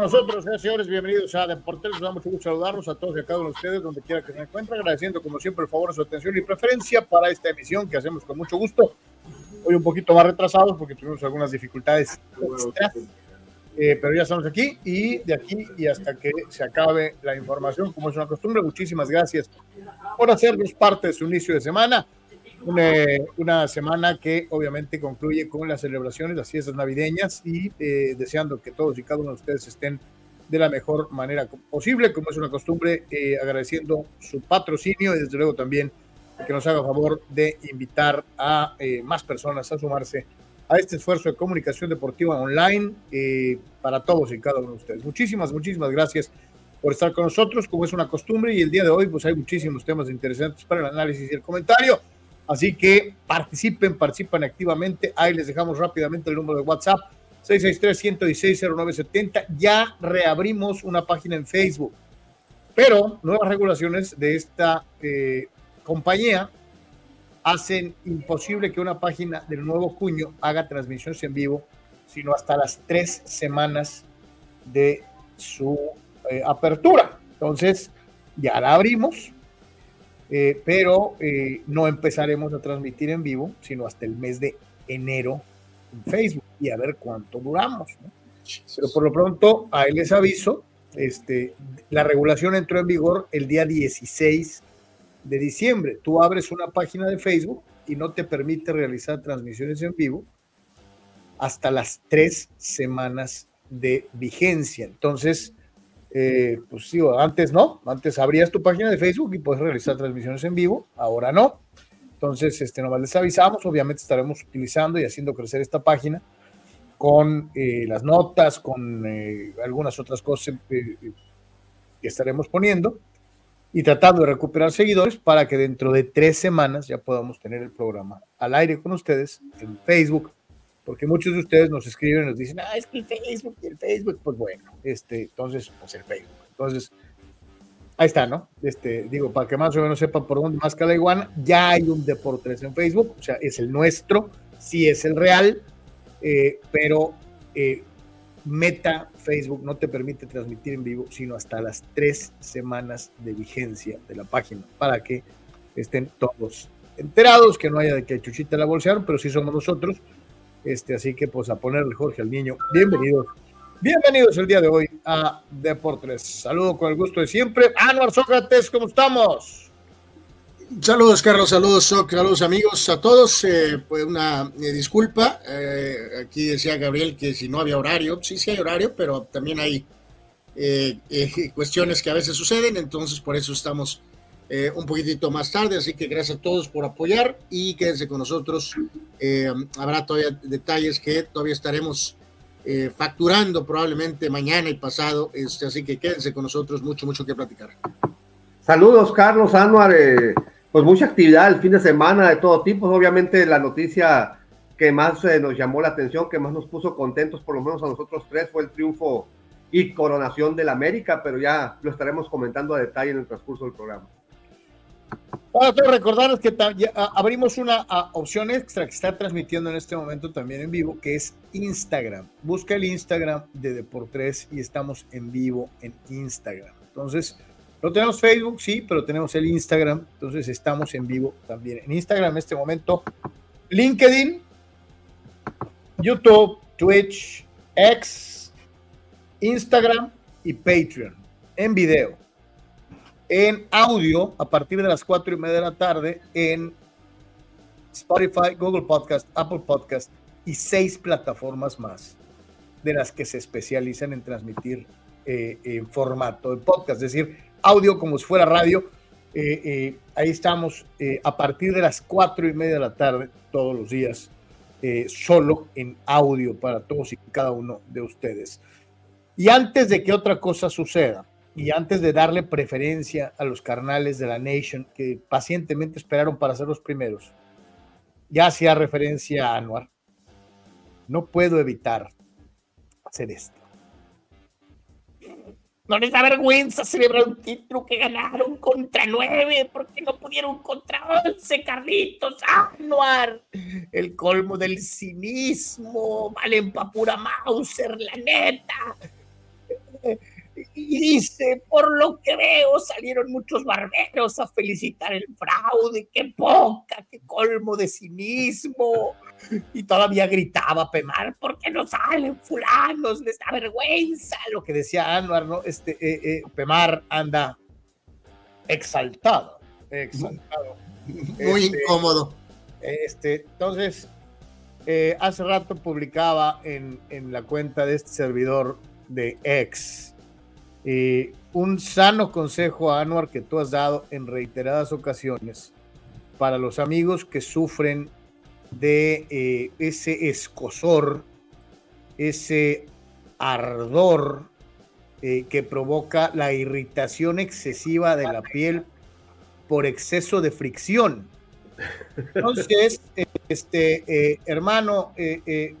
Nosotros, señores, bienvenidos a Deportes. Nos da mucho gusto saludarlos a todos y a cada uno de ustedes, donde quiera que se encuentren, agradeciendo como siempre el favor, su atención y preferencia para esta emisión que hacemos con mucho gusto. Hoy un poquito más retrasados porque tuvimos algunas dificultades eh, pero ya estamos aquí y de aquí y hasta que se acabe la información, como es una costumbre, muchísimas gracias por hacernos parte de su inicio de semana. Una, una, semana que obviamente concluye con las celebraciones, las fiestas navideñas y eh, deseando que todos y cada uno de ustedes estén de la mejor manera posible, como es una costumbre, eh, agradeciendo su patrocinio y desde luego también que nos haga favor de invitar a eh, más personas a sumarse a este esfuerzo de comunicación deportiva online para todos y cada uno de ustedes. Muchísimas, muchísimas gracias por estar con nosotros, como es una costumbre, y el día de hoy pues hay muchísimos temas interesantes para el análisis y el comentario. Así que participen, participen activamente. Ahí les dejamos rápidamente el número de WhatsApp. 663-116-0970. Ya reabrimos una página en Facebook. Pero nuevas regulaciones de esta eh, compañía hacen imposible que una página del nuevo cuño haga transmisiones en vivo, sino hasta las tres semanas de su eh, apertura. Entonces, ya la abrimos eh, pero eh, no empezaremos a transmitir en vivo, sino hasta el mes de enero en Facebook y a ver cuánto duramos. Pero por lo pronto, ahí les aviso, este, la regulación entró en vigor el día 16 de diciembre. Tú abres una página de Facebook y no te permite realizar transmisiones en vivo hasta las tres semanas de vigencia. Entonces, eh, pues digo, antes no, antes abrías tu página de Facebook y puedes realizar transmisiones en vivo, ahora no. Entonces, este, nomás les avisamos, obviamente estaremos utilizando y haciendo crecer esta página con eh, las notas, con eh, algunas otras cosas que estaremos poniendo y tratando de recuperar seguidores para que dentro de tres semanas ya podamos tener el programa al aire con ustedes en Facebook, porque muchos de ustedes nos escriben y nos dicen, ah, es que el Facebook y el Facebook, pues bueno, este, entonces, pues el Facebook. Entonces, ahí está, ¿no? Este, digo, para que más o menos sepan por dónde más cada iguana, ya hay un Deportes en Facebook, o sea, es el nuestro, sí es el real, eh, pero eh, Meta Facebook no te permite transmitir en vivo, sino hasta las tres semanas de vigencia de la página, para que estén todos enterados, que no haya de que Chuchita la bolsearon, pero sí somos nosotros este, así que pues a ponerle Jorge al niño. Bienvenidos. Bienvenidos el día de hoy a Deportes. Saludo con el gusto de siempre. Anuar Sócrates, ¿cómo estamos? Saludos, Carlos. Saludos, Saludos, amigos, a todos. Eh, pues una eh, disculpa. Eh, aquí decía Gabriel que si no había horario, sí, sí hay horario, pero también hay cuestiones que a veces suceden, entonces por eso estamos un poquitito más tarde, así que gracias a todos por apoyar y quédense con nosotros. habrá todavía detalles que todavía estaremos eh, facturando probablemente mañana y pasado. Este, así que quédense con nosotros, mucho, mucho que platicar. Saludos, Carlos Anuar. Eh, pues mucha actividad el fin de semana de todo tipo. Obviamente la noticia que más eh, nos llamó la atención, que más nos puso contentos, por lo menos a nosotros tres, fue el triunfo y coronación del América, pero ya lo estaremos comentando a detalle en el transcurso del programa. Para todos recordarles que abrimos una opción extra que está transmitiendo en este momento también en vivo, que es Instagram. Busca el Instagram de Deportes y estamos en vivo en Instagram. Entonces, no tenemos Facebook, sí, pero tenemos el Instagram. Entonces, estamos en vivo también en Instagram en este momento. LinkedIn, YouTube, Twitch, X, Instagram y Patreon en video en audio a partir de las cuatro y media de la tarde en Spotify, Google Podcast, Apple Podcast y seis plataformas más de las que se especializan en transmitir eh, en formato de podcast, es decir, audio como si fuera radio. Eh, eh, ahí estamos a partir de las cuatro y media de la tarde todos los días, solo en audio para todos y cada uno de ustedes. Y antes de que otra cosa suceda, y antes de darle preferencia a los carnales de la Nation que pacientemente esperaron para ser los primeros, ya hacía referencia a Anuar. No puedo evitar hacer esto. No les da vergüenza celebrar un título que ganaron contra nueve, porque no pudieron contra once, Carlitos. Anuar, el colmo del cinismo, valen pa' pura Mauser, la neta y dice, por lo que veo, salieron muchos barberos a felicitar el fraude, qué poca, qué colmo de cinismo. Y todavía gritaba Pemar, ¿por qué no salen fulanos? Les da vergüenza. Lo que decía Anuar, ¿no? Este, eh, eh, Pemar anda exaltado, exaltado. Muy este, incómodo. Este, entonces, eh, hace rato publicaba en, en la cuenta de este servidor de ex eh, un sano consejo a Anuar que tú has dado en reiteradas ocasiones para los amigos que sufren de eh, ese escosor, ese ardor eh, que provoca la irritación excesiva de la piel por exceso de fricción. Entonces, este hermano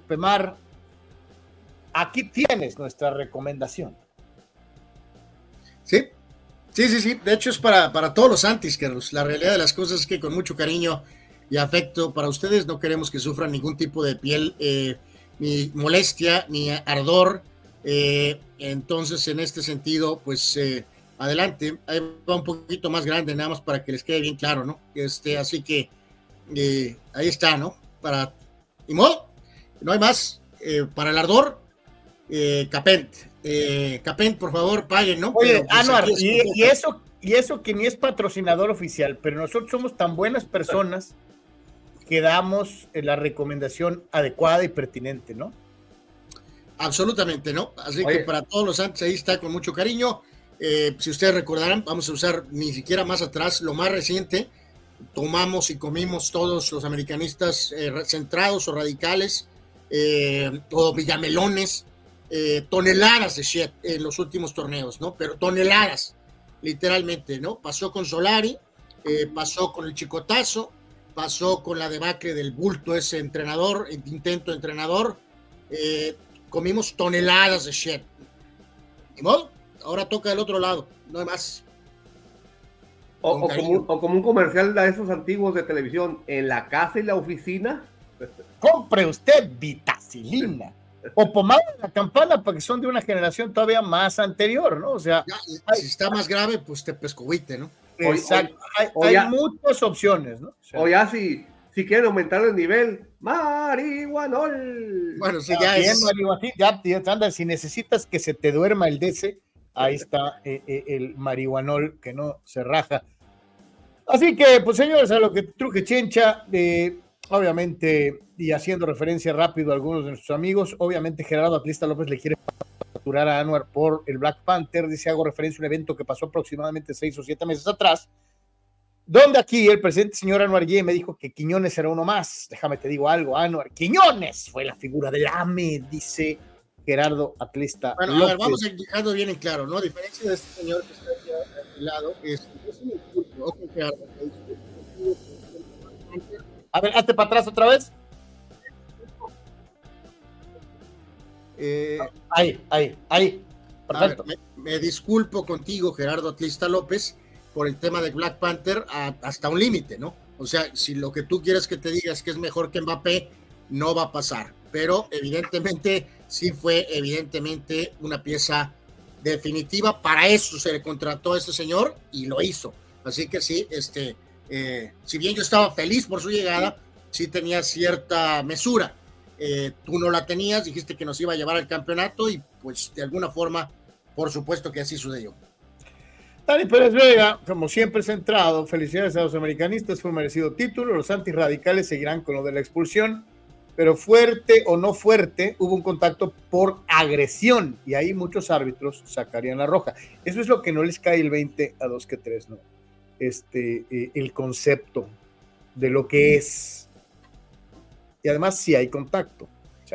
Pemar, aquí tienes nuestra recomendación. Sí, sí, sí, sí. De hecho es para, para todos los antis, Carlos. La realidad de las cosas es que con mucho cariño y afecto para ustedes no queremos que sufran ningún tipo de piel, eh, ni molestia, ni ardor. Eh, entonces, en este sentido, pues eh, adelante. Ahí va un poquito más grande, nada más para que les quede bien claro, ¿no? Este, así que ahí está, ¿no? Para. Y modo, no hay más. para el ardor, Capent. Eh, Capent, por favor, paguen, ¿no? Oye, pues, Anuar, y, eso, y eso que ni es patrocinador oficial, pero nosotros somos tan buenas personas que damos eh, la recomendación adecuada y pertinente, ¿no? Absolutamente, ¿no? Así que para todos los antes ahí está con mucho cariño. Eh, si ustedes recordarán, vamos a usar ni siquiera más atrás, lo más reciente, tomamos y comimos todos los americanistas centrados o radicales o villamelones eh, toneladas de shit en los últimos torneos, ¿no? Pero toneladas, literalmente, ¿no? Pasó con Solari, eh, pasó con el Chicotazo, pasó con la debacle del bulto ese entrenador, intento entrenador, eh, comimos toneladas de shit. ¿Y modo? Ahora toca del otro lado, no hay más. O, como, un comercial de esos antiguos de televisión, en la casa y la oficina. Compre usted vitacilina o pomada la campana, porque son de una generación todavía más anterior, ¿no? O sea, si está más grave, pues te pescovite, ¿no? Exacto. hay, muchas opciones, ¿no? O, ya si, si quieren aumentar el nivel, marihuanol. Bueno, si ya, es. Ya, anda, si necesitas que se te duerma el DC, ahí está eh, eh, el marihuanol que no se raja. Así que, pues señores, a lo que truje chencha, eh, obviamente, y haciendo referencia rápido a algunos de nuestros amigos, obviamente Gerardo Atlista López le quiere saturar a Anuar por el Black Panther. Dice, hago referencia a un evento que pasó aproximadamente seis o siete meses atrás, donde aquí el presidente señor Anuar Ye me dijo que Quiñones era uno más. Déjame te digo algo, Anuar. Quiñones fue la figura del AME, dice Gerardo Atlista. Bueno, a ver, vamos a bien en claro, ¿no? A diferencia de este señor que está aquí a mi lado, es, es un insulto, Gerardo, a ver, hazte para atrás otra vez. Eh, ahí, ahí, ahí. Perfecto. me, disculpo contigo, Gerardo Atlista López, por el tema de Black Panther hasta un límite, ¿no? O sea, si lo que tú quieres que te digas que es mejor que Mbappé, no va a pasar. Pero evidentemente, sí fue evidentemente una pieza definitiva. Para eso se le contrató a ese señor y lo hizo. Así que sí, este, eh, si bien yo estaba feliz por su llegada, sí tenía cierta mesura. Eh, tú no la tenías, dijiste que nos iba a llevar al campeonato y pues de alguna forma, por supuesto que así sucedió. Dani Pérez Vega, como siempre centrado, felicidades a los americanistas, fue un merecido título, los antirradicales seguirán con lo de la expulsión, pero fuerte o no fuerte, hubo un contacto por agresión y ahí muchos árbitros sacarían la roja. Eso es lo que no les cae el 20 a 2 que 3, ¿no? Este, eh, el concepto de lo que es. Y además si hay contacto.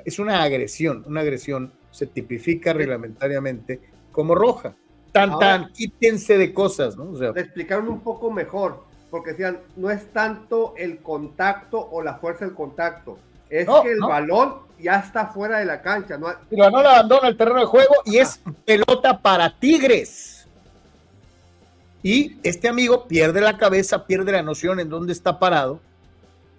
es una agresión. Una agresión se tipifica reglamentariamente como roja. Tan, tan, quítense de cosas, ¿no? O sea, explicaron un poco mejor, porque decían, no es tanto el contacto o la fuerza del contacto, es que el balón ya está fuera de la cancha. No, Pero no la abandona el terreno de juego y es pelota para Tigres. Y este amigo pierde la cabeza, pierde la noción en dónde está parado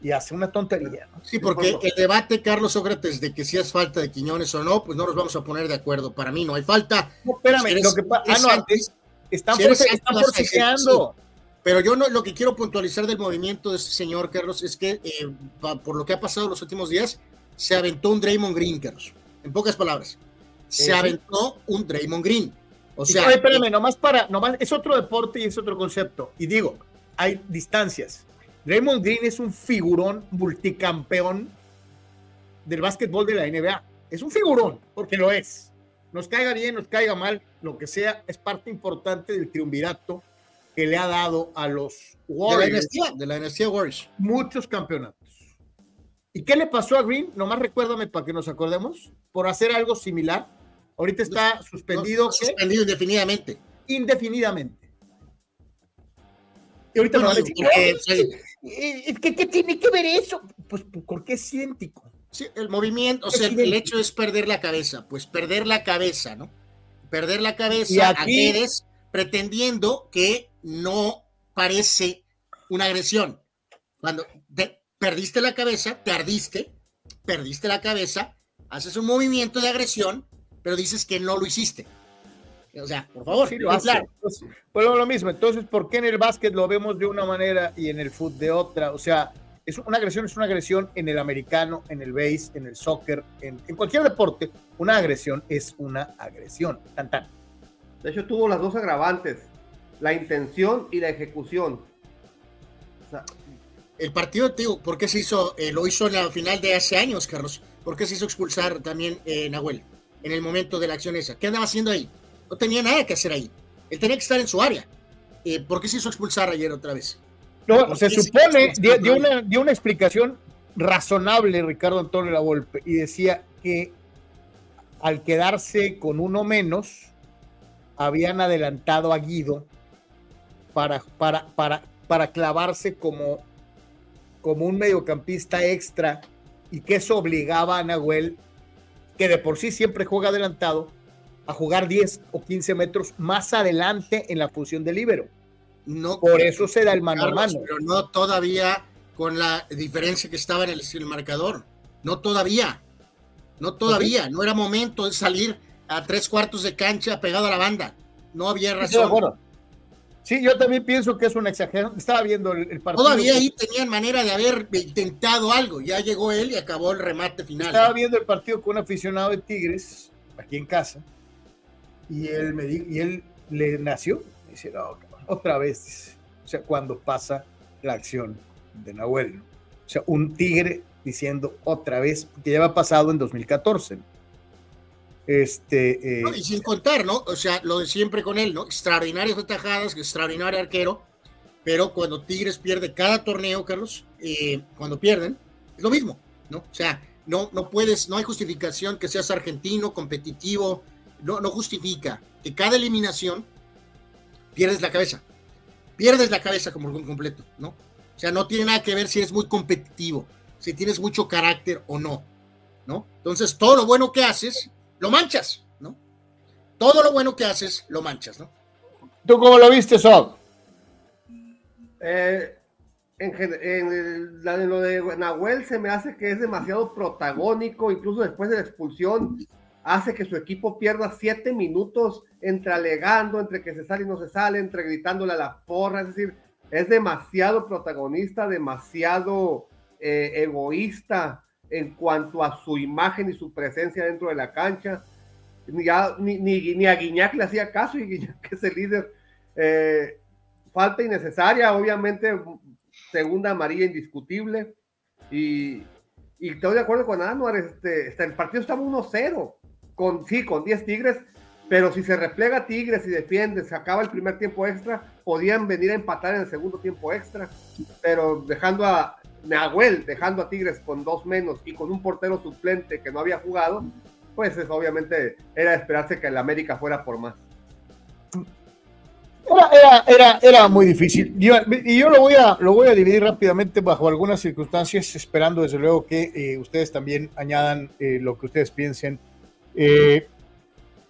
y hace una tontería. Sí, porque el debate, Carlos Sócrates, de que si es falta de Quiñones o no, pues no nos vamos a poner de acuerdo. Para mí no hay falta. No, espérame, lo que pasa. Ah, no, antes. Están, por, Pero yo no, lo que quiero puntualizar del movimiento de este señor, Carlos, es que eh, por lo que ha pasado los últimos días, se aventó un Draymond Green, Carlos. En pocas palabras. Se aventó un Draymond Green o sea, espérame, nomás para, nomás, es otro deporte y es otro concepto. Y digo, hay distancias. Raymond Green es un figurón multicampeón del básquetbol de la NBA. Es un figurón, porque lo es. Nos caiga bien, nos caiga mal, lo que sea, es parte importante del triunvirato que le ha dado a los Warriors. De la dinastía, Warriors. Muchos campeonatos. ¿Y qué le pasó a Green? Nomás recuérdame para que nos acordemos, por hacer algo similar Ahorita está suspendido. suspendido indefinidamente. Indefinidamente. Y ahorita me va a decir, ¿qué, tiene que ver eso? Pues porque es idéntico. Sí, el movimiento, o sea, el hecho es perder la cabeza, pues perder la cabeza, ¿no? Perder la cabeza a pretendiendo que no parece una agresión. Cuando perdiste la cabeza, te ardiste, perdiste la cabeza, haces un movimiento de agresión pero dices que no lo hiciste. O sea, por favor, sí, lo hace. Claro. Pues, pues, lo mismo. Entonces, ¿por qué en el básquet lo vemos de una manera y en el fútbol de otra? O sea, es una agresión es una agresión en el americano, en el base, en el soccer, en, cualquier deporte. Una agresión es una agresión. Tan, tan. De hecho, tuvo las dos agravantes: la intención y la ejecución. el partido, tío, ¿por qué se hizo? Eh, lo hizo en la final de hace años, Carlos. ¿Por qué se hizo expulsar también eh, Nahuel? En el momento de la acción esa. ¿Qué andaba haciendo ahí? No tenía nada que hacer ahí. Él tenía que estar en su área. Eh, ¿Por qué se hizo expulsar ayer otra vez? No, se supone, dio, una, dio una explicación razonable Ricardo Antonio La Volpe y decía que al quedarse con uno menos, habían adelantado a Guido para, para, para, para clavarse como, como un mediocampista extra y que eso obligaba a Nahuel que de por sí siempre juega adelantado, a jugar 10 o 15 metros más adelante en la función de libero. No, por eso se da el mano a mano. Pero no todavía con la diferencia que estaba en el, marcador. No todavía. No todavía. No era momento de salir a tres cuartos de cancha pegado a la banda. No había razón. Sí, yo también pienso que es una exageración. Estaba viendo el, partido. Todavía ahí tenían manera de haber intentado algo. Ya llegó él y acabó el remate final. Estaba viendo el partido con un aficionado de Tigres, aquí en casa, y él, me y él le nació. Me dice, otra vez. O sea, cuando pasa la acción de Nahuel. O sea, un Tigre diciendo otra vez, que ya había pasado en 2014. Este, eh, y sin contar, ¿no? O sea, lo de siempre con él, ¿no? Extraordinarias atajadas, extraordinario arquero, pero cuando Tigres pierde cada torneo, Carlos, eh, cuando pierden, es lo mismo, ¿no? O sea, no, no puedes, no hay justificación que seas argentino, competitivo, no, no justifica que cada eliminación pierdes la cabeza, pierdes la cabeza como completo, ¿no? O sea, no tiene nada que ver si eres muy competitivo, si tienes mucho carácter o no, ¿no? Entonces, todo lo bueno que haces, lo manchas, ¿no? Todo lo bueno que haces, lo manchas, ¿no? ¿Tú cómo lo viste, Sob? Eh, en, lo de Nahuel se me hace que es demasiado protagónico, incluso después de la expulsión, hace que su equipo pierda siete minutos entre alegando, entre que se sale y no se sale, entre gritándole a la porra, es decir, es demasiado protagonista, demasiado eh, egoísta en cuanto a su imagen y su presencia dentro de la cancha. Ni a, ni, ni, a Guiñac le hacía caso y Guiñac es el líder. Eh, falta innecesaria, obviamente, segunda amarilla indiscutible. Y, y estoy de acuerdo con Anuar, este, este el partido estaba 1-0, con, sí, con 10 Tigres, pero si se replega Tigres y defiende, se acaba el primer tiempo extra, podían venir a empatar en el segundo tiempo extra, pero dejando a Nahuel, dejando a Tigres con dos menos y con un portero suplente que no había jugado, pues es, obviamente era esperarse que el América fuera por más. Era, era, era, muy difícil. y yo lo voy, a, lo voy a dividir rápidamente bajo algunas circunstancias, esperando desde luego que eh, ustedes también añadan eh, lo que ustedes piensen. Eh,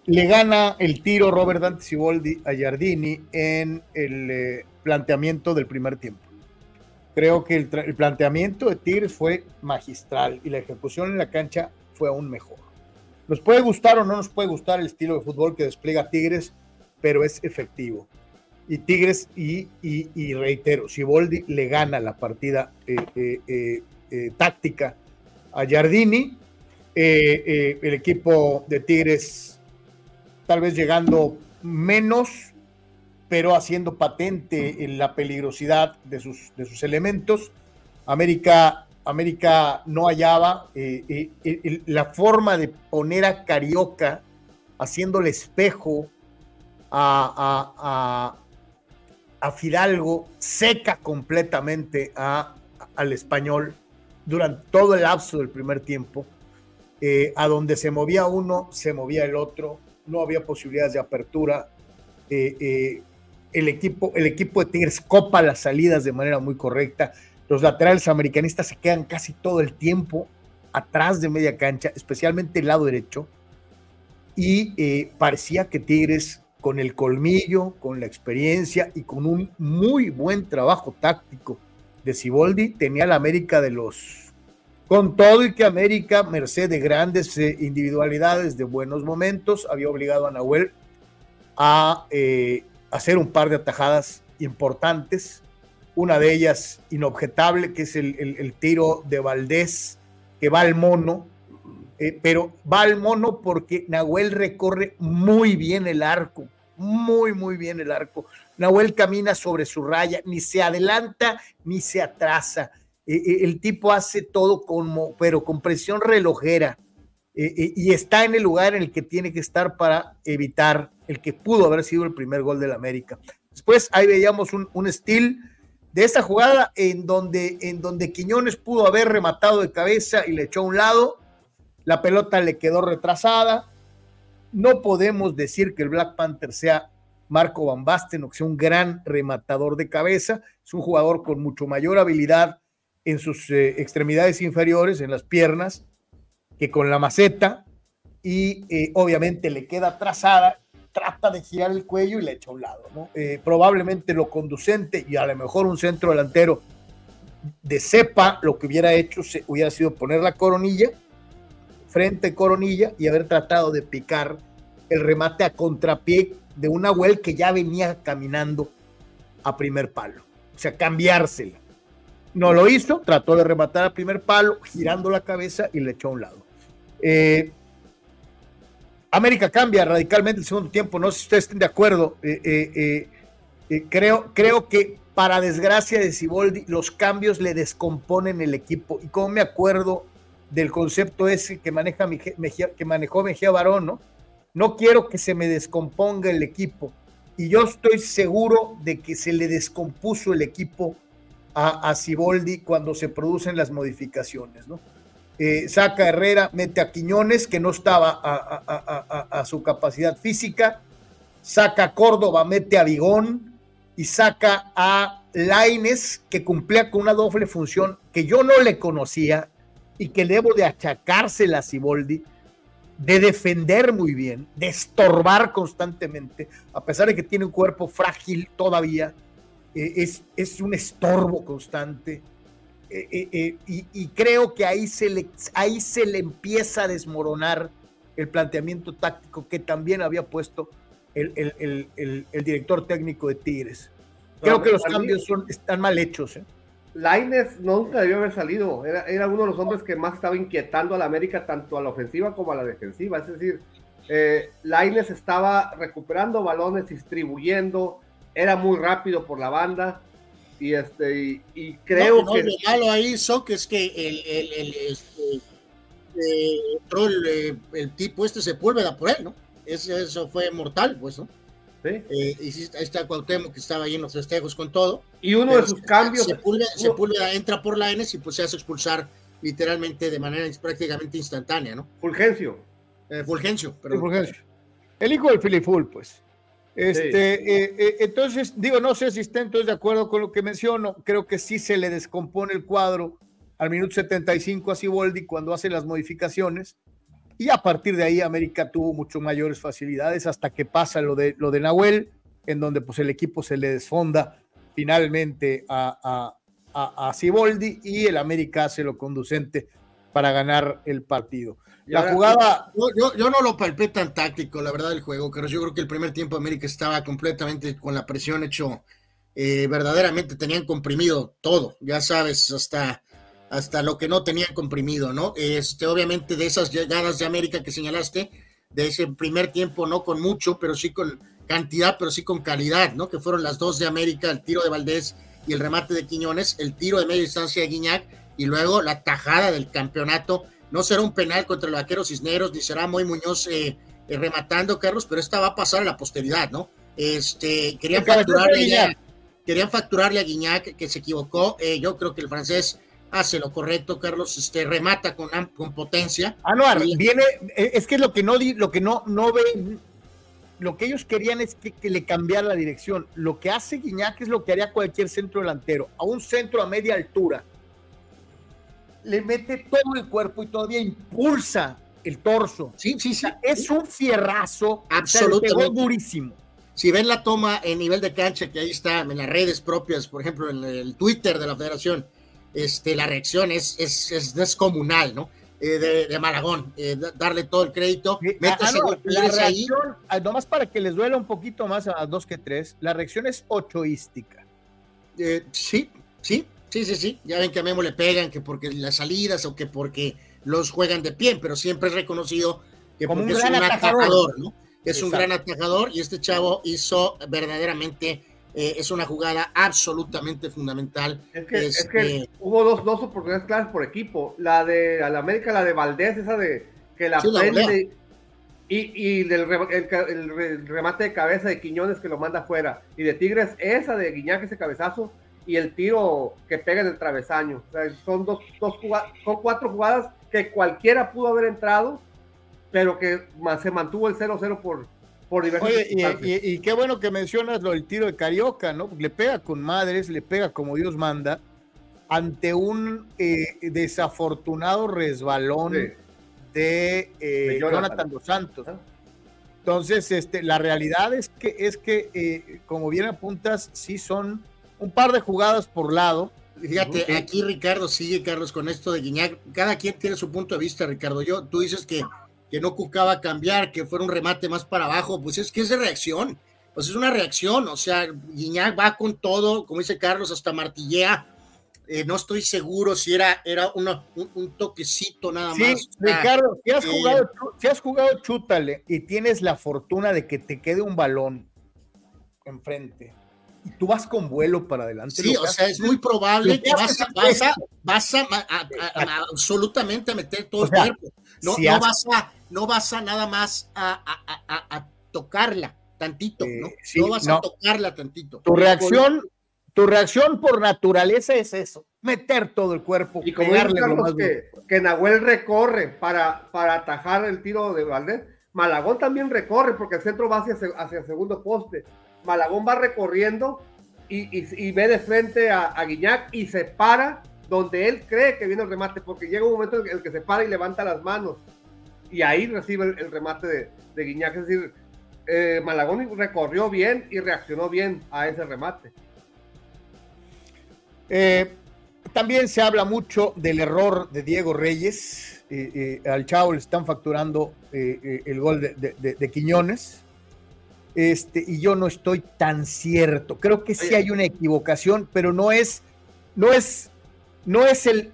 le gana el tiro Robert Dante Siboldi a Giardini en el planteamiento del primer tiempo. Creo que el, planteamiento de Tigres fue magistral y la ejecución en la cancha fue aún mejor. Nos puede gustar o no nos puede gustar el estilo de fútbol que despliega Tigres, pero es efectivo y Tigres y, y, y reitero, Siboldi le gana la partida eh, eh, eh, táctica a Giardini, el equipo de Tigres tal vez llegando menos, pero haciendo patente la peligrosidad de sus, de sus elementos. América, América no hallaba la forma de poner a Carioca haciéndole espejo a, a Fidalgo seca completamente a, al español durante todo el lapso del primer tiempo. Eh, a donde se movía uno, se movía el otro, no había posibilidades de apertura. Eh, eh, el, equipo, el equipo de Tigres copa las salidas de manera muy correcta. Los laterales americanistas se quedan casi todo el tiempo atrás de media cancha, especialmente el lado derecho. Y parecía que Tigres con el colmillo, con la experiencia y con un muy buen trabajo táctico de Siboldi, tenía la América de los... Con todo y que América, merced de grandes eh, individualidades, de buenos momentos, había obligado a Nahuel a eh, hacer un par de atajadas importantes. Una de ellas inobjetable, que es el tiro de Valdés, que va al mono, eh, pero va al mono porque Nahuel recorre muy bien el arco, muy, muy bien el arco. Nahuel camina sobre su raya, ni se adelanta ni se atrasa. Eh, eh, el tipo hace todo como, pero con presión relojera y está en el lugar en el que tiene que estar para evitar el que pudo haber sido el primer gol del América. Después ahí veíamos un, un estilo de esa jugada en donde, en donde Quiñones pudo haber rematado de cabeza y le echó a un lado la pelota le quedó retrasada. No podemos decir que el Black Panther sea Marco Van o que sea un gran rematador de cabeza. Es un jugador con mucho mayor habilidad en sus eh, extremidades inferiores, en las piernas, que con la maceta. Y eh, obviamente le queda trazada, trata de girar el cuello y le echa a un lado. Eh, probablemente lo conducente y a lo mejor un centro delantero de cepa, lo que hubiera hecho hubiera sido poner la coronilla frente Coronilla y haber tratado de picar el remate a contrapié de una Nahuel que ya venía caminando a primer palo. O sea, cambiársela. No lo hizo, trató de rematar a primer palo, girando la cabeza y le echó a un lado. Eh, América cambia radicalmente el segundo tiempo, no sé si ustedes estén de acuerdo. Eh, eh, creo, creo que para desgracia de Siboldi, los cambios le descomponen el equipo. Y como me acuerdo del concepto ese que, maneja que manejó Mejía Barón, ¿no? No quiero que se me descomponga el equipo. Y yo estoy seguro de que se le descompuso el equipo a, a Ciboldi cuando se producen las modificaciones, ¿no? Eh, saca Herrera, mete a Quiñones, que no estaba a, su capacidad física, saca a Córdoba, mete a Vigón y saca a Laines, que cumplía con una doble función que yo no le conocía y que debo de achacársela a Ciboldi, de defender muy bien, de estorbar constantemente, a pesar de que tiene un cuerpo frágil todavía, eh, es, es un estorbo constante eh, eh, eh, y, creo que ahí se, le, ahí se le empieza a desmoronar el planteamiento táctico que también había puesto el, director técnico de Tigres. Creo que los cambios son, están mal hechos. ¿eh? Laines nunca debió haber salido. Era, era, uno de los hombres que más estaba inquietando a la América, tanto a la ofensiva como a la defensiva. Es decir, eh, Laines estaba recuperando balones, distribuyendo, era muy rápido por la banda y este y, creo que lo malo ahí que es que el, el, el, este, eh, el, tipo este se vuelve por él no eso fue mortal pues no ¿Sí? Eh, y ahí está Cuauhtémoc que estaba ahí en los festejos con todo. Y uno de sus cambios Sepúlveda, entra por la N y pues se hace expulsar literalmente de manera prácticamente instantánea no Fulgencio. Eh, Fulgencio, pero Fulgencio. El hijo del Filiful pues este, eh, eh, entonces, digo, no sé si estén todos de acuerdo con lo que menciono. Creo que sí se le descompone el cuadro al minuto 75 a Siboldi cuando hace las modificaciones. Y a partir de ahí, América tuvo mucho mayores facilidades hasta que pasa lo de, lo de Nahuel, en donde pues el equipo se le desfonda finalmente a, a, a, Siboldi y el América hace lo conducente para ganar el partido. La jugada. Yo, yo, no lo palpé tan táctico, la verdad, el juego, pero yo creo que el primer tiempo América estaba completamente con la presión hecho. Eh, verdaderamente tenían comprimido todo, ya sabes, hasta, hasta lo que no tenían comprimido, ¿no? Este, obviamente, de esas llegadas de América que señalaste, de ese primer tiempo, no con mucho, pero sí con cantidad, pero sí con calidad, ¿no? Que fueron las dos de América, el tiro de Valdés y el remate de Quiñones, el tiro de media distancia de Guiñac y luego la tajada del campeonato no será un penal contra el vaquero Cisneros, ni será muy Muñoz eh, eh, rematando, Carlos, pero esta va a pasar a la posteridad, ¿no? Este, querían facturarle, a, querían facturarle a Guiñac, que se equivocó. Eh, yo creo que el francés hace lo correcto, Carlos, este, remata con, con potencia. Anuar, viene, es que lo que no, lo que no, no ven, lo que ellos querían es que, que, le cambiara la dirección. Lo que hace Guiñac es lo que haría cualquier centro delantero, a un centro a media altura le mete todo el cuerpo y todavía impulsa el torso. Sí, sí, sí. es un fierrazo. Absolutamente. durísimo. Si ven la toma en nivel de cancha, que ahí está en las redes propias, por ejemplo, en el Twitter de la federación, este, la reacción es, es, descomunal, ¿no? Eh, de, Malagón, eh, darle todo el crédito. Ah, la reacción, ah, nomás para que les duela un poquito más a dos que tres, la reacción es ochoística. Eh, sí, sí, Sí, sí, sí. Ya ven que a Memo le pegan, que porque las salidas o que porque los juegan de pie, pero siempre es reconocido que porque es un atajador, ¿no? Es un gran atajador y este chavo hizo verdaderamente, eh, es una jugada absolutamente fundamental. Es que, este, hubo dos, dos oportunidades claras por equipo. La de la América, la de Valdés, esa de que la prende y, y del el, remate de cabeza de Quiñones que lo manda afuera. Y de Tigres, esa de Guiñac, ese cabezazo y el tiro que pega en el travesaño. son dos, dos jugadas, son cuatro jugadas que cualquiera pudo haber entrado, pero que se mantuvo el 0-0 por, por diversos. Oye, y, qué bueno que mencionas lo del tiro de Carioca, ¿no? Le pega con madres, le pega como Dios manda, ante un eh, desafortunado resbalón de, eh, Jonathan. dos Santos. Entonces, este, la realidad es que, es que eh, como bien apuntas, sí son un par de jugadas por lado. Fíjate, aquí Ricardo sigue, Carlos, con esto de Guiñac. Cada quien tiene su punto de vista, Ricardo. Yo, tú dices que, que no cucaba cambiar, que fuera un remate más para abajo. Pues es que es de reacción. Pues es una reacción. O sea, Guiñac va con todo, como dice Carlos, hasta martillea. Eh, no estoy seguro si era, era una, un, toquecito nada más. Ricardo, si has, eh, jugado, si has jugado chútale y tienes la fortuna de que te quede un balón enfrente tú vas con vuelo para adelante. Sí, o sea, es muy probable que vas, a, vas, a, vas a, absolutamente a meter todo el cuerpo. No, no vas a, no vas a nada más a, tocarla tantito, ¿no? no vas a tocarla tantito. Tu reacción, tu reacción por naturaleza es eso, meter todo el cuerpo. Y como que, que Nahuel recorre para, para atajar el tiro de Valdés, Malagón también recorre porque el centro va hacia, hacia el segundo poste. Malagón va recorriendo y, ve de frente a, Guiñac y se para donde él cree que viene el remate, porque llega un momento en el que se para y levanta las manos y ahí recibe el, remate de, de, Guiñac. Es decir, eh, Malagón recorrió bien y reaccionó bien a ese remate. Eh, también se habla mucho del error de Diego Reyes. Eh, al Chavo le están facturando el gol de, Quiñones. Este, y yo no estoy tan cierto. Creo que sí hay una equivocación, pero no es, no es, no es el,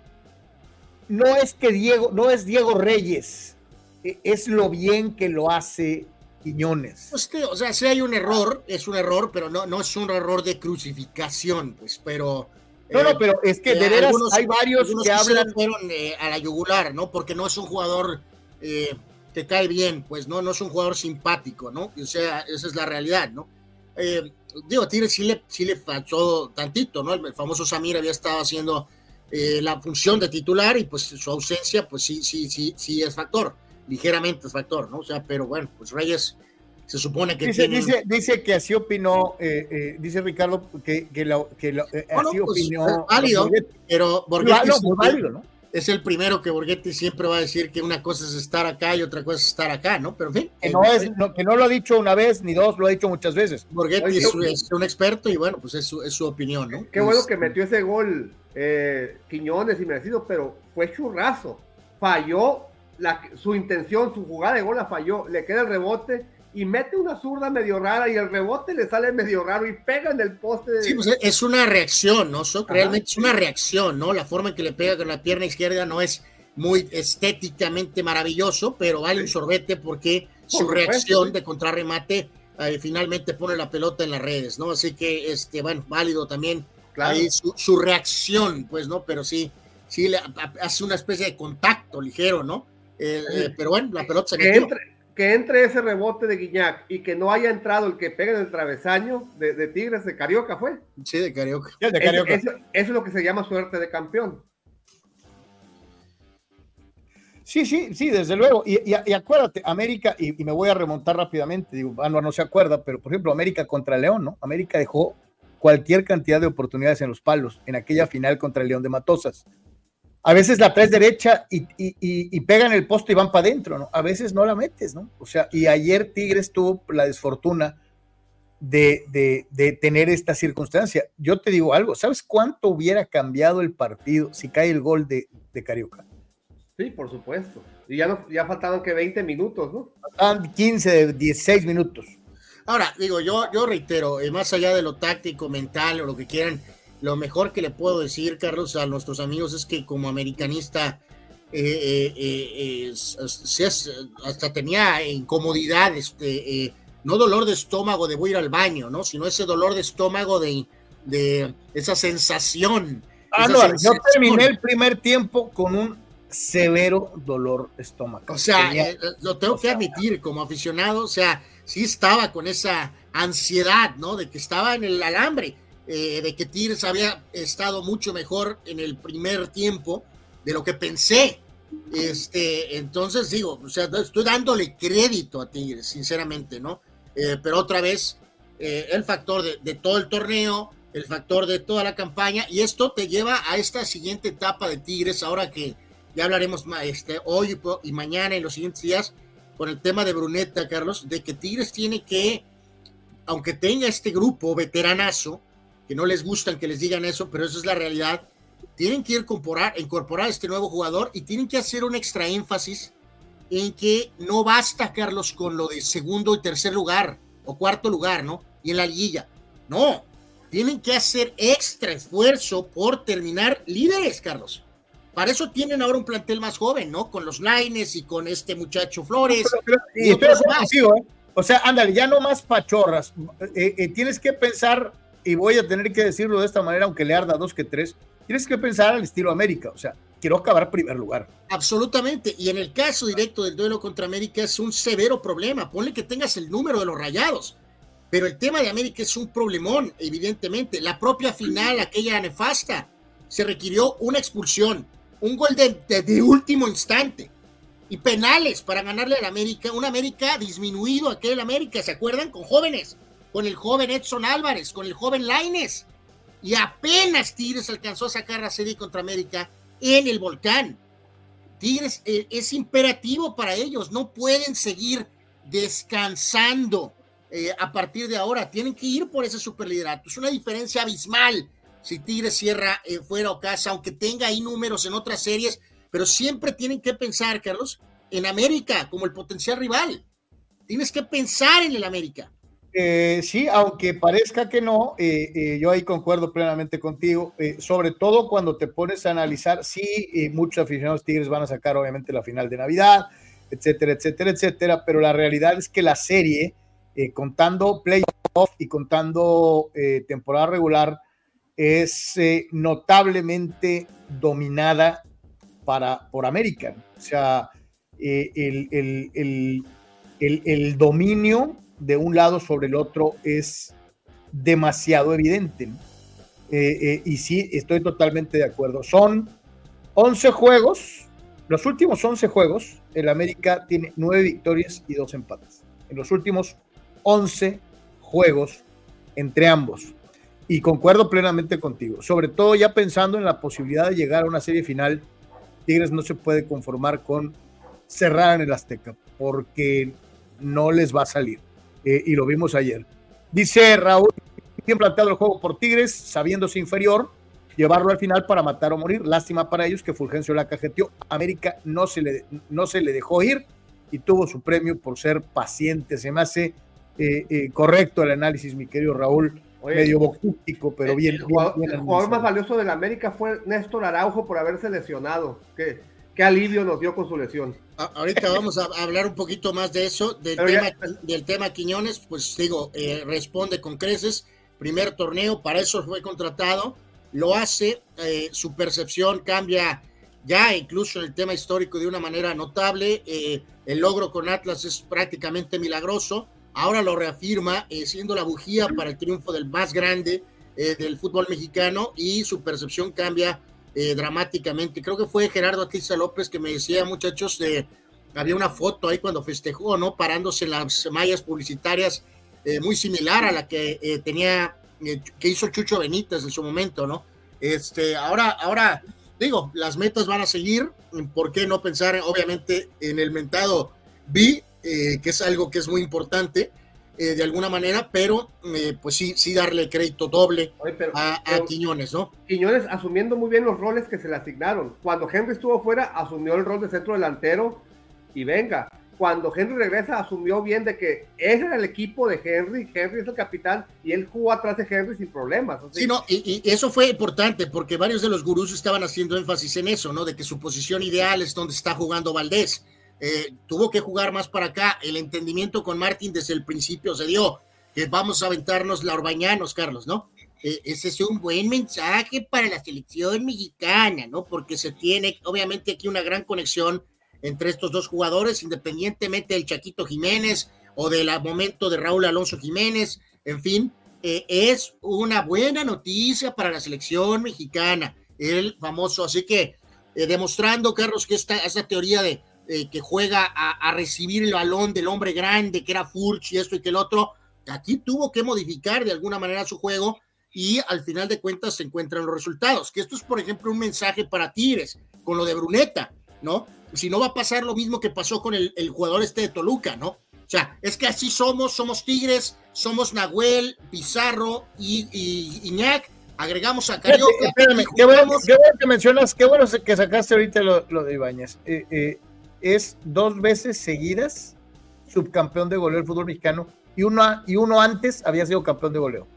no es que Diego, no es Diego Reyes, e, es lo bien que lo hace Quiñones. Pues o sea, si hay un error, es un error, pero no, no es un error de crucificación, pues, pero no, no, pero es que de veras hay varios que hablan. Fueron eh, a la yugular, ¿no? Porque no es un jugador eh, que cae bien, pues no, no es un jugador simpático, ¿no? O sea, esa es la realidad, ¿no? Eh, digo, Tigre sí le, sí le falló tantito, ¿no? El, famoso Samir había estado haciendo la función de titular y pues su ausencia, pues sí, sí, sí, sí es factor, ligeramente es factor, ¿no? O sea, pero bueno, pues Reyes se supone que dice, dice, dice, que así opinó, eh, eh, dice Ricardo que, que, que eh, así pues, opinó. válido, pero Borghetti válido, ¿no? es el primero que Borghetti siempre va a decir que una cosa es estar acá y otra cosa es estar acá, ¿no? Pero en fin. Que no, es, que no lo ha dicho una vez ni dos, lo ha dicho muchas veces. Borghetti es, un experto y bueno, pues es su, es su opinión, ¿no? Qué bueno que metió ese gol Quiñones y merecido, pero fue churrazo. Falló la, su intención, su jugada de gol la falló, le queda el rebote y mete una zurda medio rara y el rebote le sale medio raro y pega en el poste. De... Sí, pues es una reacción, ¿no? realmente es una reacción, ¿no? La forma en que le pega con la pierna izquierda no es muy estéticamente maravilloso, pero vale un sorbete porque su reacción de contrarremate eh, finalmente pone la pelota en las redes, ¿no? Así que, este, bueno, válido también ahí su, reacción, pues, ¿no? Pero sí, sí le hace una especie de contacto ligero, ¿no? Eh, eh, pero bueno, la pelota se metió que entre ese rebote de Guiñac y que no haya entrado el que pega en el travesaño de, Tigres de Carioca, ¿fue? Sí, de Carioca. Eso, es lo que se llama suerte de campeón. Sí, sí, sí, desde luego. Y, acuérdate, América, y, me voy a remontar rápidamente, digo, no se acuerda, pero por ejemplo, América contra León, ¿no? América dejó cualquier cantidad de oportunidades en los palos en aquella final contra el León de Matosas a veces la traes derecha y, y, y, pegan el poste y van para adentro, ¿no? A veces no la metes, ¿no? O sea, y ayer Tigres tuvo la desfortuna de, de, tener esta circunstancia. Yo te digo algo, ¿sabes cuánto hubiera cambiado el partido si cae el gol de, de Carioca? Sí, por supuesto. Y ya, no, ya faltaban que 20 minutos, ¿no? Faltaban 15, 16 minutos. Ahora, digo, yo, yo reitero, eh, más allá de lo táctico, mental o lo que quieran, lo mejor que le puedo decir, Carlos, a nuestros amigos es que como americanista, eh, eh, eh, hasta tenía incomodidad, este, no dolor de estómago de voy a ir al baño, ¿no? Sino ese dolor de estómago de, de esa sensación. Ah, no, yo terminé el primer tiempo con un severo dolor estómago. O sea, lo tengo que admitir como aficionado, o sea, sí estaba con esa ansiedad, ¿no? De que estaba en el alambre eh, de que Tigres había estado mucho mejor en el primer tiempo de lo que pensé. Este, entonces digo, o sea, estoy dándole crédito a Tigres, sinceramente, ¿no? Eh, pero otra vez, eh, el factor de, todo el torneo, el factor de toda la campaña, y esto te lleva a esta siguiente etapa de Tigres, ahora que ya hablaremos este, hoy y mañana en los siguientes días, con el tema de Bruneta, Carlos, de que Tigres tiene que, aunque tenga este grupo veteranazo, que no les gustan que les digan eso, pero eso es la realidad. Tienen que incorporar, incorporar a este nuevo jugador y tienen que hacer un extra énfasis en que no basta, Carlos, con lo de segundo y tercer lugar o cuarto lugar, ¿no? Y en la liguilla. No, tienen que hacer extra esfuerzo por terminar líderes, Carlos. Para eso tienen ahora un plantel más joven, ¿no? Con los Laines y con este muchacho Flores. y, ¿eh? O sea, ándale, ya no más pachorras. Eh, eh, tienes que pensar y voy a tener que decirlo de esta manera, aunque le arda dos que tres, tienes que pensar al estilo América, o sea, quiero acabar primer lugar. Absolutamente, y en el caso directo del duelo contra América es un severo problema, ponle que tengas el número de los rayados, pero el tema de América es un problemón, evidentemente, la propia final, aquella nefasta, se requirió una expulsión, un gol de, último instante y penales para ganarle al América, un América disminuido aquel América, ¿se acuerdan? Con jóvenes, con el joven Edson Álvarez, con el joven Laines, y apenas Tigres alcanzó a sacar la serie contra América en el volcán. Tigres eh, es imperativo para ellos, no pueden seguir descansando eh, a partir de ahora, tienen que ir por ese superliderato, es una diferencia abismal si Tigres cierra eh, fuera o casa, aunque tenga ahí números en otras series, pero siempre tienen que pensar, Carlos, en América como el potencial rival. Tienes que pensar en el América. Eh, sí, aunque parezca que no, eh, eh, yo ahí concuerdo plenamente contigo, sobre todo cuando te pones a analizar, sí, muchos aficionados Tigres van a sacar obviamente la final de Navidad, etcétera, etcétera, etcétera, pero la realidad es que la serie, contando playoff y contando temporada regular, es notablemente dominada para, por América. O sea, el, el, el dominio de un lado sobre el otro es demasiado evidente. Eh, eh, y sí, estoy totalmente de acuerdo. Son 11 juegos, los últimos 11 juegos, el América tiene 9 victorias y 2 empates. En los últimos 11 juegos entre ambos. Y concuerdo plenamente contigo, sobre todo ya pensando en la posibilidad de llegar a una serie final, Tigres no se puede conformar con cerrar en el Azteca, porque no les va a salir. Eh, y lo vimos ayer. Dice Raúl, bien planteado el juego por Tigres, sabiéndose inferior, llevarlo al final para matar o morir. Lástima para ellos que Fulgencio la cajeteó. América no se, le, no se le dejó ir y tuvo su premio por ser paciente. Se me hace eh, eh, correcto el análisis, mi querido Raúl. medio boxístico, pero bien. El jugador, más valioso de la América fue Néstor Araujo por haberse lesionado. Que qué alivio nos dio con su lesión. ahorita vamos a hablar un poquito más de eso, del, tema, del tema Quiñones, pues digo, eh, responde con creces, primer torneo, para eso fue contratado, lo hace, eh, su percepción cambia ya incluso en el tema histórico de una manera notable, eh, el logro con Atlas es prácticamente milagroso, ahora lo reafirma siendo la bujía para el triunfo del más grande del fútbol mexicano y su percepción cambia eh, dramáticamente. Creo que fue Gerardo Atiza López que me decía, muchachos, de, había una foto ahí cuando festejó, ¿no? Parándose las mallas publicitarias, eh, muy similar a la que eh, tenía, que hizo Chucho Benítez en su momento, ¿no? Este, ahora, ahora, digo, las metas van a seguir, ¿por qué no pensar, obviamente, en el mentado B, que es algo que es muy importante? Eh, de alguna manera, pero eh, pues sí, sí darle crédito doble a, Quiñones, ¿no? Quiñones asumiendo muy bien los roles que se le asignaron. Cuando Henry estuvo fuera, asumió el rol de centro delantero y venga. Cuando Henry regresa, asumió bien de que ese era el equipo de Henry, Henry es el capitán y él jugó atrás de Henry sin problemas. Sí, no, y, y, eso fue importante porque varios de los gurús estaban haciendo énfasis en eso, ¿no? De que su posición ideal es donde está jugando Valdés eh, tuvo que jugar más para acá. El entendimiento con Martín desde el principio se dio que vamos a aventarnos la Orbañanos, Carlos, ¿no? Eh, ese es un buen mensaje para la selección mexicana, ¿no? Porque se tiene, obviamente, aquí una gran conexión entre estos dos jugadores, independientemente del Chaquito Jiménez o del momento de Raúl Alonso Jiménez, en fin, eh, es una buena noticia para la selección mexicana, el famoso, así que demostrando, Carlos, que esta, esta teoría de eh, que juega a, recibir el balón del hombre grande, que era Furch y esto y que el otro, aquí tuvo que modificar de alguna manera su juego y al final de cuentas se encuentran los resultados. Que esto es, por ejemplo, un mensaje para Tigres con lo de Bruneta, ¿no? Si no va a pasar lo mismo que pasó con el, jugador este de Toluca, ¿no? O sea, es que así somos, somos Tigres, somos Nahuel, Pizarro y, y Iñak, agregamos a Carioca. qué, bueno, que mencionas, qué bueno que sacaste ahorita lo, de Ibáñez. Eh, eh, es dos veces seguidas subcampeón de goleo del fútbol mexicano y uno, y uno antes había sido campeón de goleo.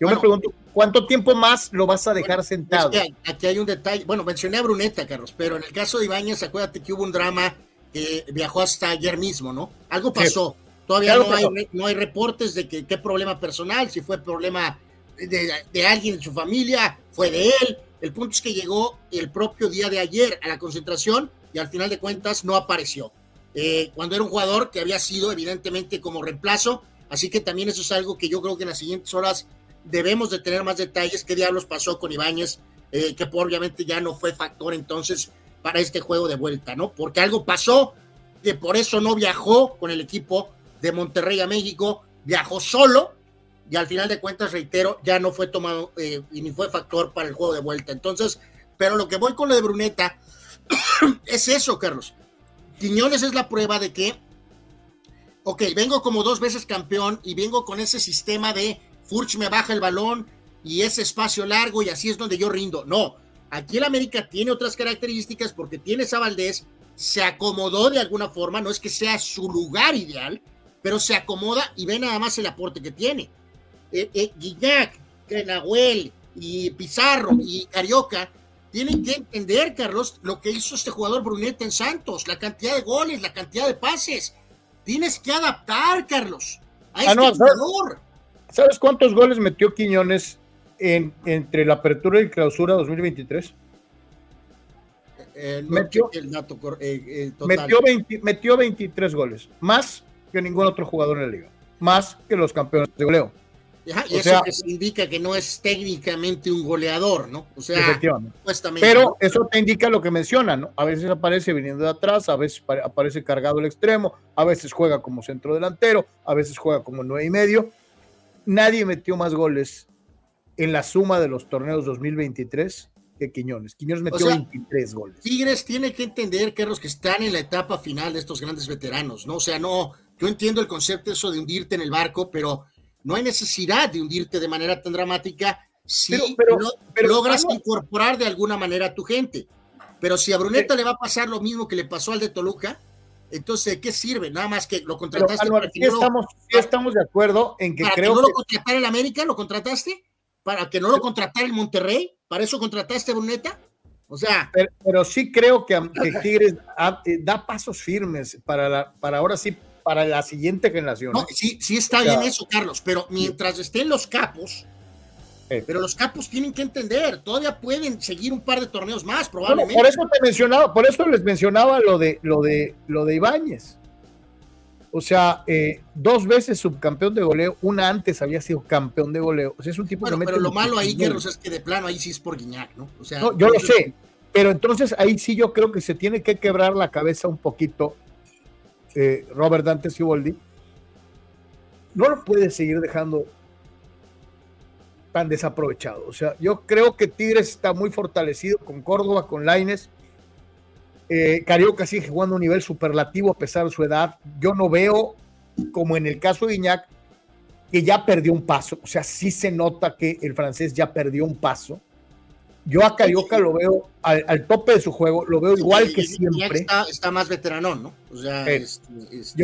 Yo me pregunto, ¿cuánto tiempo más lo vas a dejar sentado? aquí hay un detalle. Bueno, mencioné a Bruneta, Carlos, pero en el caso de Ibáñez, acuérdate que hubo un drama que viajó hasta ayer mismo, ¿no? Algo pasó. Todavía no, hay, no hay reportes de que qué problema personal, si fue problema de, alguien en su familia, fue de él. El punto es que llegó el propio día de ayer a la concentración al final de cuentas no apareció. Eh, cuando era un jugador que había sido evidentemente como reemplazo, así que también eso es algo que yo creo que en las siguientes horas debemos de tener más detalles, qué diablos pasó con Ibáñez, eh, que obviamente ya no fue factor entonces para este juego de vuelta, ¿no? Porque algo pasó, que por eso no viajó con el equipo de Monterrey a México, viajó solo y al final de cuentas, reitero, ya no fue tomado eh, y ni fue factor para el juego de vuelta. Entonces, pero lo que voy con lo de Bruneta es eso, Carlos. Quiñones es la prueba de que, ok, vengo como dos veces campeón y vengo con ese sistema de Furch me baja el balón y ese espacio largo y así es donde yo rindo. No, aquí el América tiene otras características porque tiene a se acomodó de alguna forma, no es que sea su lugar ideal, pero se acomoda y ve nada más el aporte que tiene. Eh, eh, y Pizarro y Carioca tienen que entender, Carlos, lo que hizo este jugador Bruneta en Santos, la cantidad de goles, la cantidad de pases. Tienes que adaptar, Carlos, a ah, este jugador. ¿Sabes cuántos goles metió Quiñones en, entre la apertura y clausura 2023? Eh, metió, el dato, metió, metió 23 goles, más que ningún otro jugador en la liga, más que los campeones de goleo y eso indica que no es técnicamente un goleador, ¿no? O sea, Pero eso te indica lo que menciona, ¿no? A veces aparece viniendo de atrás, a veces aparece cargado el extremo, a veces juega como centro delantero, a veces juega como nueve y medio. Nadie metió más goles en la suma de los torneos 2023 que Quiñones. Quiñones metió 23 goles. Tigres tiene que entender, que los que están en la etapa final de estos grandes veteranos, ¿no? O sea, no, yo entiendo el concepto eso de hundirte en el barco, pero no hay necesidad de hundirte de manera tan dramática si pero, logras incorporar de alguna manera a tu gente. Pero si a Bruneta le va a pasar lo mismo que le pasó al de Toluca, entonces ¿de qué sirve? Nada más que lo contrataste. para que estamos, estamos de acuerdo en que creo que no lo contratara el América, ¿lo contrataste? ¿Para que no lo contratara el Monterrey? ¿Para eso contrataste a Bruneta? O sea. Pero, sí creo que, Tigres eh, da pasos firmes para, para ahora sí para la siguiente generación. No, ¿eh? sí, sí está bien eso, Carlos, pero mientras estén los capos, pero los capos tienen que entender, todavía pueden seguir un par de torneos más, probablemente. por eso te mencionaba, por eso les mencionaba lo de lo de lo de Ibáñez. O sea, eh, dos veces subcampeón de goleo, una antes había sido campeón de goleo. O sea, es un tipo bueno, Pero lo malo ahí, Carlos, es que de plano ahí sí es por Guiñac, ¿no? O sea, yo lo sé, pero entonces ahí sí yo creo que se tiene que quebrar la cabeza un poquito eh, Robert Dante Siboldi, no lo puede seguir dejando tan desaprovechado. O sea, yo creo que Tigres está muy fortalecido con Córdoba, con Laines. Eh, Carioca sigue jugando a un nivel superlativo a pesar de su edad. Yo no veo, como en el caso de Iñak, que ya perdió un paso. O sea, sí se nota que el francés ya perdió un paso. Yo a Carioca lo veo al, tope de su juego, lo veo igual que siempre. Está, más veteranón, ¿no? O sea, este, este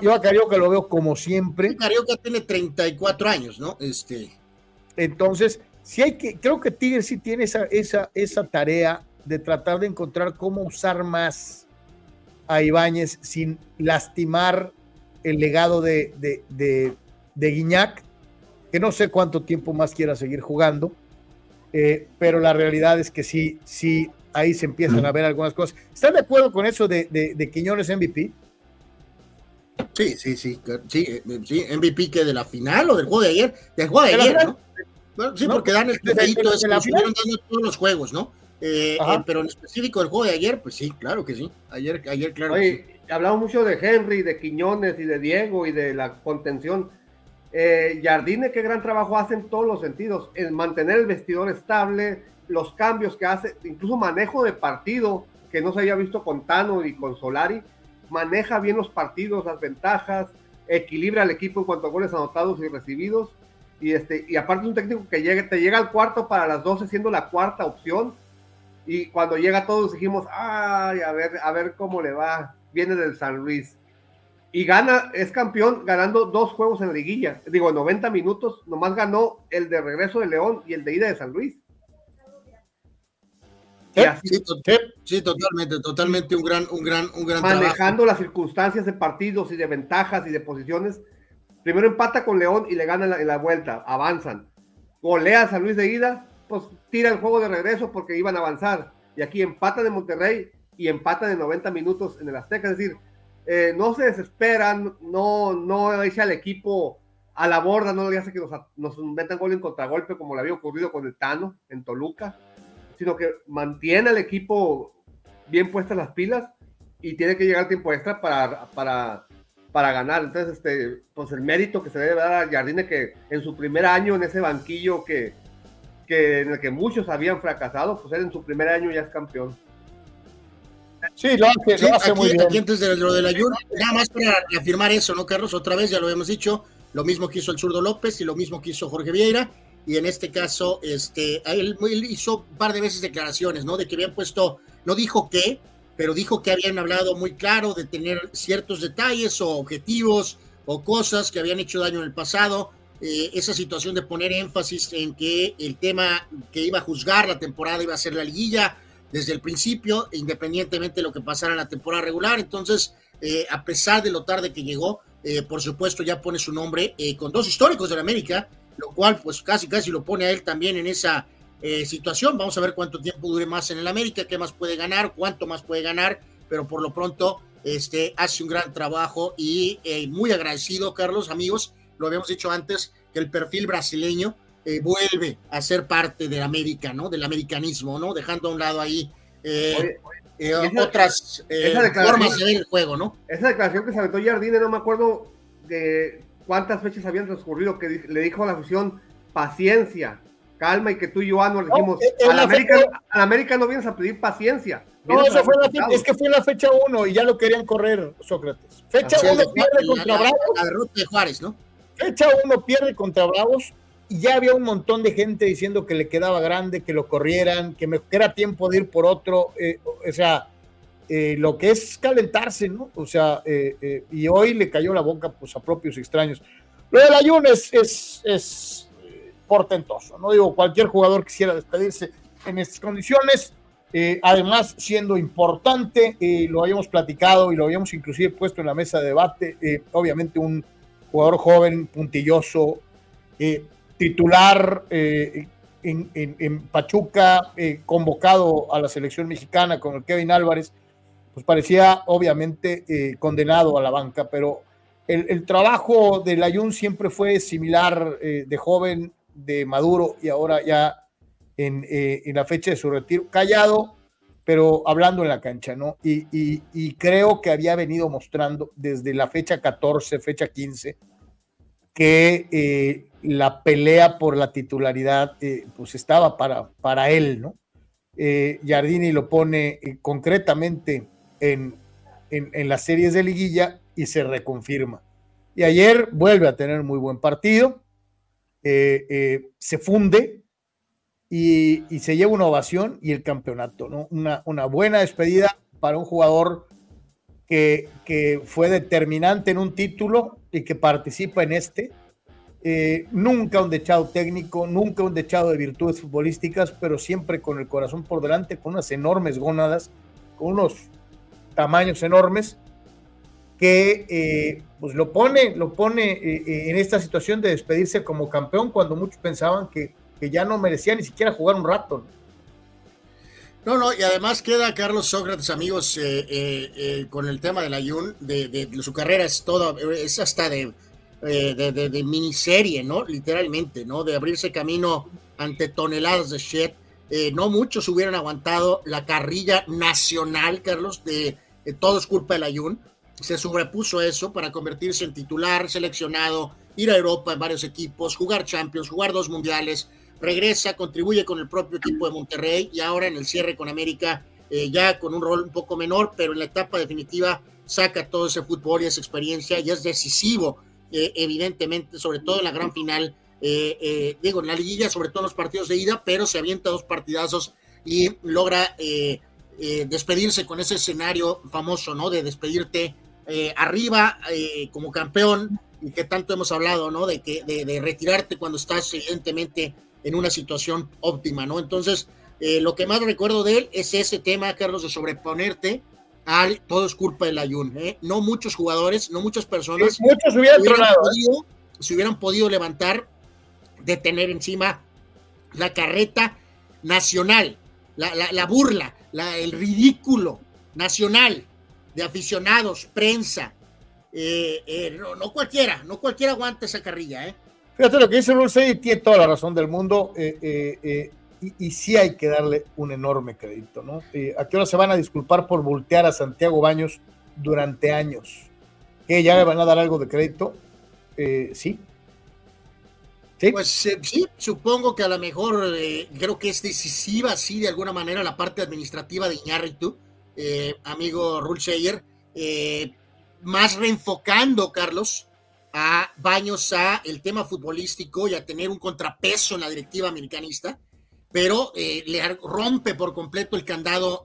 yo, a Carioca lo veo como siempre. Carioca tiene 34 años, ¿no? Este. Entonces, sí hay que, creo que Tigres sí tiene esa, esa, esa tarea de tratar de encontrar cómo usar más a Ibáñez sin lastimar el legado de, de, de, de Guiñac, que no sé cuánto tiempo más quiera seguir jugando eh, pero la realidad es que sí, sí, ahí se empiezan a ver algunas cosas. ¿Están de acuerdo con eso de, de, Quiñones MVP? Sí, sí, sí, sí, eh, sí, MVP que de la final o del juego de ayer, del juego de, ayer, ¿no? sí, porque dan el trofeito, es la final. dando todos los juegos, ¿no? Eh, pero en específico el juego de ayer, pues sí, claro que sí. Ayer, ayer claro. Oye, hablamos mucho de Henry, de Quiñones y de Diego y de la contención eh, Jardine, qué gran trabajo hace en todos los sentidos, en mantener el vestidor estable, los cambios que hace, incluso manejo de partido, que no se había visto con Tano y con Solari, maneja bien los partidos, las ventajas, equilibra al equipo en cuanto a goles anotados y recibidos, y, este, y aparte es un técnico que llega, te llega al cuarto para las 12 siendo la cuarta opción, y cuando llega todos dijimos, ay, a ver, a ver cómo le va, viene del San Luis y gana, es campeón ganando dos juegos en la liguilla. Digo, 90 minutos, nomás ganó el de regreso de León y el de ida de San Luis. sí, totalmente, totalmente un gran, un gran, un gran Manejando las circunstancias de partidos y de ventajas y de posiciones. Primero empata con León y le gana en la, vuelta, avanzan. golea a San Luis de ida, pues tira el juego de regreso porque iban a avanzar. Y aquí empatan en Monterrey y empatan en 90 minutos en el Azteca. Es decir, eh, no se desesperan, no, no echa al equipo a la borda, no le hace que nos, nos metan gol en contragolpe como le había ocurrido con el Tano en Toluca, sino que mantiene al equipo bien puestas las pilas y tiene que llegar tiempo extra para, para, para ganar. Entonces, este, pues el mérito que se debe dar a Jardine que en su primer año en ese banquillo que, que en el que muchos habían fracasado, pues él en su primer año ya es campeón. Sí, lo hace, lo hace muy bien. Aquí antes de lo de la nada más para afirmar eso, ¿no, Carlos? Otra vez, ya lo habíamos dicho, lo mismo que hizo el zurdo López y lo mismo que hizo Jorge Vieira. Y en este caso, este, él, hizo un par de veces declaraciones, ¿no? De que habían puesto, no dijo qué, pero dijo que habían hablado muy claro de tener ciertos detalles o objetivos o cosas que habían hecho daño en el pasado. Eh, esa situación de poner énfasis en que el tema que iba a juzgar la temporada iba a ser la liguilla desde el principio, independientemente de lo que pasara en la temporada regular. Entonces, eh, a pesar de lo tarde que llegó, eh, por supuesto, ya pone su nombre eh, con dos históricos de la América, lo cual pues casi casi lo pone a él también en esa eh, situación. Vamos a ver cuánto tiempo dure más en el América, qué más puede ganar, cuánto más puede ganar, pero por lo pronto este, hace un gran trabajo y muy agradecido, Carlos, amigos, lo habíamos dicho antes, que el perfil brasileño vuelve a ser parte del América, ¿no? Del americanismo, ¿no? Dejando a un lado ahí eh, otras eh, formas de ver el juego, ¿no? Esa declaración que se aventó Jardine, no me acuerdo de cuántas fechas habían transcurrido, que le dijo a la afición, paciencia, calma, y que tú y yo, le dijimos, a, la América, no vienes a pedir paciencia. No, eso fue la, es que fue la fecha 1 y ya lo querían correr, Sócrates. Fecha 1 pierde contra Bravos. La derrota de Juárez, ¿no? Fecha 1 pierde contra Bravos y ya había un montón de gente diciendo que le quedaba grande, que lo corrieran, que, me, era tiempo de ir por otro. Eh, o sea, eh, lo que es calentarse, ¿no? O sea, eh, y hoy le cayó la boca pues, a propios extraños. Lo del Ayun es, es, es portentoso, no digo, cualquier jugador quisiera despedirse en estas condiciones. además, siendo importante, lo habíamos platicado y lo habíamos inclusive puesto en la mesa de debate, obviamente un jugador joven, puntilloso, titular eh, en, Pachuca, eh, convocado a la selección mexicana con el Kevin Álvarez, pues parecía obviamente eh, condenado a la banca, pero el, trabajo de Layun siempre fue similar de joven, de maduro y ahora ya en, la fecha de su retiro, callado, pero hablando en la cancha, ¿no? Y, y creo que había venido mostrando desde la fecha 14, fecha 15, que la pelea por la titularidad eh, pues estaba para, para él, ¿no? Eh, Giardini lo pone concretamente en, en, las series de liguilla y se reconfirma. Y ayer vuelve a tener muy buen partido, se funde y, se lleva una ovación y el campeonato, ¿no? Una, una buena despedida para un jugador que, que fue determinante en un título y que participa en este. Eh, nunca un dechado técnico, nunca un dechado de virtudes futbolísticas, pero siempre con el corazón por delante, con unas enormes gónadas, con unos tamaños enormes, que eh, pues lo pone, lo pone eh, en esta situación de despedirse como campeón cuando muchos pensaban que, que ya no merecía ni siquiera jugar un rato. No, no, y además queda Carlos Sócrates, amigos, con el tema del Ayun, de, de, su carrera es todo, es hasta de, eh, de, miniserie, ¿no? Literalmente, ¿no? De abrirse camino ante toneladas de shit. Eh, no muchos hubieran aguantado la carrilla nacional, Carlos, de, todo es culpa del Ayun. Se sobrepuso eso para convertirse en titular, seleccionado, ir a Europa en varios equipos, jugar Champions, jugar dos mundiales, regresa, contribuye con el propio equipo de Monterrey y ahora en el cierre con América eh, ya con un rol un poco menor, pero en la etapa definitiva saca todo ese fútbol y esa experiencia y es decisivo, eh, evidentemente, sobre todo en la gran final, eh, digo, en la liguilla, sobre todo en los partidos de ida, pero se avienta dos partidazos y logra despedirse con ese escenario famoso, ¿no? De despedirte arriba como campeón y que tanto hemos hablado, ¿no? De, que, de retirarte cuando estás evidentemente en una situación óptima, ¿no? Entonces, eh, lo que más recuerdo de él es ese tema, Carlos, de sobreponerte al todo es culpa del Ayun. ¿eh? No muchos jugadores, no muchas personas. muchos hubieran, hubieran podido, se hubieran podido levantar de tener encima la carreta nacional, la, burla, el ridículo nacional de aficionados, prensa. Eh, eh, no, cualquiera, no cualquiera aguanta esa carrilla. ¿eh? Fíjate lo que dice Rulsey, tiene toda la razón del mundo. Y, y, sí hay que darle un enorme crédito, ¿no? ¿A qué hora se van a disculpar por voltear a Santiago Baños durante años? ¿Que ya le van a dar algo de crédito? sí, pues eh, sí, supongo que a lo mejor eh, creo que es decisiva, sí, de alguna manera, la parte administrativa de Iñárritu, eh, amigo Rulseyer, más reenfocando, Carlos, a Baños a el tema futbolístico y a tener un contrapeso en la directiva americanista, pero le rompe por completo el candado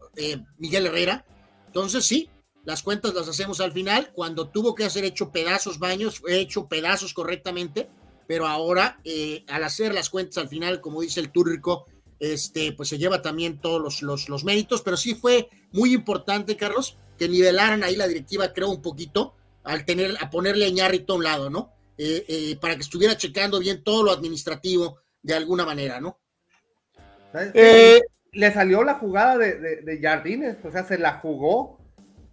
Miguel Herrera. Entonces, sí, las cuentas las hacemos al final. Cuando tuvo que hacer hecho pedazos Baños, fue hecho pedazos correctamente pero ahora eh, al hacer las cuentas al final, como dice el Túrico, este, pues se lleva también todos los, los, méritos, pero sí fue muy importante, Carlos, que nivelaran ahí la directiva, creo, un poquito, al tener, a ponerle a Ñarrito a un lado, ¿no? Eh, eh, para que estuviera checando bien todo lo administrativo de alguna manera, ¿no? Le salió la jugada de, de, Jardines, o sea, se la jugó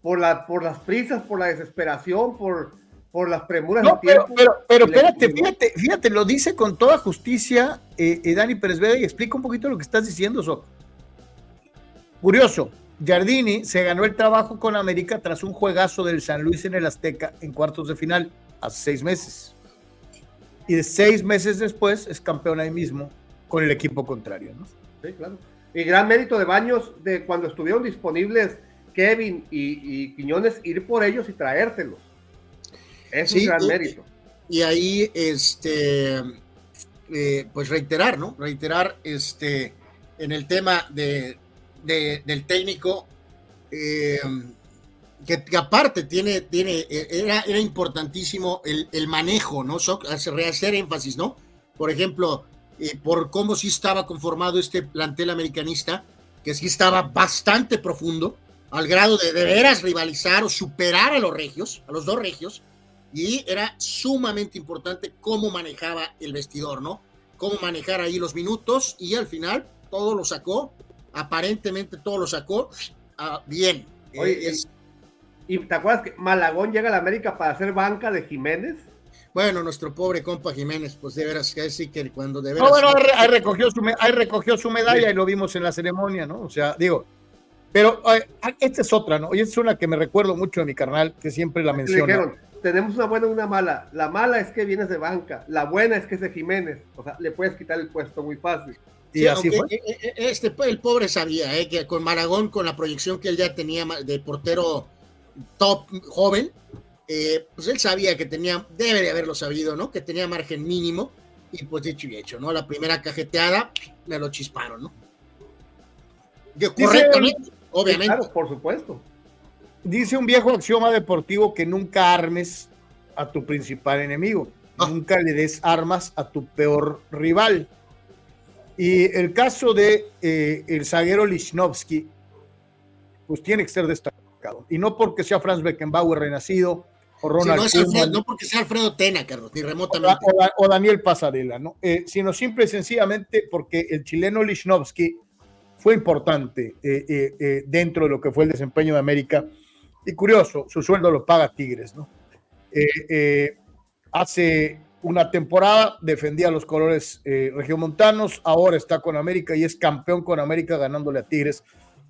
por, la, por las prisas, por la desesperación, por, por las premuras no, pero, Pero, espérate, fíjate, fíjate, lo dice con toda justicia eh, eh, Dani Pérez Veda y explica un poquito lo que estás diciendo. So. Curioso, Giardini se ganó el trabajo con América tras un juegazo del San Luis en el Azteca en cuartos de final hace seis meses. Y de seis meses después es campeón ahí mismo con el equipo contrario. ¿no? Sí, claro. Y gran mérito de Baños de cuando estuvieron disponibles Kevin y, y Quiñones, ir por ellos y traértelos. Es un gran mérito. Y ahí, este, eh, pues reiterar, ¿no? Reiterar, este, en el tema de, del técnico, eh, que, aparte tiene, tiene, era, era importantísimo el, manejo, ¿no? hacer énfasis, ¿no? Por ejemplo, eh, por cómo sí estaba conformado este plantel americanista, que sí estaba bastante profundo, al grado de de veras rivalizar o superar a los regios, a los dos regios, y era sumamente importante cómo manejaba el vestidor, ¿no? Cómo manejar ahí los minutos y al final todo lo sacó, aparentemente todo lo sacó ah, bien. Eh, ¿Y te acuerdas que Malagón llega a la América para hacer banca de Jiménez? Bueno, nuestro pobre compa Jiménez, pues de veras que sí que cuando de veras. No, bueno, ahí recogió su, ahí recogió su medalla y lo vimos en la ceremonia, ¿no? O sea, digo, pero esta es otra, ¿no? Y es una que me recuerdo mucho de mi carnal, que siempre la menciona tenemos una buena y una mala. La mala es que vienes de banca, la buena es que es de Jiménez, o sea, le puedes quitar el puesto muy fácil. Y así fue. Eh, eh, este, el pobre sabía eh, que con Maragón, con la proyección que él ya tenía de portero top joven, pues él sabía que tenía, debe de haberlo sabido, ¿no? Que tenía margen mínimo, y pues dicho y hecho, ¿no? La primera cajeteada, me lo chisparon, ¿no? correctamente, obviamente. claro, por supuesto. Dice un viejo axioma deportivo que nunca armes a tu principal enemigo, ah. nunca le des armas a tu peor rival. Y el caso de eh, el zaguero Lichnowsky, pues tiene que ser destacado. Y no porque sea Franz Beckenbauer renacido, o Ronald no, porque sea Alfredo Tena, Carlos, ni remotamente. O, Daniel Pasarela, ¿no? Eh, sino simple y sencillamente porque el chileno Lichnowsky fue importante eh, dentro de lo que fue el desempeño de América y curioso, su sueldo lo paga Tigres, ¿no? Eh, eh, hace una temporada defendía los colores eh, regiomontanos, ahora está con América y es campeón con América ganándole a Tigres.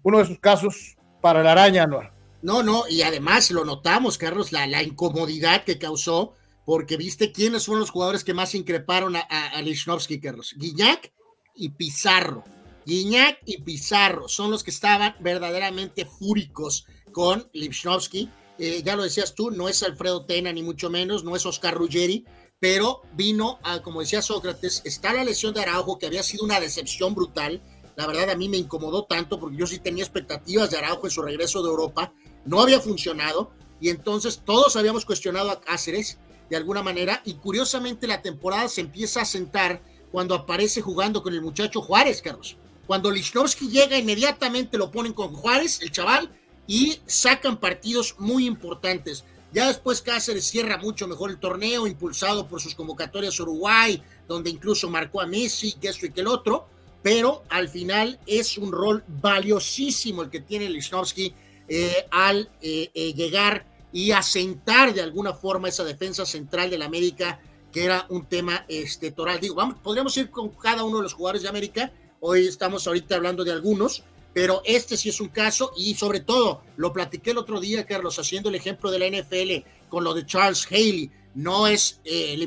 Uno de sus casos para la araña, ¿no? No, no, y además lo notamos, Carlos, la, incomodidad que causó, porque viste quiénes fueron los jugadores que más increparon a, a, Carlos. Guiñac y Pizarro. Guiñac y Pizarro son los que estaban verdaderamente fúricos con Lipschnowski. Eh, ya lo decías tú, no es Alfredo Tena, ni mucho menos, no es Oscar Ruggeri, pero vino a, como decía Sócrates, está la lesión de Araujo, que había sido una decepción brutal. La verdad, a mí me incomodó tanto porque yo sí tenía expectativas de Araujo en su regreso de Europa, no había funcionado, y entonces todos habíamos cuestionado a Cáceres de alguna manera, y curiosamente la temporada se empieza a sentar cuando aparece jugando con el muchacho Juárez, Carlos. Cuando Lichnowsky llega, inmediatamente lo ponen con Juárez, el chaval, y sacan partidos muy importantes. Ya después Cáceres cierra mucho mejor el torneo, impulsado por sus convocatorias Uruguay, donde incluso marcó a Messi, que esto y que el otro, pero al final es un rol valiosísimo el que tiene Lichnowsky eh, al eh, eh, llegar y asentar de alguna forma esa defensa central de la América, que era un tema este, toral. Digo, vamos, podríamos ir con cada uno de los jugadores de América, hoy estamos ahorita hablando de algunos, pero este sí es un caso y sobre todo, lo platiqué el otro día, Carlos, haciendo el ejemplo de la NFL con lo de Charles Haley, no es eh,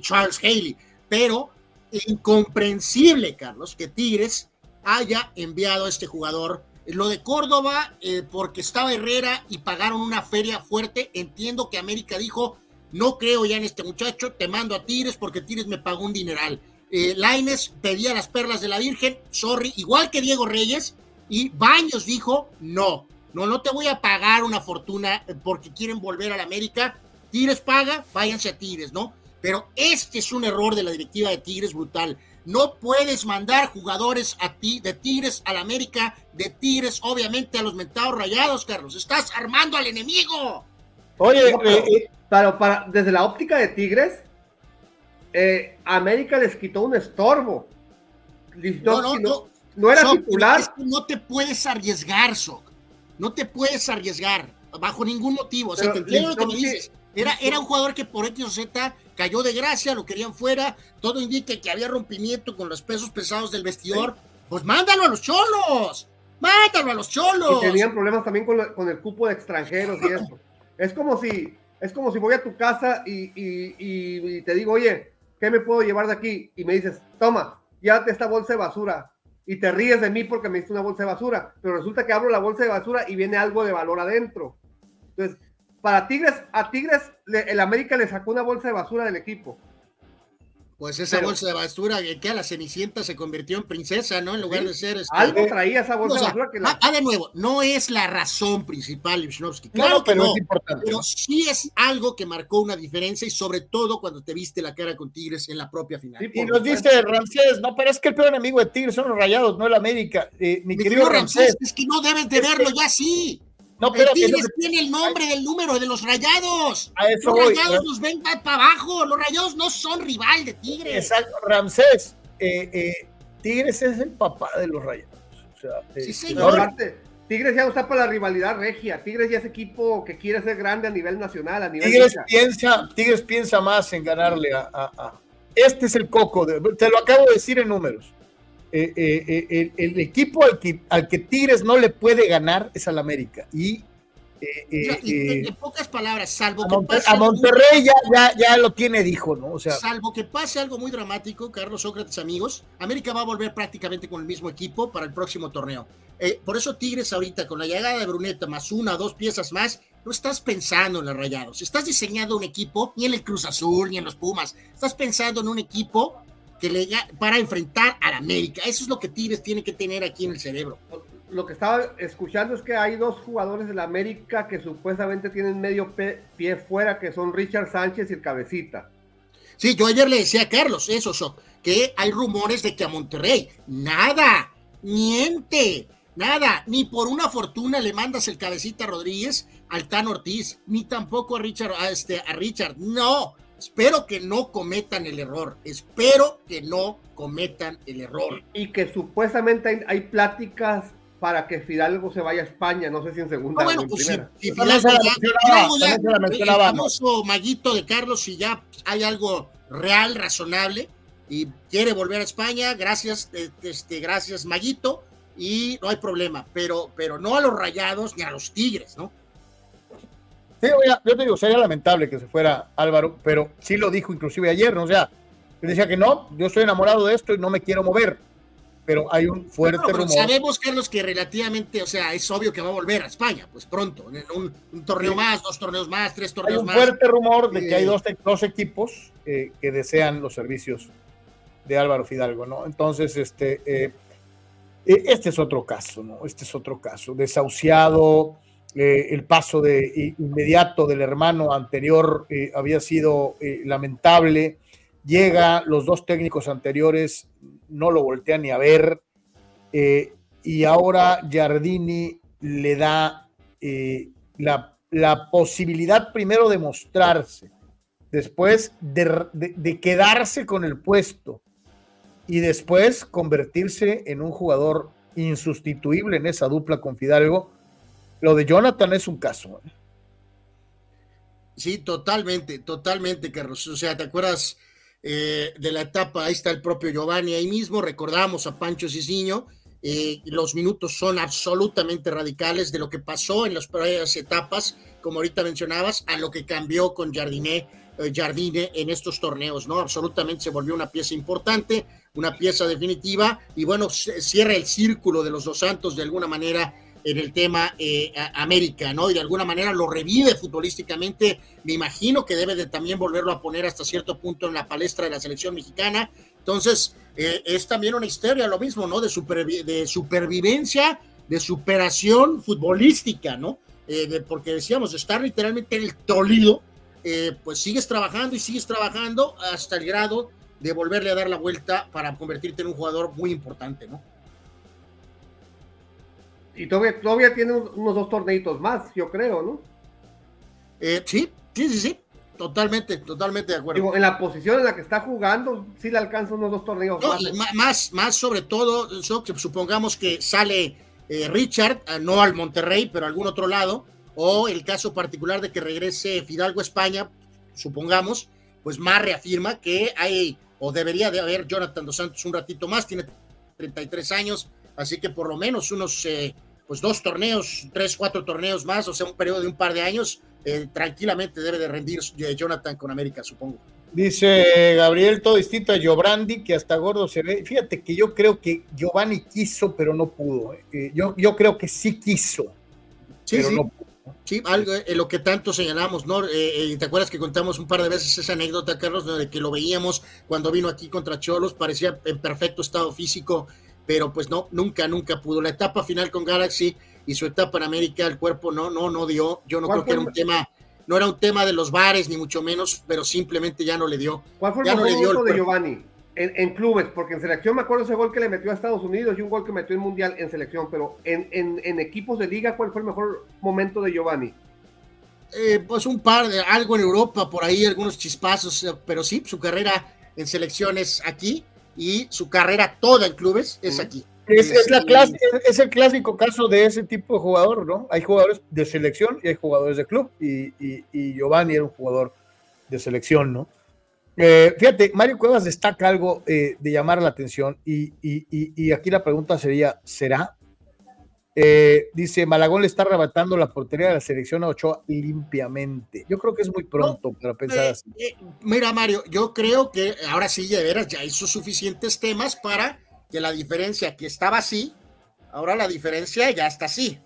Charles Haley, pero incomprensible, Carlos, que Tigres haya enviado a este jugador. Lo de Córdoba, eh, porque estaba Herrera y pagaron una feria fuerte, entiendo que América dijo, no creo ya en este muchacho, te mando a Tigres porque Tigres me pagó un dineral. Eh, Laines pedía las perlas de la Virgen, sorry, igual que Diego Reyes, y Baños dijo, no, no, no te voy a pagar una fortuna porque quieren volver a la América. Tigres paga, váyanse a Tigres, ¿no? Pero este es un error de la directiva de Tigres brutal. No puedes mandar jugadores a ti, de Tigres a la América, de Tigres, obviamente, a los mentados rayados, Carlos. Estás armando al enemigo. Oye, eh, eh, pero para, desde la óptica de Tigres, eh, América les quitó un estorbo. No, no, no, no era titular. no te puedes arriesgar, Sok. No te puedes arriesgar bajo ningún motivo. O sea, te entiendo lo que me dices. Era, era un jugador que por X o Z cayó de gracia, lo querían fuera. Todo indica que había rompimiento con los pesos pesados del vestidor. Pues mándalo a los cholos. Mándalo a los cholos. Y tenían problemas también con, el cupo de extranjeros y eso. es como si, es como si voy a tu casa y, y te digo, oye, ¿qué me puedo llevar de aquí? Y me dices, toma, llévate esta bolsa de basura y te ríes de mí porque me diste una bolsa de basura, pero resulta que abro la bolsa de basura y viene algo de valor adentro. Entonces, para Tigres, a Tigres, el América le sacó una bolsa de basura del equipo. Pues esa bolsa de basura, que a la Cenicienta se convirtió en princesa, ¿no? En lugar de ser. Este, algo traía esa bolsa de basura que la... Ah, de nuevo, no es la razón principal, Lichnowsky. Claro, que no. Pero sí es algo que marcó una diferencia y sobre todo cuando te viste la cara con Tigres en la propia final. y nos dice Ramsés, no, pero es que el peor enemigo de Tigres son los rayados, no el América. Eh, mi, querido Ramsés. Es que no deben tenerlo ya sí. No, pero Tigres tiene el nombre del número de los rayados. los rayados nos ven para abajo. Los rayados no son rival de Tigres. Exacto, Ramsés. Eh, eh, Tigres es el papá de los rayados. O sea, sí, señor. Tigres ya no está para la rivalidad regia. Tigres ya es equipo que quiere ser grande a nivel nacional. A nivel Tigres, piensa, Tigres piensa más en ganarle a, Este es el coco. te lo acabo de decir en números. Eh, eh, eh, el, equipo al que, al que Tigres no le puede ganar es al América. Y, en pocas palabras, salvo que pase. A Monterrey ya, ya, lo tiene, dijo, ¿no? O sea, salvo que pase algo muy dramático, Carlos Sócrates, amigos, América va a volver prácticamente con el mismo equipo para el próximo torneo. por eso Tigres ahorita, con la llegada de Bruneta, más una o dos piezas más, no estás pensando en los rayados, estás diseñando un equipo, ni en el Cruz Azul, ni en los Pumas, estás pensando en un equipo que le, para enfrentar al América. Eso es lo que Tigres tiene que tener aquí en el cerebro. Lo que estaba escuchando es que hay dos jugadores del América que supuestamente tienen medio pie fuera, que son Richard Sánchez y el Cabecita. Sí, yo ayer le decía a Carlos eso, que hay rumores de que a Monterrey, nada, niente, nada, ni por una fortuna le mandas el Cabecita Rodríguez al Tan Ortiz, ni tampoco a Richard, a, este, a Richard, no, Espero que no cometan el error. Espero que no cometan el error. Y, que supuestamente hay, pláticas para que Fidalgo se vaya a España, no sé si en segunda bueno, pues si, Fidalgo ya, el famoso maguito de Carlos, si ya hay algo real, razonable, y quiere volver a España, gracias, eh, este, gracias Maguito, y no hay problema, pero, pero no a los rayados ni a los tigres, ¿no? Sí, yo te digo, sería lamentable que se fuera Álvaro, pero sí lo dijo inclusive ayer, ¿no? O sea, decía que no, yo estoy enamorado de esto y no me quiero mover, pero hay un fuerte rumor. Sabemos, Carlos, que relativamente, o sea, es obvio que va a volver a España, pues pronto, un, un torneo más, dos torneos más, tres torneos más. Hay un fuerte rumor de que hay dos, dos equipos eh, que desean los servicios de Álvaro Fidalgo, ¿no? Entonces, este, eh, e, este es otro caso, ¿no? Este es otro caso, desahuciado eh, el paso de, inmediato del hermano anterior eh, había sido eh, lamentable. Llega, los dos técnicos anteriores no lo voltean ni a ver. y ahora Giardini le da la la posibilidad primero de mostrarse, después de, quedarse con el puesto y después convertirse en un jugador insustituible en esa dupla con Fidalgo, lo de Jonathan es un caso. ¿eh? Sí, totalmente, totalmente, Carlos. O sea, ¿te acuerdas eh, de la etapa? Ahí está el propio Giovanni, ahí mismo recordamos a Pancho Cicinho. Eh, los minutos son absolutamente radicales de lo que pasó en las primeras etapas, como ahorita mencionabas, a lo que cambió con Jardine, eh, Jardine en estos torneos, ¿no? Absolutamente se volvió una pieza importante, una pieza definitiva, y bueno, cierra el círculo de los dos santos de alguna manera en el tema eh, América, ¿no? Y de alguna manera lo revive futbolísticamente. Me imagino que debe de también volverlo a poner hasta cierto punto en la palestra de la selección mexicana. Entonces, eh, es también una historia, lo mismo, ¿no? De, de supervivencia, de superación futbolística, ¿no? Eh, porque decíamos, estar literalmente en el Toledo, pues sigues trabajando y sigues trabajando hasta el grado de volverle a dar la vuelta para convertirte en un jugador muy importante, ¿no? Y todavía, todavía tiene unos dos torneitos más, yo creo, ¿no? Eh, sí, sí, sí, sí. Totalmente, totalmente de acuerdo. en la posición en la que está jugando, sí le alcanza unos dos torneos más. más. Más, sobre todo, supongamos que sale eh, Richard, ah, no al Monterrey, pero a algún otro lado, o el caso particular de que regrese Fidalgo a España, supongamos, pues más reafirma que hay, o debería de haber Jonathan Dos Santos un ratito más, tiene 33 años, así que por lo menos unos eh, pues dos torneos, tres, cuatro torneos más, o sea, un periodo de un par de años, eh, tranquilamente debe de rendir eh, Jonathan con América, supongo. Dice Gabriel, todo distinto a Giovanni, que hasta gordo se ve. Fíjate que yo creo que Giovanni quiso, pero no pudo. Eh. yo, yo creo que sí quiso, sí, pero sí. no pudo. Sí, algo en lo que tanto señalamos, ¿no? ¿Te acuerdas que contamos un par de veces esa anécdota, Carlos, de que lo veíamos cuando vino aquí contra Cholos, parecía en perfecto estado físico, pero pues no, nunca, nunca pudo. La etapa final con Galaxy y su etapa en América, el cuerpo no, no, no dio. Yo no creo que era un tema, no era un tema de los bares, ni mucho menos, pero simplemente ya no le dio. ¿Cuál fue el mejor de Giovanni? En, clubes, porque en selección me acuerdo ese gol que le metió a Estados Unidos y un gol que metió en Mundial en selección, pero en, en, equipos de liga, ¿cuál fue el mejor momento de Giovanni? Eh, pues un par de algo en Europa, por ahí algunos chispazos, eh, pero sí, su carrera en selecciones aquí y su carrera toda en clubes es aquí. Es, la es el clásico caso de ese tipo de jugador, ¿no? Hay jugadores de selección y hay jugadores de club, y, Giovanni era un jugador de selección, ¿no? Eh, fíjate, Mario Cuevas destaca algo eh, de llamar la atención, y, y, aquí la pregunta sería: ¿será eh, dice, Malagón le está arrebatando la portería de la selección a Ochoa limpiamente. Yo creo que es muy pronto para pensar eh, así. Eh, mira, Mario, yo creo que ahora sí, de veras, ya hizo suficientes temas para que la diferencia que estaba así, ahora la diferencia ya está así.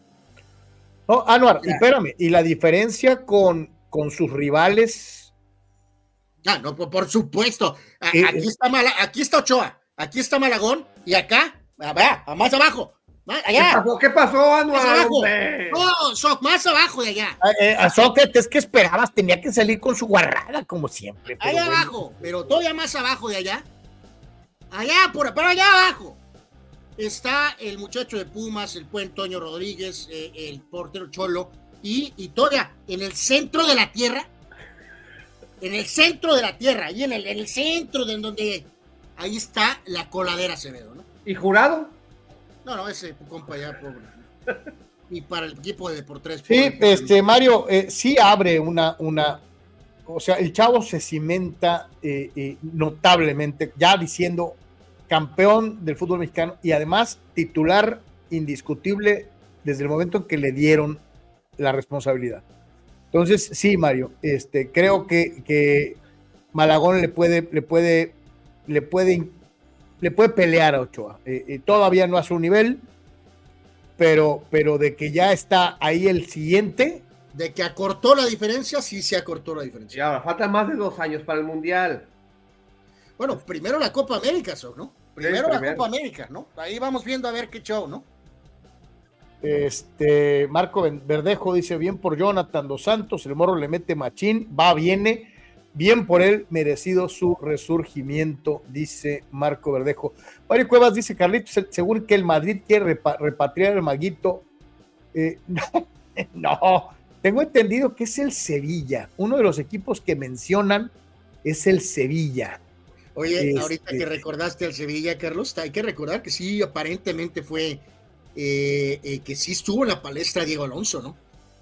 No, Anuar, espérame, y la diferencia con, con sus rivales. Ah, no, por supuesto. Aquí, está aquí está Ochoa, aquí está Malagón, y acá, a más abajo, Allá. ¿Qué pasó, Anual? No, más abajo de allá. Ah, eh, es que esperabas, tenía que salir con su guarrada, como siempre. Allá abajo, pero todavía más abajo de allá. Allá, por, pero allá abajo. Está el muchacho de Pumas, el buen Toño Rodríguez, eh, el portero Cholo, y, y todavía en el centro de la tierra, en el centro de la tierra, ahí en el, en el centro de donde, ahí está la coladera Acevedo, ¿no? ¿Y jurado? No, no, ese compa ya, pobre. Y para el equipo de Deportes. Sí, este, Mario, eh, sí abre una, una, o sea, el chavo se cimenta eh, eh, notablemente, ya diciendo campeón del fútbol mexicano y además titular indiscutible desde el momento en que le dieron la responsabilidad. Entonces, sí, Mario, este, creo que, que Malagón le puede, le puede, le puede le puede pelear a Ochoa. Eh, eh, todavía no a su nivel, pero, pero de que ya está ahí el siguiente. De que acortó la diferencia, sí se acortó la diferencia. Ya, falta más de dos años para el Mundial. Bueno, primero la Copa América, ¿no? Primero, la Copa América, ¿no? Ahí vamos viendo a ver qué show, ¿no? Este, Marco Verdejo dice bien por Jonathan Dos Santos, el morro le mete machín, va, viene, Bien por él, merecido su resurgimiento, dice Marco Verdejo. Mario Cuevas dice, Carlitos, según que el Madrid quiere repatriar el maguito. Eh, no, Tengo entendido que es el Sevilla. Uno de los equipos que mencionan es el Sevilla. Oye, ahorita que este recordaste al Sevilla, Carlos, hay que recordar que sí, aparentemente fue eh, eh, que sí estuvo en la palestra Diego Alonso, ¿no?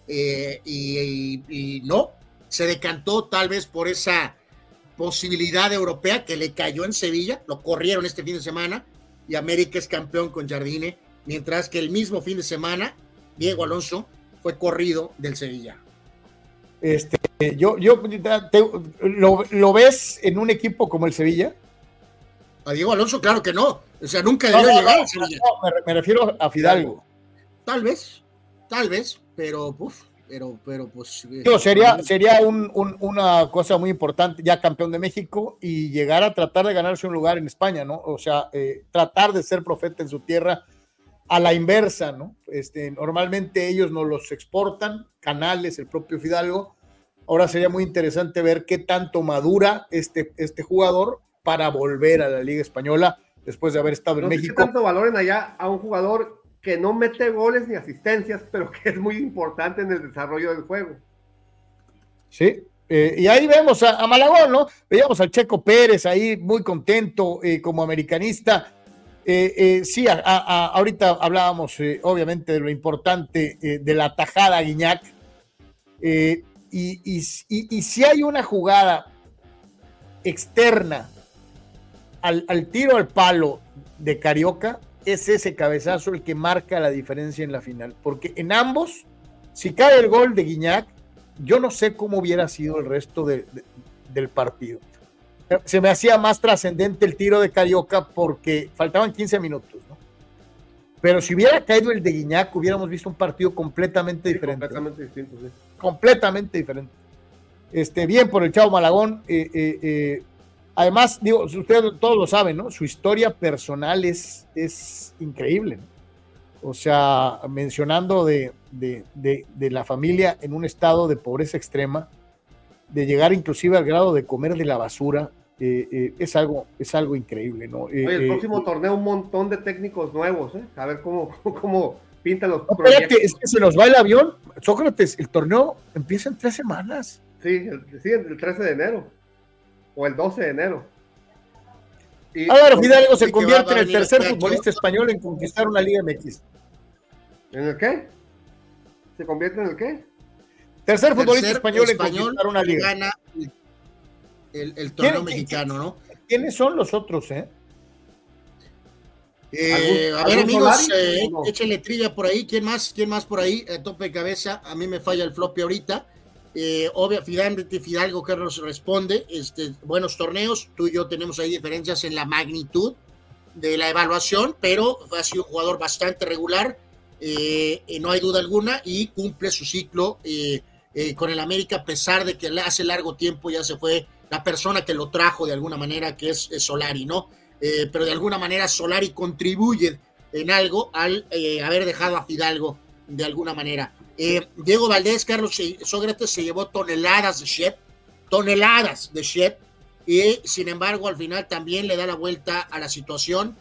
Eh, y, no, se decantó tal vez por esa posibilidad europea que le cayó en Sevilla, lo corrieron este fin de semana y América es campeón con Jardine, mientras que el mismo fin de semana Diego Alonso fue corrido del Sevilla. Este, yo, yo lo, ves en un equipo como el Sevilla? A Diego Alonso, claro que no. O sea, nunca debió llegar al Sevilla. Me, refiero a Fidalgo. Tal vez, tal vez, pero, pero, pero pues. Eh, sería, sería una cosa muy importante, ya campeón de México, y llegar a tratar de ganarse un lugar en España, ¿no? O sea, eh, tratar de ser profeta en su tierra a la inversa, ¿no? Este, normalmente ellos no los exportan, Canales, el propio Fidalgo. Ahora sería muy interesante ver qué tanto madura este, este jugador para volver a la Liga Española después de haber estado en México. ¿Qué tanto valoren allá a un jugador que no mete goles ni asistencias, pero que es muy importante en el desarrollo del juego? Sí, eh, y ahí vemos a, Malagón, ¿no? Veíamos al Checo Pérez ahí muy contento eh, como americanista eh, sí, ahorita hablábamos obviamente de lo importante de la tajada Guiñac. Y, si hay una jugada externa al, tiro al palo de Carioca, es ese cabezazo el que marca la diferencia en la final. Porque en ambos, si cae el gol de Guiñac, yo no sé cómo hubiera sido el resto del partido se me hacía más trascendente el tiro de Carioca porque faltaban 15 minutos, ¿no? Pero si hubiera caído el de Guiñac, hubiéramos visto un partido completamente diferente. Completamente distinto, sí. Completamente diferente. Este, bien por el Chavo Malagón. Eh, eh, eh, además, digo, ustedes todos lo saben, ¿no? Su historia personal es, es increíble. O sea, mencionando de, de, de la familia en un estado de pobreza extrema, de llegar inclusive al grado de comer de la basura, eh, eh, es, algo, es algo increíble, ¿no? Eh, el próximo torneo un montón de técnicos nuevos, A ver cómo, cómo pintan los proyectos. es que se nos va el avión. Sócrates, el torneo empieza en tres semanas. Sí, el, sí, el 13 de enero. O el 12 de enero. Y, Álvaro Fidalgo se convierte en el tercer futbolista español en conquistar una Liga MX. ¿En el qué? ¿Se convierte en el qué? Tercer futbolista español, en conquistar una liga el, torneo mexicano, ¿no? ¿Quiénes son los otros, eh? eh a ver, amigos, eh, échenle trilla por ahí. ¿Quién más? ¿Quién más por ahí? tope de cabeza. A mí me falla el floppy ahorita. Eh, obvio, Fidalgo que nos responde. Este, buenos torneos. Tú y yo tenemos ahí diferencias en la magnitud de la evaluación, pero ha sido un jugador bastante regular. Eh, no hay duda alguna y cumple su ciclo con el América, a pesar de que hace largo tiempo ya se fue la persona que lo trajo de alguna manera, que es, Solari, ¿no? Eh, pero de alguna manera Solari contribuye en algo al eh, haber dejado a Fidalgo de alguna manera. Eh, Diego Valdés, Carlos Sócrates se llevó toneladas de Shep, toneladas de Shep, y sin embargo al final también le da la vuelta a la situación.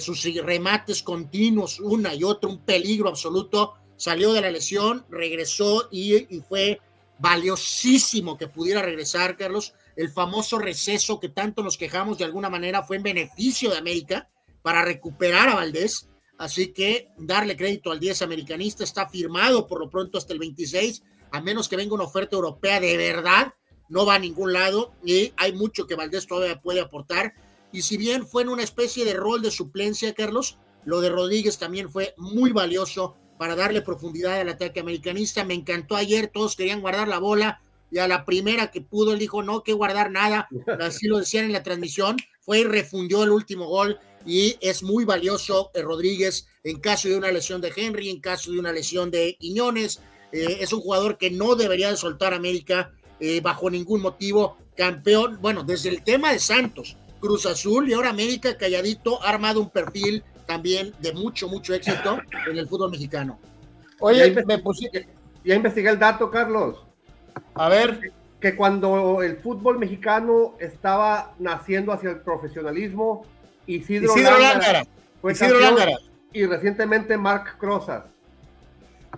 sus remates continuos, una y otra, un peligro absoluto. Salió de la lesión, regresó y, y fue valiosísimo que pudiera regresar, Carlos el famoso receso que tanto nos quejamos de alguna manera fue en beneficio de América para recuperar a Valdés. Así que darle crédito al 10 americanista está firmado por lo pronto hasta el 26, a menos que venga una oferta europea de verdad, no va a ningún lado y hay mucho que Valdés todavía puede aportar. Y si bien fue en una especie de rol de suplencia, Carlos, lo de Rodríguez también fue muy valioso para darle profundidad al ataque americanista. Me encantó ayer, todos querían guardar la bola, y a la primera que pudo, él dijo, no, que guardar nada, así lo decían en la transmisión, fue y refundió el último gol y es muy valioso eh, Rodríguez en caso de una lesión de Henry, en caso de una lesión de Quiñones, eh, es un jugador que no debería de soltar América eh, bajo ningún motivo, campeón, bueno, desde el tema de Santos, Cruz Azul y ahora América calladito ha armado un perfil también de mucho, mucho éxito en el fútbol mexicano. Oye, me puse, ya investigué el dato, Carlos. A ver. Que cuando el fútbol mexicano estaba naciendo hacia el profesionalismo, Isidro, Isidro Lángara, fue Isidro Lángara. y recientemente Marc Crozas.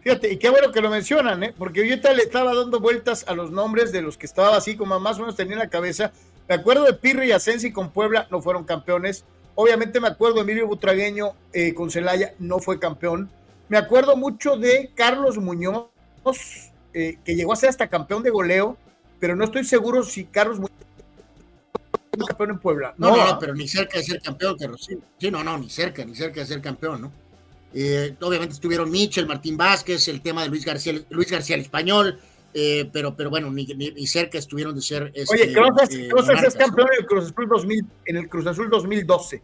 Fíjate, y qué bueno que lo mencionan, ¿eh? porque yo ahorita le estaba dando vueltas a los nombres de los que estaba así como más o menos tenía en la cabeza. Me acuerdo de Pirri y Asensi con Puebla, no fueron campeones. Obviamente me acuerdo de Emilio Butragueño eh, con Celaya, no fue campeón. Me acuerdo mucho de Carlos Muñoz, eh, que llegó a ser hasta campeón de goleo, pero no estoy seguro si Carlos Muñoz campeón en Puebla. No, no, no, pero ni cerca de ser campeón, Carlos. Sí, no, no, ni cerca, ni cerca de ser campeón, ¿no? Eh, obviamente estuvieron Michel, Martín Vázquez, el tema de Luis García, Luis García el español, eh, pero, pero bueno, ni, ni, cerca estuvieron de ser. Este, Oye, Cruzas, eh, es campeón en el Cruz Azul 2000, en el Cruz Azul 2012.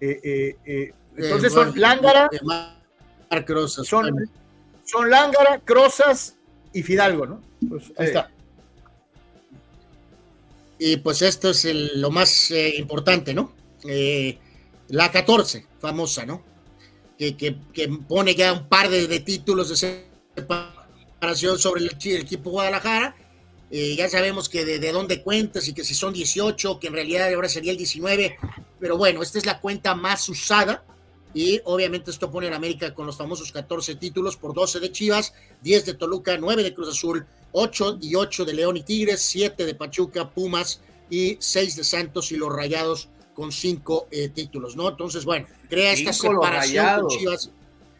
entonces son Lángara. son, son Lángara, Crozas y Fidalgo, ¿no? Pues ahí está. Y pues esto es lo más importante, ¿no? la 14, famosa, ¿no? que, pone ya un par de, títulos de separación sobre el, equipo Guadalajara. Eh, ya sabemos que de, dónde cuentas y que si son 18, que en realidad ahora sería el 19, pero bueno, esta es la cuenta más usada y obviamente esto pone en América con los famosos 14 títulos por 12 de Chivas, 10 de Toluca, 9 de Cruz Azul, 8 y 8 de León y Tigres, 7 de Pachuca, Pumas y 6 de Santos y los Rayados con cinco eh, títulos, ¿no? Entonces, bueno, crea esta separación con Chivas.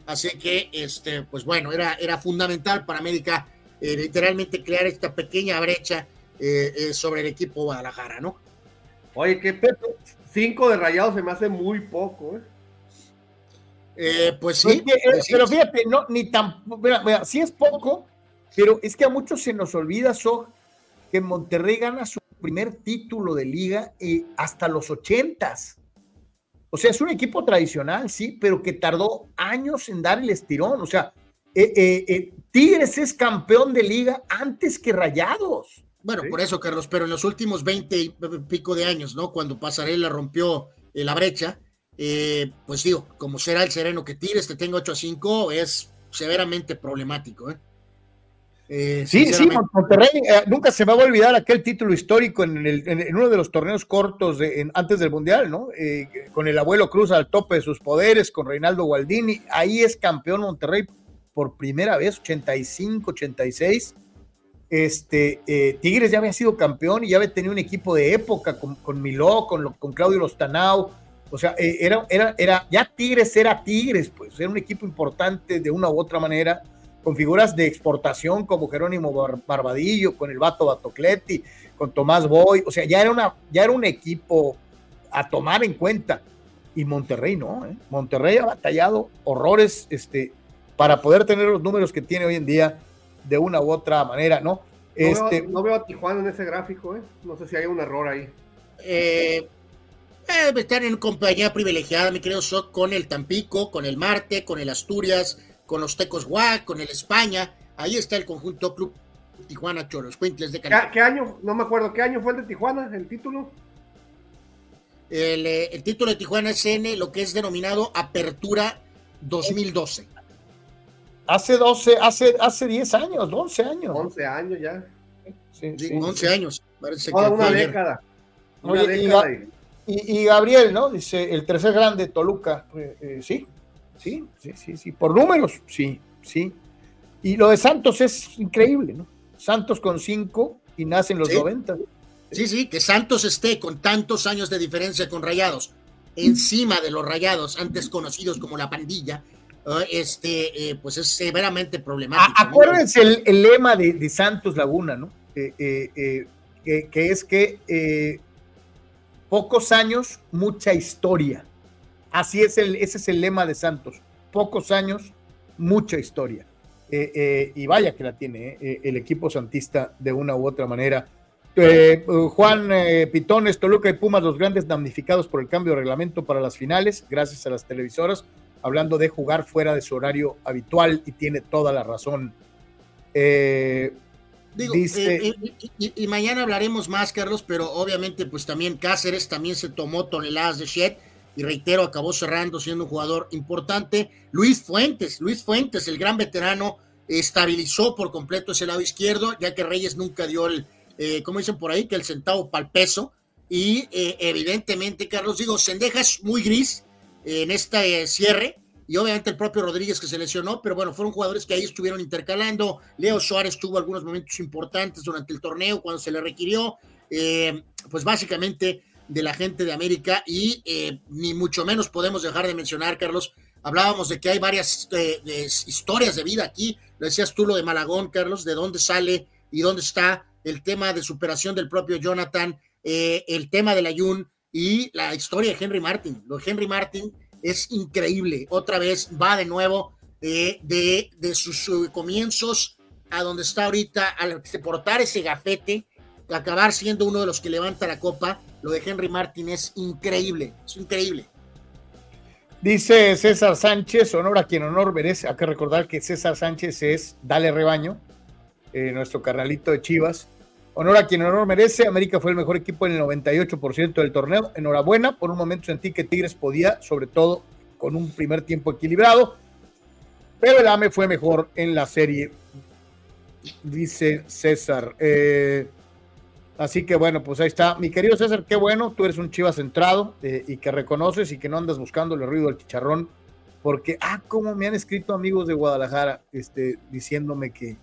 Así que, este, pues bueno, era, era fundamental para América eh, literalmente crear esta pequeña brecha eh, sobre el equipo Guadalajara, ¿no? Oye, que cinco de rayados se me hace muy poco, ¿eh? Pues sí. Pues pero fíjate, no, ni tan, mira, sí es poco, pero es que a muchos se nos olvida, So, que Monterrey gana su primer título de liga eh, hasta los ochentas. O sea, es un equipo tradicional, sí, pero que tardó años en dar el estirón. O sea, eh, eh, Tigres es campeón de liga antes que Rayados. Bueno, por eso, Carlos, pero en los últimos 20 y pico de años, ¿no? Cuando Pasarela rompió la brecha, pues digo, como será el sereno que Tigres que tenga 8 a 5, es severamente problemático, ¿eh? Eh, sí, sí, Monterrey eh, nunca se va a olvidar aquel título histórico en, uno de los torneos cortos antes del Mundial, ¿no? Eh, con el abuelo Cruz al tope de sus poderes, con Reinaldo Gualdini. Ahí es campeón Monterrey por primera vez, 85, 86. Este, Tigres ya había sido campeón y ya había tenido un equipo de época con, con Miló, con, con Claudio Lostanao. O sea, era, era, era, ya Tigres era Tigres, pues era un equipo importante de una u otra manera con figuras de exportación como Jerónimo Barbadillo, con el Vato Batocletti, con Tomás Boy, o sea, ya era, una, ya era un equipo a tomar en cuenta. Y Monterrey no, ¿eh? Monterrey ha batallado horrores este, para poder tener los números que tiene hoy en día de una u otra manera, ¿no? No, este, veo, no veo a Tijuana en ese gráfico, ¿eh? No sé si hay un error ahí. Eh, eh, estar en compañía privilegiada, mi querido con el Tampico, con el Marte, con el Asturias, con los Tecos Guac, con el España. Ahí está el conjunto Club Tijuana Choros, Quintles de Cali. ¿Qué, año? No me acuerdo, ¿qué año fue el de Tijuana, el título? Eh, el, título de Tijuana es en lo que es denominado Apertura 2012. Hace 12, hace, hace 10 años, 11 años. 11 años ya. Sí, 11 años, parece que una década. Una década y, Gabriel, ¿no? Dice, el tercer grande, Toluca. Eh, eh, sí, Sí, sí, sí, sí. Por números, sí, sí. Y lo de Santos es increíble, ¿no? Santos con cinco y nace en los 90. Sí, sí, que Santos esté con tantos años de diferencia con Rayados, encima de los Rayados, antes conocidos como la pandilla, eh, este, eh, pues es severamente problemático. acuérdense el, lema de, Santos Laguna, ¿no? Eh, que, es que pocos años, mucha historia. Así es el, ese es el lema de Santos. Pocos años, mucha historia. Eh, eh, y vaya que la tiene eh, el equipo santista de una u otra manera. Juan Pitones, Toluca y Pumas, los grandes damnificados por el cambio de reglamento para las finales, gracias a las televisoras, hablando de jugar fuera de su horario habitual y tiene toda la razón. Dice, y, mañana hablaremos más, Carlos, pero obviamente pues también Cáceres también se tomó toneladas de shit y reitero, acabó cerrando siendo un jugador importante. Luis Fuentes, Luis Fuentes, el gran veterano, estabilizó por completo ese lado izquierdo, ya que Reyes nunca dio el, eh, como dicen por ahí, que el centavo para el peso. Y eh, evidentemente, Carlos, digo, Sendejas muy gris en este cierre, y obviamente el propio Rodríguez que se lesionó, pero bueno, fueron jugadores que ahí estuvieron intercalando. Leo Suárez tuvo algunos momentos importantes durante el torneo cuando se le requirió, eh, pues básicamente de la gente de América y eh, ni mucho menos podemos dejar de mencionar, Carlos, hablábamos de que hay varias eh, historias de vida aquí, lo decías tú lo de Malagón, Carlos, de dónde sale y dónde está el tema de superación del propio Jonathan, el tema de la Jun y la historia de Henry Martin. Lo de Henry Martin es increíble. Otra vez va de nuevo eh, de, sus comienzos a donde está ahorita, al portar ese gafete, acabar siendo uno de los que levanta la copa. Lo de Henry Martin es increíble, es increíble. Dice César Sánchez, honor a quien honor merece. Hay que recordar que César Sánchez es Dale Rebaño, eh, nuestro carnalito de Chivas. Honor a quien honor merece. América fue el mejor equipo en el 98% del torneo. Enhorabuena. Por un momento sentí que Tigres podía, sobre todo con un primer tiempo equilibrado. Pero el AME fue mejor en la serie, dice César. Eh, así que bueno, pues ahí está. Mi querido César, qué bueno. Tú eres un chiva centrado eh, y que reconoces y que no andas buscando el ruido del chicharrón. Porque, ah, como me han escrito amigos de Guadalajara este, diciéndome que,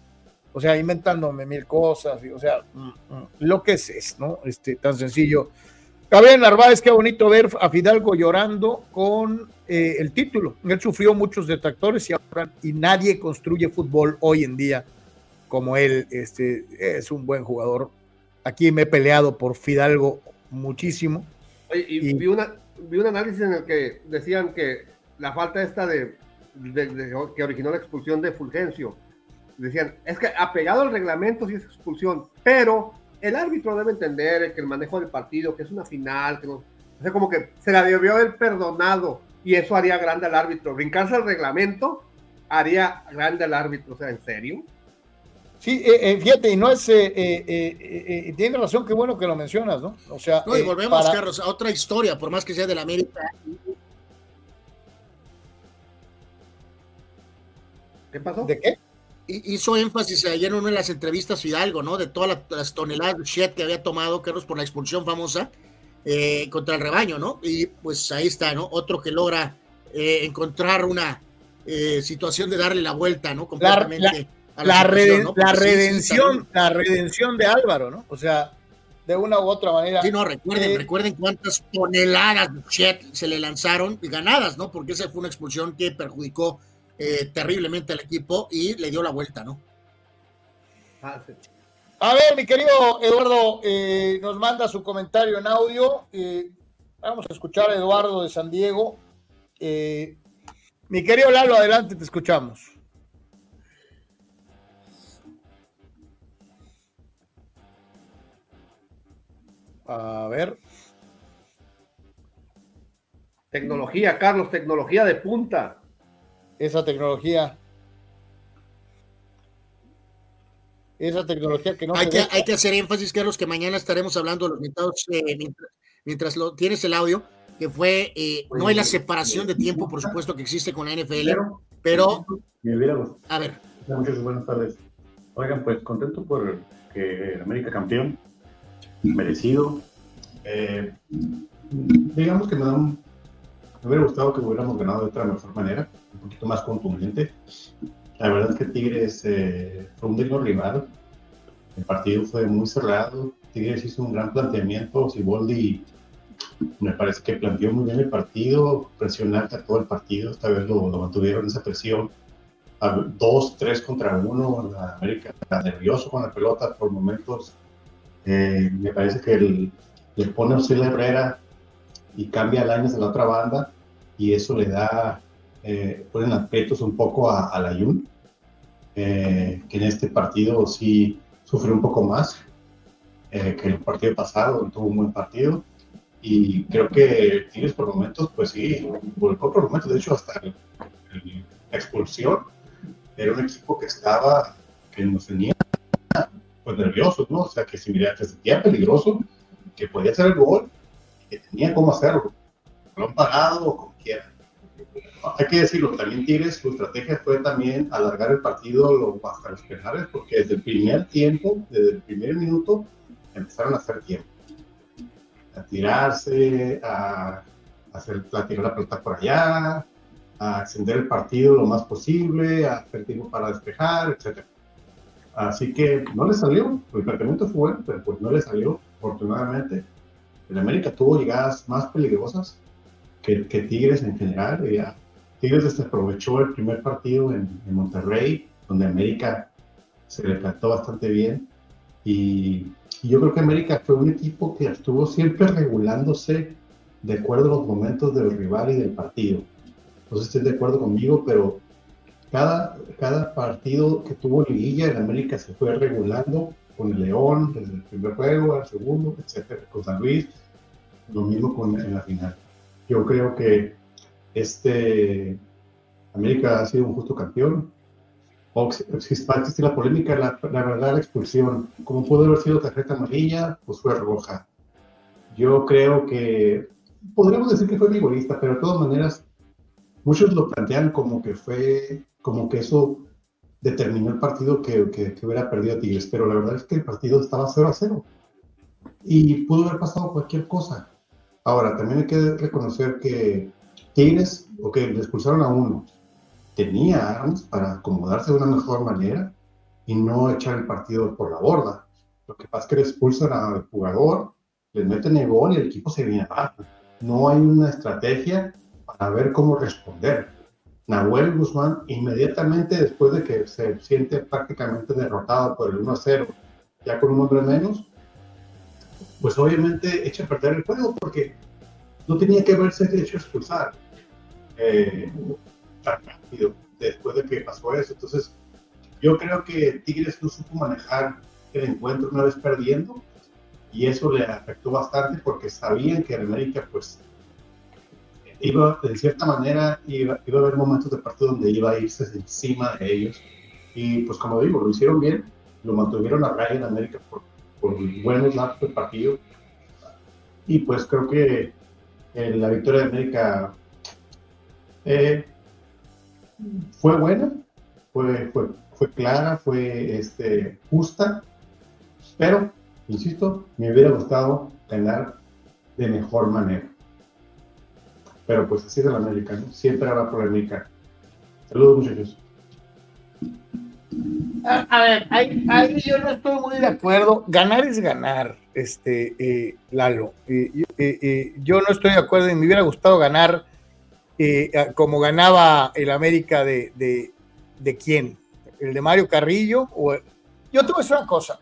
o sea, inventándome mil cosas, o sea, mm, mm, lo que es, es, ¿no? Este, tan sencillo. Gabriel Narváez, qué bonito ver a Fidalgo llorando con eh, el título. Él sufrió muchos detractores y, y nadie construye fútbol hoy en día como él. Este, es un buen jugador. Aquí me he peleado por Fidalgo muchísimo. y, Vi, una, vi un análisis en el que decían que la falta esta de que originó la expulsión de Fulgencio decían, es que apegado al reglamento sí es expulsión, pero el árbitro debe entender que el manejo del partido, que es una final, que no, o sea, como que se la debió haber perdonado y eso haría grande al árbitro. Brincarse al reglamento haría grande al árbitro, o sea, ¿en serio? Sí, eh, eh, fíjate, y no es, eh, tiene razón, qué bueno que lo mencionas, ¿no? O sea, no, y volvemos, Carlos, a otra historia, por más que sea de la América. ¿Qué pasó? ¿De qué? Hizo énfasis ayer en una de las entrevistas Fidalgo, ¿no? De todas las toneladas de shit que había tomado Carlos por la expulsión famosa eh, contra el rebaño, ¿no? Y pues ahí está, ¿no? Otro que logra eh, encontrar una eh, situación de darle la vuelta, ¿no? Completamente. La, la, redención, la redención de Álvaro, ¿no? O sea, de una u otra manera. Sí, no, recuerden, recuerden cuántas toneladas de shit se le lanzaron y ganadas, ¿no? Porque esa fue una expulsión que perjudicó eh, terriblemente al equipo y le dio la vuelta, ¿no? A ver, mi querido Eduardo, eh, nos manda su comentario en audio. Eh, vamos a escuchar a Eduardo de San Diego. mi querido Lalo, adelante, te escuchamos. A ver. Tecnología, Carlos, tecnología de punta esa tecnología. Esa tecnología que no. Hay, que, hay que hacer énfasis, Carlos, que mañana estaremos hablando de los invitados eh, mientras, lo, tienes el audio, que fue, eh, no hay la separación de tiempo, por supuesto, que existe con la NFL, pero. A ver. Muchas buenas tardes. Oigan, pues contento por que América campeón, merecido. Eh, digamos que me da un me hubiera gustado que hubiéramos ganado de otra mejor manera, un poquito más contundente. La verdad es que Tigres eh, fue un digno rival. El partido fue muy cerrado. Tigres hizo un gran planteamiento. Siboldi me parece que planteó muy bien el partido, presionante a todo el partido. Esta vez lo, mantuvieron esa presión. Dos, tres contra uno. La América nervioso con la pelota por momentos. Eh, me parece que le pone a Herrera y cambia a Laines a la otra banda y eso le da, eh, ponen aspectos un poco a, a la Jun, eh, que en este partido sí sufrió un poco más eh, que el partido pasado, tuvo un buen partido y creo que tienes por momentos, pues sí, por, por momentos, de hecho hasta la expulsión, era un equipo que estaba, que nos tenía pues nerviosos, ¿no? O sea, que, si, mira, que se sentía peligroso, que podía hacer el gol tenía cómo hacerlo. Lo han pagado quieran. Hay que decirlo, también Tigres, su estrategia fue también alargar el partido hasta los penales, porque desde el primer tiempo, desde el primer minuto, empezaron a hacer tiempo. A tirarse, a, hacer, a tirar la pelota por allá, a extender el partido lo más posible, a hacer tiempo para despejar, etc. Así que no le salió, el planteamiento fue bueno, pero pues no le salió, afortunadamente. El América tuvo llegadas más peligrosas que, Tigres en general. Ya. Tigres desaprovechó el primer partido en, Monterrey, donde América se le plantó bastante bien. Y, yo creo que América fue un equipo que estuvo siempre regulándose de acuerdo a los momentos del rival y del partido. No sé si estén de acuerdo conmigo, pero cada, cada partido que tuvo liguilla en América se fue regulando con el León, desde el primer juego al segundo, etcétera, con San Luis, lo mismo con en la final. Yo creo que este América ha sido un justo campeón. O si, existir la polémica, la, la, verdad, la expulsión, como pudo haber sido tarjeta amarilla, pues fue roja. Yo creo que podríamos decir que fue vigorista, pero de todas maneras, muchos lo plantean como que fue, como que eso determinó el partido que, que, que, hubiera perdido a Tigres, pero la verdad es que el partido estaba 0 a 0 y pudo haber pasado cualquier cosa. Ahora, también hay que reconocer que Tigres, ok, le expulsaron a uno, tenía armas para acomodarse de una mejor manera y no echar el partido por la borda. Lo que pasa es que le expulsan al jugador, les meten el gol y el equipo se viene abajo. No hay una estrategia para ver cómo responder. Nahuel Guzmán, inmediatamente después de que se siente prácticamente derrotado por el 1-0, ya con un hombre menos, pues obviamente echa a perder el juego porque no tenía que haberse hecho expulsar eh, tan rápido después de que pasó eso. Entonces, yo creo que Tigres no supo manejar el encuentro una vez perdiendo y eso le afectó bastante porque sabían que en América pues iba, de cierta manera, iba, iba, a haber momentos de partido donde iba a irse encima de ellos. Y pues como digo, lo hicieron bien, lo mantuvieron a raya en América por, por buenos lapsos del partido. Y pues creo que eh, la victoria de América eh, fue buena, fue, fue, clara, fue este, justa, pero, insisto, me hubiera gustado ganar de mejor manera. Pero pues así es el América, ¿no? Siempre habrá polémica. Saludos, muchachos. A, a ver, ahí, ahí, yo no estoy muy de acuerdo. Ganar es ganar, este, eh, Lalo. Eh, eh, yo no estoy de acuerdo y me hubiera gustado ganar como ganaba el América de, de, de, quién? ¿El de Mario Carrillo? O Yo te voy a decir una cosa.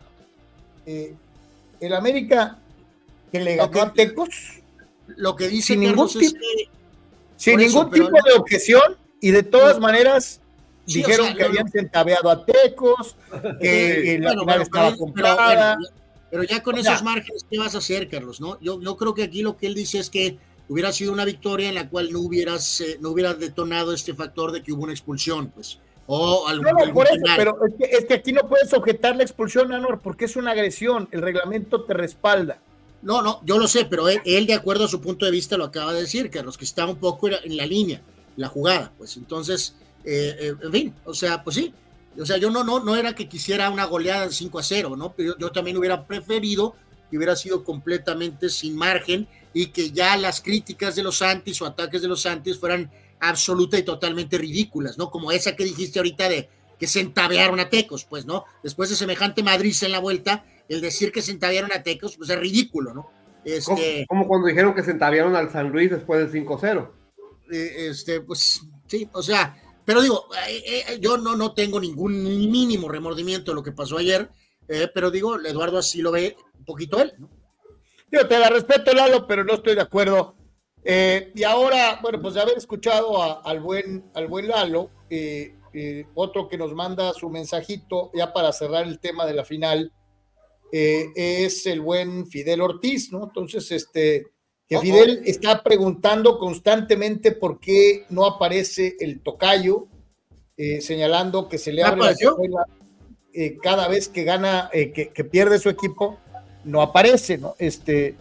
el América que le ganó a Tecos lo que dice sin ningún tipo, que, sin ningún tipo de objeción y de todas maneras sí, dijeron o sea, que habían centaveado a Tecos, que la bueno, final bueno, estaba comprada. Pero, pero, ya con o esos márgenes, ¿qué vas a hacer, Carlos? No, yo, yo creo que aquí lo que él dice es que hubiera sido una victoria en la cual no hubieras, eh, no hubieras detonado este factor de que hubo una expulsión, pues. O algún, no, no, por eso, pero es que, es que, aquí no puedes objetar la expulsión, Anor, porque es una agresión, el reglamento te respalda. No, no, yo lo sé, pero él, él, de acuerdo a su punto de vista lo acaba de decir, que los que está un poco en la línea, la jugada, pues entonces, eh, eh, en fin, o sea, pues sí, o sea, yo no, no, no era que quisiera una goleada de 5 a 0, ¿no? Pero yo, yo, también hubiera preferido que hubiera sido completamente sin margen y que ya las críticas de los Santis o ataques de los Santis fueran absoluta y totalmente ridículas, ¿no? Como esa que dijiste ahorita de que se entabearon a Tecos, pues, ¿no? Después de semejante Madrid en la vuelta, el decir que se entabearon a Tecos, pues es ridículo, ¿no? Este, como, como, cuando dijeron que se entabearon al San Luis después del 5-0. Eh, este, pues sí, o sea, pero digo, eh, eh, yo no, no tengo ningún mínimo remordimiento de lo que pasó ayer, eh, pero digo, Eduardo así lo ve un poquito él, ¿no? Yo te la respeto, Lalo, pero no estoy de acuerdo. y ahora, bueno, pues de haber escuchado al, buen, al buen Lalo, otro que nos manda su mensajito ya para cerrar el tema de la final, eh, es el buen Fidel Ortiz, ¿no? Entonces, este, que Fidel oh, oh. está preguntando constantemente por qué no aparece el tocayo, eh, señalando que se le abre la escuela eh, cada vez que gana, eh, que, que, pierde su equipo, no aparece, ¿no? Este,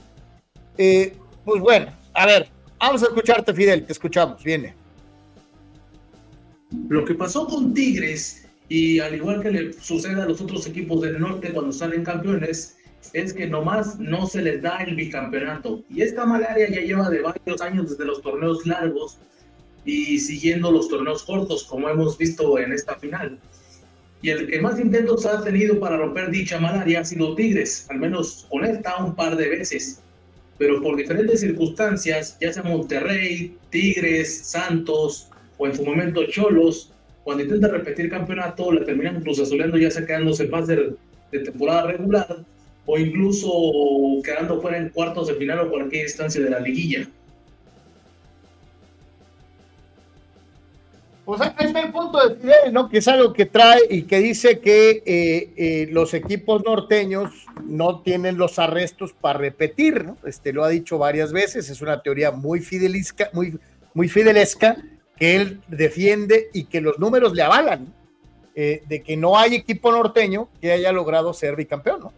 pues bueno, a ver, vamos a escucharte, Fidel, te escuchamos, viene. Lo que pasó con Tigres y al igual que le sucede a los otros equipos del norte cuando salen campeones, es que nomás no se les da el bicampeonato. Y esta malaria ya lleva de varios años desde los torneos largos y siguiendo los torneos cortos, como hemos visto en esta final. Y el que más intentos ha tenido para romper dicha malaria ha sido Tigres, al menos con esta un par de veces. Pero por diferentes circunstancias, ya sea Monterrey, Tigres, Santos o en su momento Cholos, cuando intenta repetir campeonato, la terminan cruzazoleando ya sea quedándose más de, de temporada regular o incluso quedando fuera en cuartos de final o cualquier instancia de la liguilla. Pues ahí está el punto de Fidel, ¿no? Que es algo que trae y que dice que eh, eh, los equipos norteños no tienen los arrestos para repetir, ¿no? Este lo ha dicho varias veces, es una teoría muy fidelisca, muy, muy fidelesca, que él defiende y que los números le avalan, eh, de que no hay equipo norteño que haya logrado ser bicampeón, ¿no?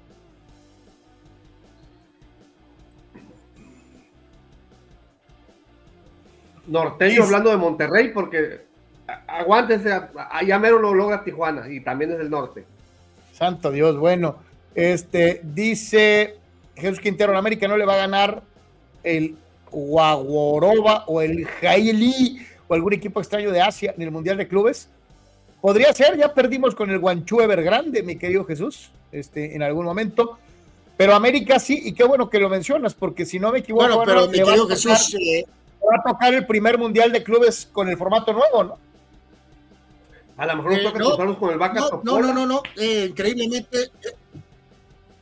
Norteño hablando de Monterrey, porque aguántense, allá mero lo logra Tijuana y también es del norte. Santo Dios, bueno, este dice Jesús Quintero, en América no le va a ganar el Guaguoroba o el Jaili o algún equipo extraño de Asia en el Mundial de Clubes. Podría ser, ya perdimos con el Guanchu Evergrande, mi querido Jesús, este, en algún momento. Pero América sí, y qué bueno que lo mencionas, porque si no me equivoco, bueno, pero mi querido Jesús, eh, va a tocar el primer mundial de clubes con el formato nuevo, ¿no? A lo mejor eh, no, con el vaca no, no, no, no, no, eh, increíblemente, eh,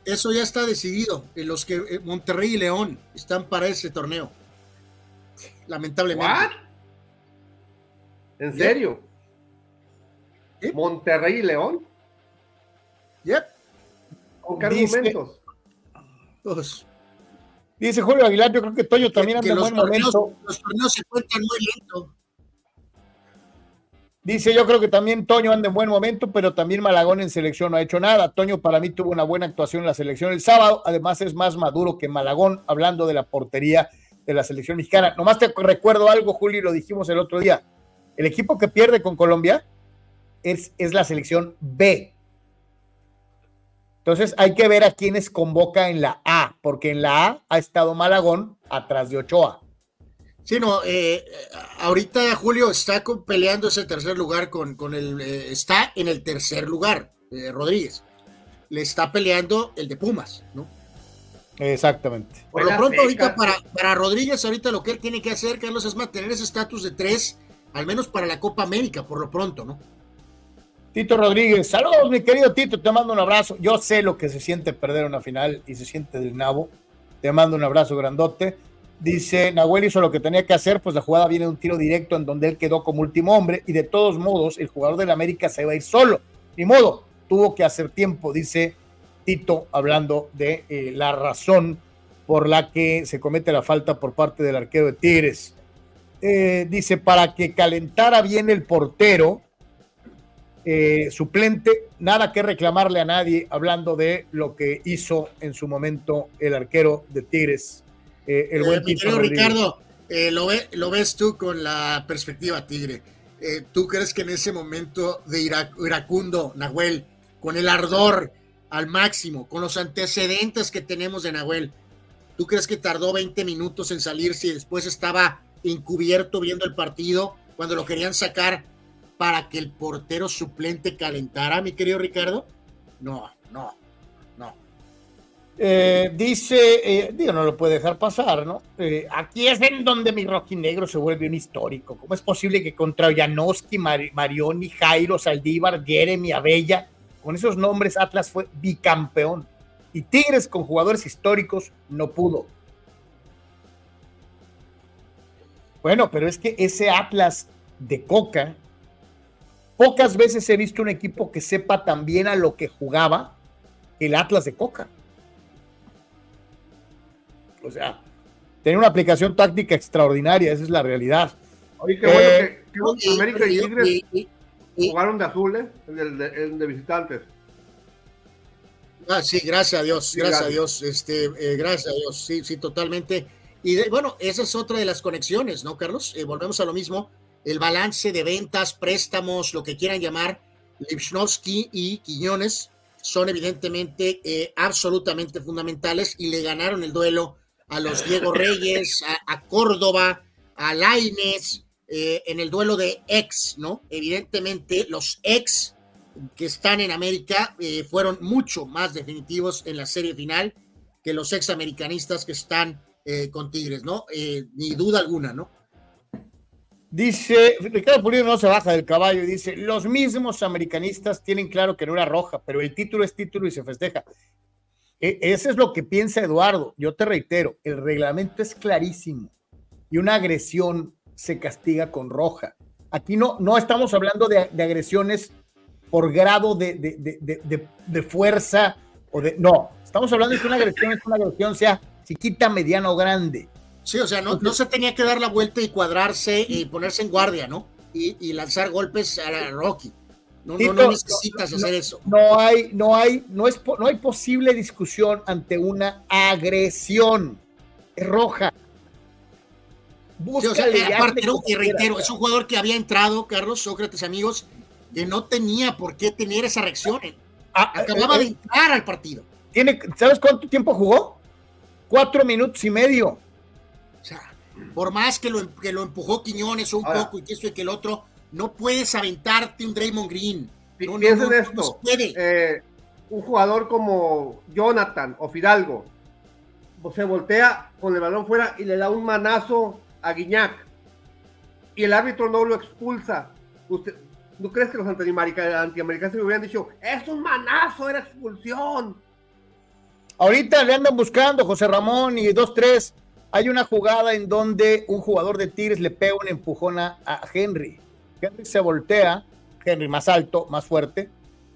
eso ya está decidido. Los que Monterrey y León están para ese torneo. Lamentablemente. ¿En serio? ¿Monterrey y León? Yep. ¿Con qué argumentos? Pues, Dice Julio Aguilar, yo creo que Toño también anda en buen momento. Los torneos se cuentan muy lento. Dice, yo creo que también Toño anda en buen momento, pero también Malagón en selección no ha hecho nada. Toño para mí tuvo una buena actuación en la selección el sábado, además es más maduro que Malagón, hablando de la portería de la selección mexicana. Nomás te recuerdo algo, Julio, lo dijimos el otro día. El equipo que pierde con Colombia es, es la selección B. Entonces hay que ver a quiénes convoca en la A, porque en la A ha estado Malagón atrás de Ochoa. Sí, no, eh, ahorita Julio está peleando ese tercer lugar con, con el, eh, está en el tercer lugar, eh, Rodríguez. Le está peleando el de Pumas, ¿no? Exactamente. Por lo pronto, ahorita para, para Rodríguez, ahorita lo que él tiene que hacer, Carlos, es mantener ese estatus de tres, al menos para la Copa América, por lo pronto, ¿no? Tito Rodríguez, saludos, mi querido Tito, te mando un abrazo. Yo sé lo que se siente perder una final y se siente del nabo. Te mando un abrazo grandote. Dice, Nahuel hizo lo que tenía que hacer, pues la jugada viene de un tiro directo en donde él quedó como último hombre y de todos modos el jugador del América se va a ir solo. Ni modo, tuvo que hacer tiempo, dice Tito, hablando de eh, la razón por la que se comete la falta por parte del arquero de Tigres. Eh, dice, para que calentara bien el portero, eh, suplente, nada que reclamarle a nadie hablando de lo que hizo en su momento el arquero de Tigres. Eh, el buen eh, Ricardo, lo, lo, ves tú con la perspectiva Tigre. ¿Tú crees que en ese momento de iracundo, Nahuel, con el ardor al máximo, con los antecedentes que tenemos de Nahuel, ¿tú crees que tardó 20 minutos en salirse y después estaba encubierto viendo el partido cuando lo querían sacar para que el portero suplente calentara, mi querido Ricardo? No, no, no. Eh, dice, eh, digo, no lo puede dejar pasar, ¿no? Eh, aquí es en donde mi rojinegro se vuelve un histórico. ¿Cómo es posible que contra Janowski, Marioni, Jairo, Saldívar, Jeremy, Abella, con esos nombres Atlas fue bicampeón? Y Tigres con jugadores históricos no pudo. Bueno, pero es que ese Atlas de Coca Pocas veces he visto un equipo que sepa tan bien a lo que jugaba el Atlas de Coca. O sea, tiene una aplicación táctica extraordinaria, esa es la realidad. Oye, qué bueno eh, que, América y Tigres jugaron de azules, el de, visitantes. Ah, sí, gracias a Dios, gracias, a Dios, este, eh, gracias a Dios, sí, sí, totalmente. Y bueno, esa es otra de las conexiones, ¿no, Carlos? Eh, volvemos a lo mismo el balance de ventas, préstamos, lo que quieran llamar, Lipschnowski y Quiñones son evidentemente eh, absolutamente fundamentales y le ganaron el duelo a los Diego Reyes, a, Córdoba, a Laines, eh, en el duelo de ex, ¿no? Evidentemente, los ex que están en América eh, fueron mucho más definitivos en la serie final que los ex americanistas que están eh, con Tigres, ¿no? ni duda alguna, ¿no? Dice, Ricardo Pulido no se baja del caballo y dice, los mismos americanistas tienen claro que no era roja, pero el título es título y se festeja. E, ese es lo que piensa Eduardo. Yo te reitero, el reglamento es clarísimo y una agresión se castiga con roja. Aquí no, no estamos hablando de, agresiones por grado de, de, fuerza o de... No, estamos hablando de que una agresión es una agresión, sea chiquita, mediana o grande. Sí, o sea, no, no se tenía que dar la vuelta y cuadrarse y ponerse en guardia, ¿no? Y, lanzar golpes a la Rocky. No, no, necesitas hacer eso. No hay, no hay, no es, no hay posible discusión ante una agresión. Es roja. Busca y reitero, es un jugador que había entrado, Carlos Sócrates, amigos, que no tenía por qué tener esa reacción. Ah, Acababa eh, de entrar al partido. Tiene, ¿Sabes cuánto tiempo jugó? Cuatro minutos y medio. Por más que lo, que lo empujó Quiñones un poco y que esto y que el otro, no puedes aventarte un Draymond Green. No, Piensen esto. Eh, un jugador como Jonathan o Fidalgo se voltea con el balón fuera y le da un manazo a Guiñac y el árbitro no lo expulsa. ¿Usted, ¿No crees que los antiamericanos le hubieran dicho, es un manazo, era expulsión? Ahorita le andan buscando José Ramón y dos, tres hay una jugada en donde un jugador de Tigres le pega un empujón a, Henry. Henry se voltea, Henry más alto, más fuerte,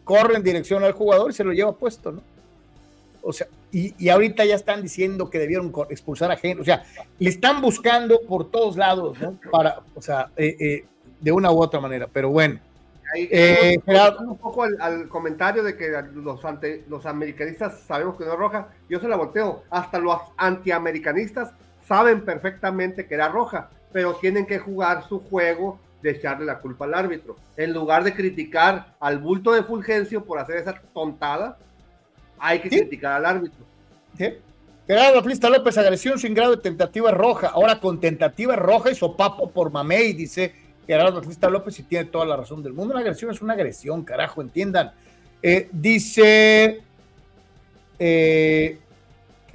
corre en dirección al jugador y se lo lleva puesto, ¿no? O sea, y, ahorita ya están diciendo que debieron expulsar a Henry. O sea, le están buscando por todos lados, ¿no? Para, o sea, eh, eh, de una u otra manera. Pero bueno. Eh, un poco al, comentario de que los, ante, los americanistas sabemos que no es roja, yo se la volteo. Hasta los antiamericanistas saben perfectamente que era roja, pero tienen que jugar su juego de echarle la culpa al árbitro. En lugar de criticar al bulto de Fulgencio por hacer esa tontada, hay que criticar al árbitro. ¿Sí? Gerardo Plista López, agresión sin grado de tentativa roja. Ahora con tentativa roja y sopapo por mamey, dice Gerardo Plista López y tiene toda la razón del mundo. Una agresión es una agresión, carajo, entiendan. Eh, dice eh,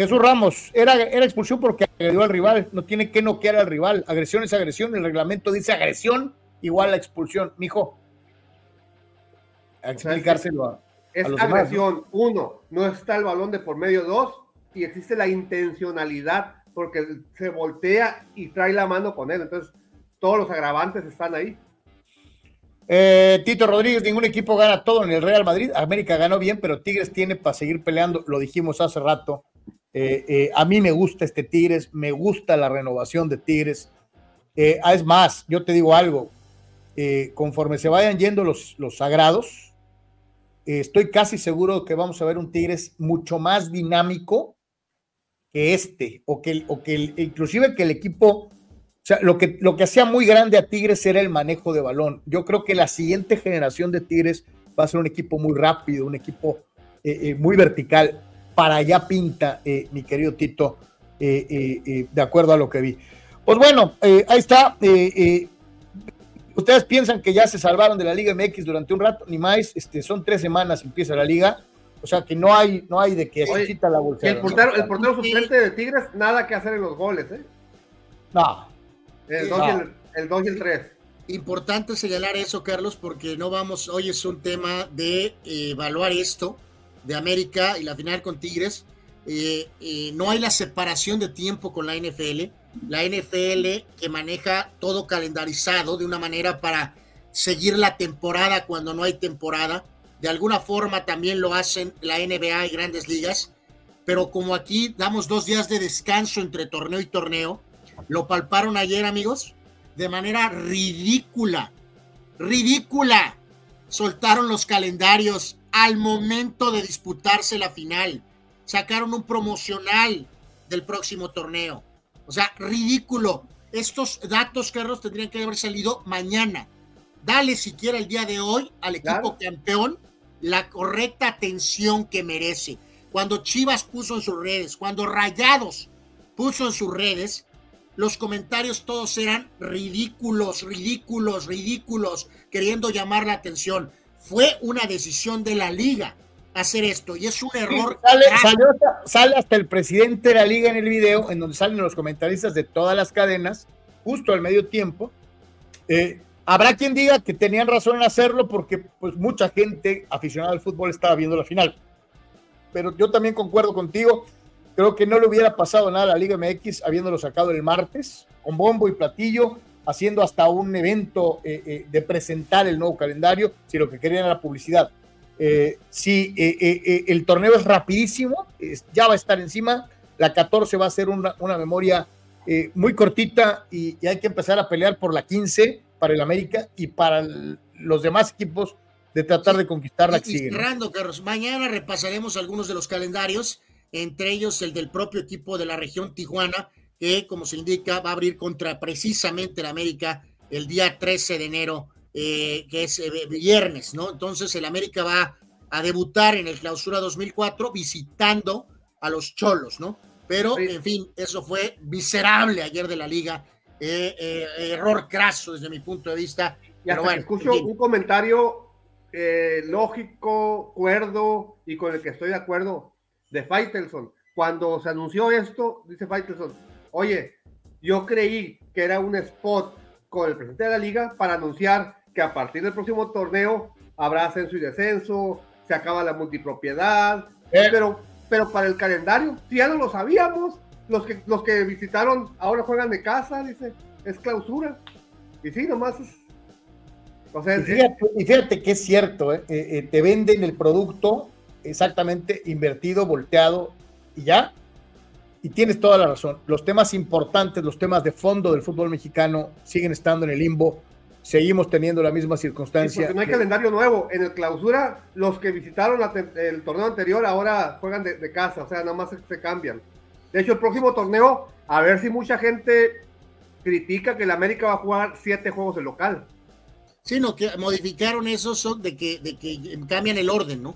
Jesús Ramos, era, era expulsión porque agredió al rival, no tiene que noquear al rival. Agresión es agresión, el reglamento dice agresión igual a expulsión. Mijo, a explicárselo a, es agresión. Uno, no está el balón de por medio. Dos, y existe la intencionalidad porque se voltea y trae la mano con él. Entonces, todos los agravantes están ahí. Eh, Tito Rodríguez, ningún equipo gana todo en el Real Madrid. América ganó bien, pero Tigres tiene para seguir peleando. Lo dijimos hace rato. Eh, eh, a mí me gusta este Tigres, me gusta la renovación de Tigres. Eh, ah, es más, yo te digo algo, conforme se vayan yendo los, los sagrados, estoy casi seguro que vamos a ver un Tigres mucho más dinámico que este, o que, o que inclusive que el equipo, o sea, lo que, lo que hacía muy grande a Tigres era el manejo de balón. Yo creo que la siguiente generación de Tigres va a ser un equipo muy rápido, un equipo muy vertical para allá pinta, eh, mi querido Tito, eh, eh, de acuerdo a lo que vi. Pues bueno, ahí está. Ustedes piensan que ya se salvaron de la Liga MX durante un rato, ni más, este, son tres semanas empieza la liga. O sea que no hay, no hay de que se la bolsa. El portero, el portero suplente de Tigres, nada que hacer en los goles, ¿eh? No. El 2 y, el 3. Importante señalar eso, Carlos, porque no vamos, hoy es un tema de evaluar esto de América y la final con Tigres, eh, eh, no hay la separación de tiempo con la NFL. La NFL que maneja todo calendarizado de una manera para seguir la temporada cuando no hay temporada. De alguna forma también lo hacen la NBA y grandes ligas. Pero como aquí damos dos días de descanso entre torneo y torneo, lo palparon ayer amigos de manera ridícula. Ridícula. Soltaron los calendarios al momento de disputarse la final. Sacaron un promocional del próximo torneo. O sea, ridículo. Estos datos, Carlos, tendrían que haber salido mañana. Dale siquiera el día de hoy al equipo campeón la correcta atención que merece. Cuando Chivas puso en sus redes, cuando Rayados puso en sus redes, los comentarios todos eran ridículos, ridículos, ridículos, queriendo llamar la atención. Fue una decisión de la liga hacer esto y es un error. sale, hasta, el presidente de la liga en el video, en donde salen los comentaristas de todas las cadenas, justo al medio tiempo. Eh, habrá quien diga que tenían razón en hacerlo porque pues mucha gente aficionada al fútbol estaba viendo la final. Pero yo también concuerdo contigo Creo que no le hubiera pasado nada a la Liga MX habiéndolo sacado el martes, con bombo y platillo, haciendo hasta un evento eh, eh, de presentar el nuevo calendario, si lo que querían era publicidad. Eh, si el torneo es rapidísimo, ya va a estar encima, la 14 va a ser una, memoria muy cortita y, hay que empezar a pelear por la 15 para el América y para los demás equipos de tratar de conquistar la que sigue. Carlos, mañana repasaremos algunos de los calendarios entre ellos el del propio equipo de la región Tijuana, que como se indica va a abrir contra precisamente el América el día 13 de enero, eh, que es eh, viernes, ¿no? Entonces el América va a debutar en el clausura 2004 visitando a los Cholos, ¿no? Pero, en fin, eso fue miserable ayer de la liga, eh, error craso desde mi punto de vista. pero bueno, escucho un comentario lógico, cuerdo y con el que estoy de acuerdo de Faitelson. Cuando se anunció esto, dice Faitelson, oye, yo creí que era un spot con el presidente de la liga para anunciar que a partir del próximo torneo habrá ascenso y descenso, se acaba la multipropiedad, eh. pero, pero para el calendario, si ya no lo sabíamos, los que, los que visitaron ahora juegan de casa, dice, es clausura. Y sí, nomás es... y, fíjate, que es cierto, eh, eh, te venden el producto exactamente invertido, volteado y ya. Y tienes toda la razón. Los temas importantes, los temas de fondo del fútbol mexicano siguen estando en el limbo. Seguimos teniendo la misma circunstancia. no hay calendario nuevo. En el clausura, los que visitaron el torneo anterior ahora juegan de, casa, o sea, nada más se, cambian. De hecho, el próximo torneo, a ver si mucha gente critica que el América va a jugar siete juegos de local. Sí, no, que modificaron eso son de que, de que cambian el orden, ¿no?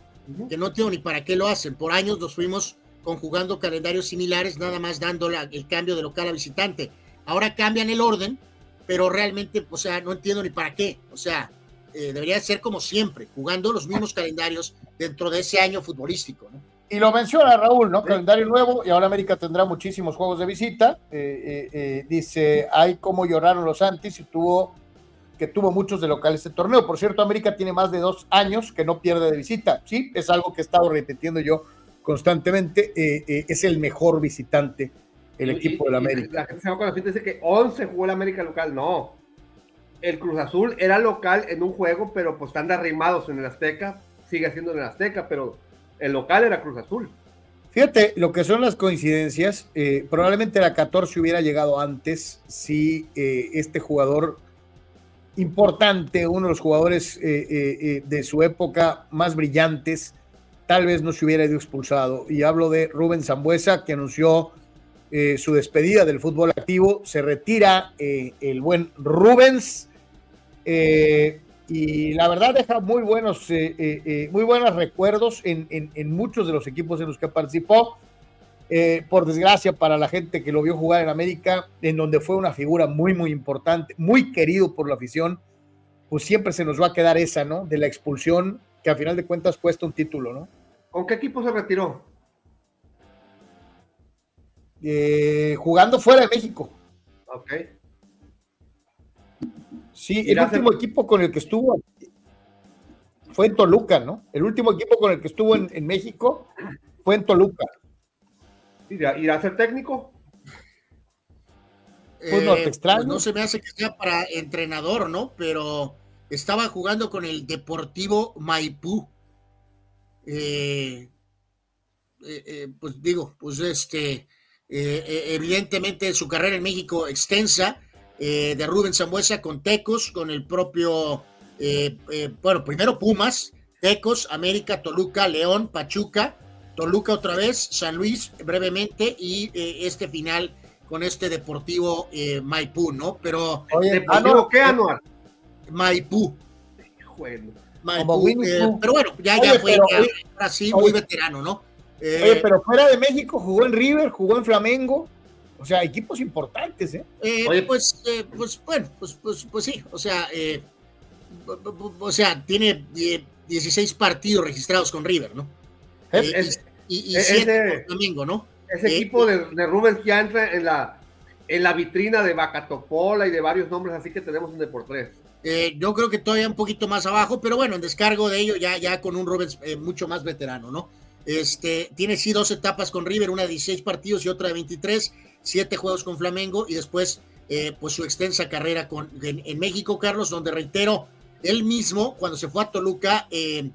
que no tengo ni para qué lo hacen. Por años nos fuimos conjugando calendarios similares, nada más dando el cambio de local a visitante. Ahora cambian el orden, pero realmente, o sea, no entiendo ni para qué. O sea, eh, debería ser como siempre, jugando los mismos calendarios dentro de ese año futbolístico. Y lo menciona Raúl, ¿no? Calendario nuevo y ahora América tendrá muchísimos juegos de visita. Eh, eh, dice, hay como lloraron los Antis y tuvo que tuvo muchos de locales este torneo. Por cierto, América tiene más de dos años que no pierde de visita. Sí, es algo que he estado repitiendo yo constantemente. Eh, eh, es el mejor visitante el equipo del América. La gente se va con la gente dice que 11 jugó el América local. No. El Cruz Azul era local en un juego, pero pues están derrimados en el Azteca. Sigue siendo en el Azteca, pero el local era Cruz Azul. Fíjate, lo que son las coincidencias, eh, probablemente la 14 hubiera llegado antes si este jugador importante, uno de los jugadores eh, de su época más brillantes, tal vez no se hubiera ido expulsado. Y hablo de Rubén Zambuesa, que anunció su despedida del fútbol activo. Se retira el buen Rubens. y la verdad deja muy buenos, muy buenos recuerdos en, en, muchos de los equipos en los que participó. Eh, por desgracia para la gente que lo vio jugar en América, en donde fue una figura muy, muy importante, muy querido por la afición, pues siempre se nos va a quedar esa, ¿no? De la expulsión, que a final de cuentas cuesta un título, ¿no? ¿Con qué equipo se retiró? Eh, jugando fuera de México. Ok. Sí, el último equipo con el que estuvo fue en Toluca, ¿no? El último equipo con el que estuvo en, en México fue en Toluca. ¿Irá a ser técnico? Pues no, eh, pues no se me hace que sea para entrenador, ¿no? Pero estaba jugando con el Deportivo Maipú. Eh, eh, pues digo, pues este, evidentemente su carrera en México extensa, de Rubén Zambuesa con Tecos, con el propio, bueno, primero Pumas, Tecos, América, Toluca, León, Pachuca, Toluca otra vez, San Luis brevemente y eh, este final con este Deportivo eh, Maipú, ¿no? Pero. Oye, ¿qué, Anual? Maipú. Maipú eh, pero bueno, ya, ya fue, así, muy veterano, ¿no? oye, pero fuera de México jugó en River, jugó en Flamengo. O sea, equipos importantes, ¿eh? eh Oye, pues, eh, pues, bueno, pues, pues, pues sí, o sea, eh, o sea, tiene 16 partidos registrados con River, ¿no? y, y, siete domingo, ¿no? Ese equipo de, de, Rubens ya entra en la, en la vitrina de Bacatopola y de varios nombres así que tenemos un Deportes. Eh, yo creo que todavía un poquito más abajo, pero bueno, en descargo de ello ya, ya con un Rubens mucho más veterano, ¿no? Este, tiene sí dos etapas con River, una de 16 partidos y otra de 23, siete juegos con Flamengo y después eh, pues su extensa carrera con, en, México, Carlos, donde reitero, él mismo cuando se fue a Toluca eh,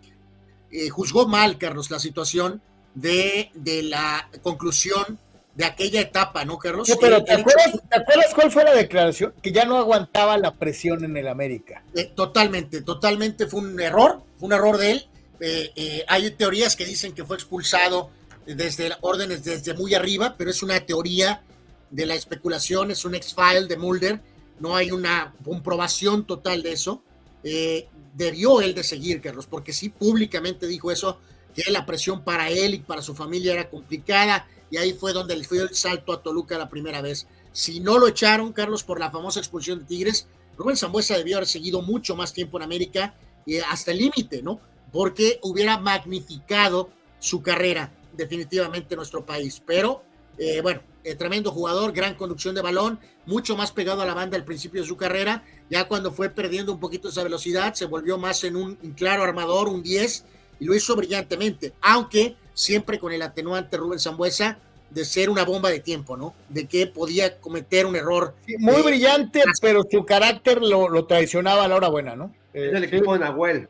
eh, juzgó mal, Carlos, la situación de, de, la conclusión de aquella etapa, ¿no, Carlos? pero ¿te acuerdas, ¿te acuerdas, cuál fue la declaración? Que ya no aguantaba la presión en el América. totalmente, totalmente fue un error, fue un error de él eh, eh, hay teorías que dicen que fue expulsado desde órdenes desde muy arriba, pero es una teoría de la especulación, es un ex-file de Mulder, no hay una comprobación total de eso. Eh, debió él de seguir, Carlos, porque sí públicamente dijo eso, que la presión para él y para su familia era complicada, y ahí fue donde le fue el salto a Toluca la primera vez. Si no lo echaron, Carlos, por la famosa expulsión de Tigres, Rubén Zambuesa debió haber seguido mucho más tiempo en América, y hasta el límite, ¿no? porque hubiera magnificado su carrera definitivamente en nuestro país. Pero eh, bueno, eh, tremendo jugador, gran conducción de balón, mucho más pegado a la banda al principio de su carrera. Ya cuando fue perdiendo un poquito esa velocidad, se volvió más en un, claro armador, un 10, y lo hizo brillantemente, aunque siempre con el atenuante Rubén Zambuesa de ser una bomba de tiempo, ¿no? De que podía cometer un error. muy eh, brillante, pero su carácter lo, lo, traicionaba a la hora buena, ¿no? el equipo de Nahuel.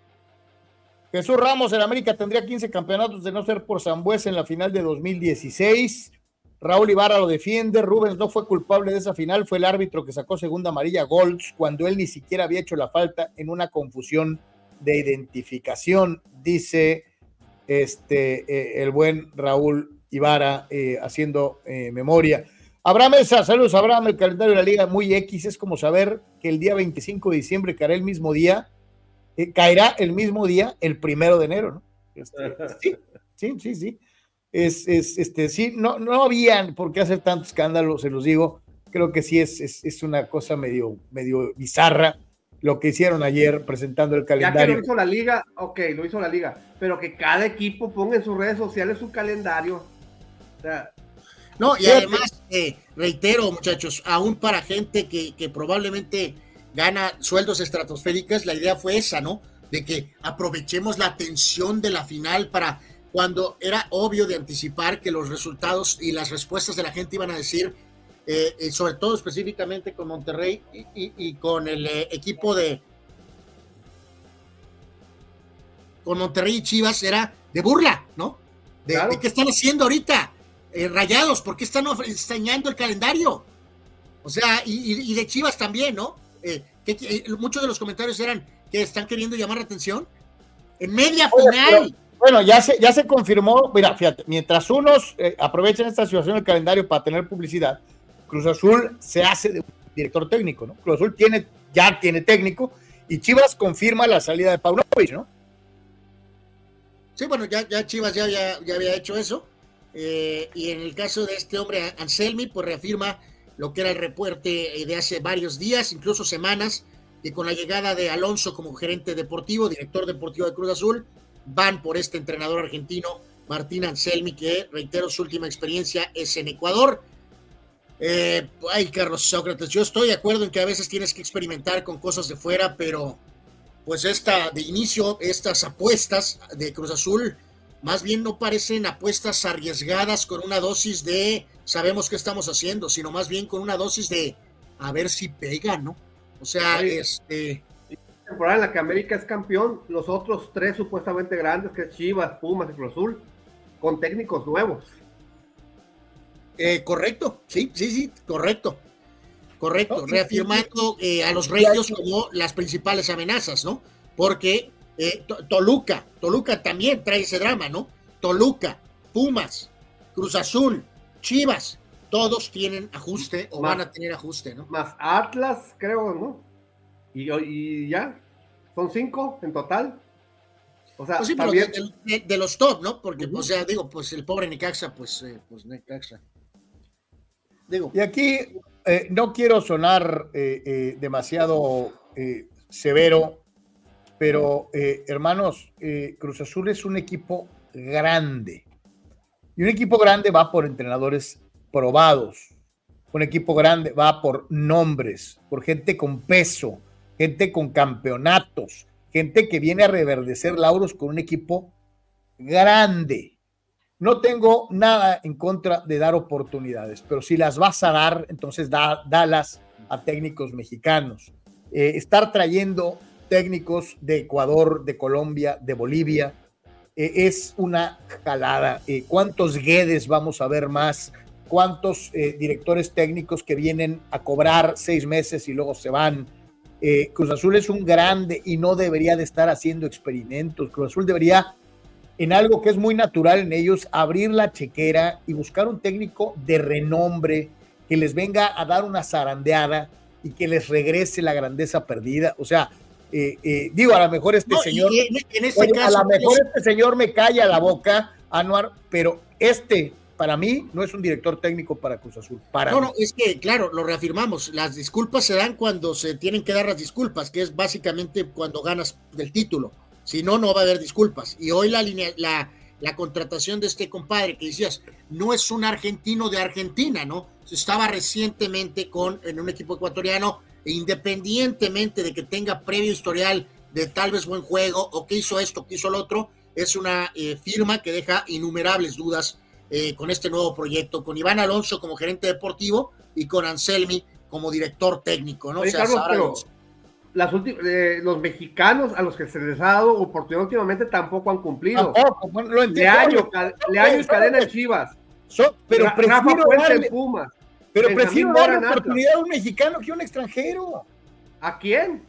Jesús Ramos en América tendría 15 campeonatos de no ser por Zambuesa en la final de 2016. Raúl Ibarra lo defiende. Rubens no fue culpable de esa final. Fue el árbitro que sacó segunda amarilla Golds cuando él ni siquiera había hecho la falta en una confusión de identificación, dice este, eh, el buen Raúl Ibarra eh, haciendo eh, memoria. Abraham Esa, saludos Abraham, el calendario de la liga muy X, es como saber que el día 25 de diciembre caerá el mismo día caerá el mismo día, el primero de enero, ¿no? Este, sí, sí, sí, Es, este, sí, no, no habían por qué hacer tanto escándalo, se los digo. Creo que sí es, es, una cosa medio, medio bizarra lo que hicieron ayer presentando el calendario. Ya que lo hizo la liga, ok, lo hizo la liga, pero que cada equipo ponga en sus redes sociales su calendario. no, y además, eh, reitero, muchachos, aún para gente que, que probablemente gana sueldos estratosféricas, la idea fue esa, ¿no? De que aprovechemos la tensión de la final para cuando era obvio de anticipar que los resultados y las respuestas de la gente iban a decir, eh, eh, sobre todo específicamente con Monterrey y, con el eh, equipo de con Monterrey y Chivas, era de burla, ¿no? De, qué están haciendo ahorita, rayados, ¿por qué están enseñando el calendario? O sea, y de Chivas también, ¿no? Eh, que, eh, muchos de los comentarios eran que están queriendo llamar la atención. En media final. bueno, ya se, ya se confirmó. Mira, fíjate, mientras unos eh, aprovechan esta situación del calendario para tener publicidad, Cruz Azul se hace de director técnico, ¿no? Cruz Azul tiene, ya tiene técnico y Chivas confirma la salida de Paunovic, ¿no? Sí, bueno, ya, Chivas ya, ya, había hecho eso. y en el caso de este hombre, Anselmi, pues reafirma lo que era el reporte eh, de hace varios días, incluso semanas, que con la llegada de Alonso como gerente deportivo, director deportivo de Cruz Azul, van por este entrenador argentino, Martín Anselmi, que reitero su última experiencia es en Ecuador. Eh, ay, Carlos Sócrates, yo estoy de acuerdo en que a veces tienes que experimentar con cosas de fuera, pero pues esta de inicio, estas apuestas de Cruz Azul, más bien no parecen apuestas arriesgadas con una dosis de sabemos qué estamos haciendo, sino más bien con una dosis de a ver si pega, ¿no? O sea, este. temporada en la que América es campeón, los otros tres supuestamente grandes, que es Chivas, Pumas y Cruz Azul, con técnicos nuevos. Eh, correcto, sí, sí, sí, correcto. Correcto, reafirmando eh, a los Reyes como las principales amenazas, ¿no? Porque eh, Toluca, Toluca también trae ese drama, ¿no? Toluca, Pumas, Cruz Azul, Chivas, todos tienen ajuste o van a tener ajuste, ¿no? Más Atlas, creo, ¿no? Y, ya, son cinco en total. O sea, pues también... de, los top, ¿no? Porque, o sea, digo, pues el pobre Necaxa, pues, eh, pues Necaxa. Y aquí eh, no quiero sonar eh, eh, demasiado severo, pero hermanos, Cruz Azul es un equipo grande. Y un equipo grande va por entrenadores probados. Un equipo grande va por nombres, por gente con peso, gente con campeonatos, gente que viene a reverdecer lauros con un equipo grande. No tengo nada en contra de dar oportunidades, pero si las vas a dar, entonces da, dalas a técnicos mexicanos. Eh, estar trayendo técnicos de Ecuador, de Colombia, de Bolivia, eh, es una jalada. Eh, ¿Cuántos Guedes vamos a ver más? ¿Cuántos directores técnicos que vienen a cobrar seis meses y luego se van? Cruz Azul es un grande y no debería de estar haciendo experimentos. Cruz Azul debería en algo que es muy natural en ellos, abrir la chequera y buscar un técnico de renombre que les venga a dar una zarandeada y que les regrese la grandeza perdida. O sea, eh, eh, digo, a lo mejor este señor, a lo mejor este señor me calla la boca, Anuar, pero este para mí no es un director técnico para Cruz Azul. Para no, no, es que, claro, lo reafirmamos, las disculpas se dan cuando se tienen que dar las disculpas, que es básicamente cuando ganas del título. Si no, no va a haber disculpas. Y hoy la, línea, la, la contratación de este compadre que decías, no es un argentino de Argentina, ¿no? Estaba recientemente con, en un equipo ecuatoriano, e independientemente de que tenga previo historial de tal vez buen juego o que hizo esto, que hizo lo otro, es una eh, firma que deja innumerables dudas eh, con este nuevo proyecto, con Iván Alonso como gerente deportivo y con Anselmi como director técnico, ¿no? o sea, las eh, los mexicanos a los que se les ha dado oportunidad últimamente tampoco han cumplido. lo entiendo. Leaño, y cadena en Chivas. pero prefiero darle, Pumas. Pero prefiero darle oportunidad a un mexicano que a un extranjero. ¿A quién?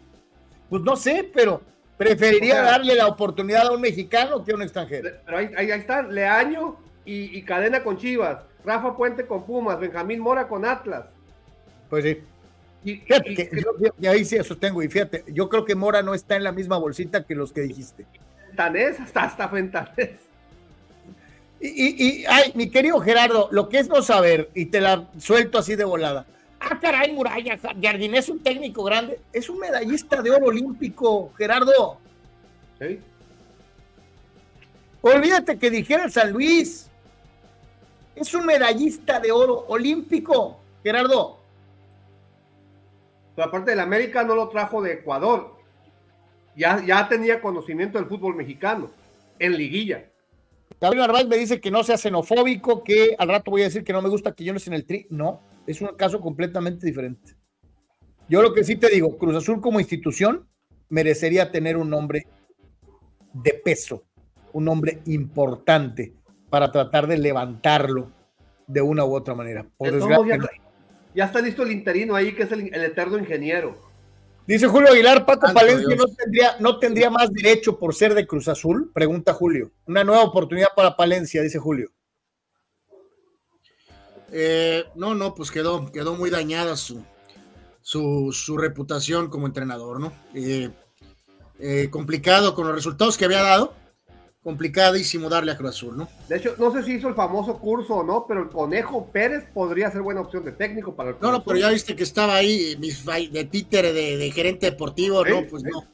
Pues no sé, pero preferiría darle la oportunidad a un mexicano que a un extranjero. Pero ahí, ahí, están, Leaño y, y Cadena con Chivas, Rafa Puente con Pumas, Benjamín Mora con Atlas. Pues sí. Y, y, ahí sí sostengo, y fíjate, yo creo que Mora no está en la misma bolsita que los que dijiste. Fentanés, hasta, hasta Fentanés. Y, y, ay, mi querido Gerardo, lo que es no saber, y te la suelto así de volada. Ah, caray, Muralla, Jardín es un técnico grande, es un medallista de oro olímpico, Gerardo. Sí. Olvídate que dijera el San Luis. Es un medallista de oro olímpico, Gerardo. Pero aparte del América no lo trajo de Ecuador. Ya, ya tenía conocimiento del fútbol mexicano en liguilla. Gabriel Narváez me dice que no sea xenofóbico, que al rato voy a decir que no me gusta que yo no esté en el tri. No, es un caso completamente diferente. Yo lo que sí te digo, Cruz Azul como institución merecería tener un nombre de peso, un nombre importante para tratar de levantarlo de una u otra manera. Por desgracia, ya está listo el interino ahí, que es el, eterno ingeniero. Dice Julio Aguilar, Paco Palencia no tendría, no tendría más derecho por ser de Cruz Azul, pregunta Julio. Una nueva oportunidad para Palencia, dice Julio. Eh, no, no, pues quedó, quedó muy dañada su, su, reputación como entrenador, ¿no? Eh, eh, complicado con los resultados que había dado complicadísimo darle a Cruz Azul, ¿no? De hecho, no sé si hizo el famoso curso o no, pero el Conejo Pérez podría ser buena opción de técnico para el No, no, pero ya viste que estaba ahí de títere de, gerente deportivo, ¿no? Pues no.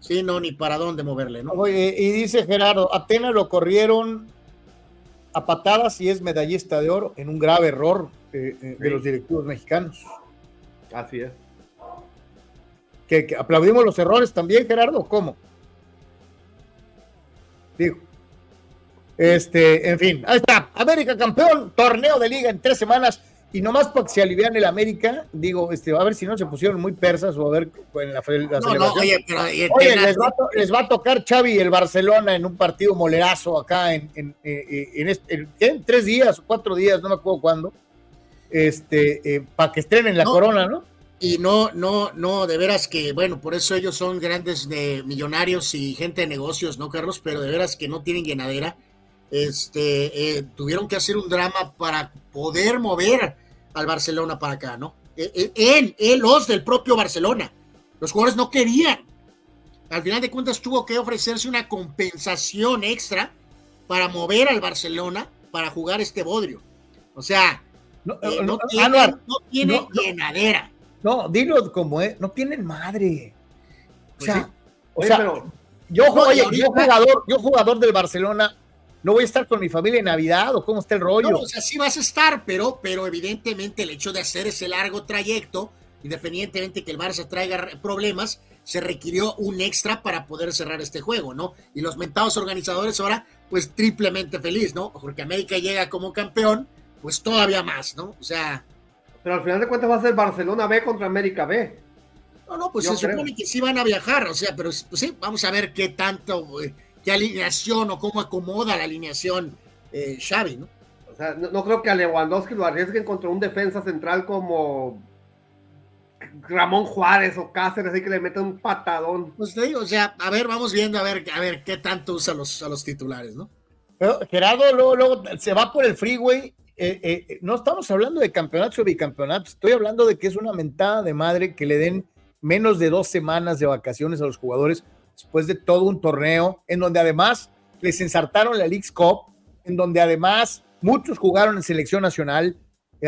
Sí, no, ni para dónde moverle, ¿no? Oye, y dice Gerardo, Atenas lo corrieron a patadas y es medallista de oro en un grave error eh, eh, de los directivos mexicanos. Así es. ¿Que, que aplaudimos los errores también, Gerardo, ¿cómo? Digo. Este, en fin, ahí está. América campeón, torneo de liga en tres semanas. Y nomás para que se alivian el América, digo, este, a ver si no se pusieron muy persas o a ver en la, no, no, oye, pero, oye les, va a, tocar Xavi el Barcelona en un partido molerazo acá en, en, eh, en, en, tres días o cuatro días, no me acuerdo cuándo, este, eh, para que estrenen la corona, ¿no? Y no, no, no, de veras que, bueno, por eso ellos son grandes de millonarios y gente de negocios, ¿no, Carlos? Pero de veras que no tienen llenadera. Este, eh, tuvieron que hacer un drama para poder mover al Barcelona para acá, ¿no? Eh, eh, los del propio Barcelona. Los jugadores no querían. Al final de cuentas tuvo que ofrecerse una compensación extra para mover al Barcelona para jugar este bodrio. O sea, No, eh, no, tiene, llenadera. No, dilo como es, no tienen madre. O pues sea, o sea yo, yo, jugador, yo jugador del Barcelona, no voy a estar con mi familia en Navidad o cómo está el rollo. No, o sea, sí vas a estar, pero, pero evidentemente el hecho de hacer ese largo trayecto, independientemente que el Barça traiga problemas, se requirió un extra para poder cerrar este juego, ¿no? Y los mentados organizadores ahora, pues triplemente feliz, ¿no? Porque América llega como campeón, pues todavía más, ¿no? O sea. Pero al final de cuentas va a ser Barcelona B contra América B. No, no, pues se supone que sí van a viajar, o sea, pero pues sí, vamos a ver qué tanto, eh, qué alineación o cómo acomoda la alineación eh, Xavi, ¿no? O sea, no, creo que a Lewandowski lo arriesguen contra un defensa central como Ramón Juárez o Cáceres, así que le meten un patadón. Pues te digo, o sea, a ver, vamos viendo a ver, a ver qué tanto usa los, a los titulares, ¿no? Pero Gerardo luego, luego se va por el freeway. Eh, eh, no estamos hablando de campeonatos o bicampeonatos, estoy hablando de que es una mentada de madre que le den menos de dos semanas de vacaciones a los jugadores después de todo un torneo, en donde además les ensartaron la League's Cup, en donde además muchos jugaron en selección nacional,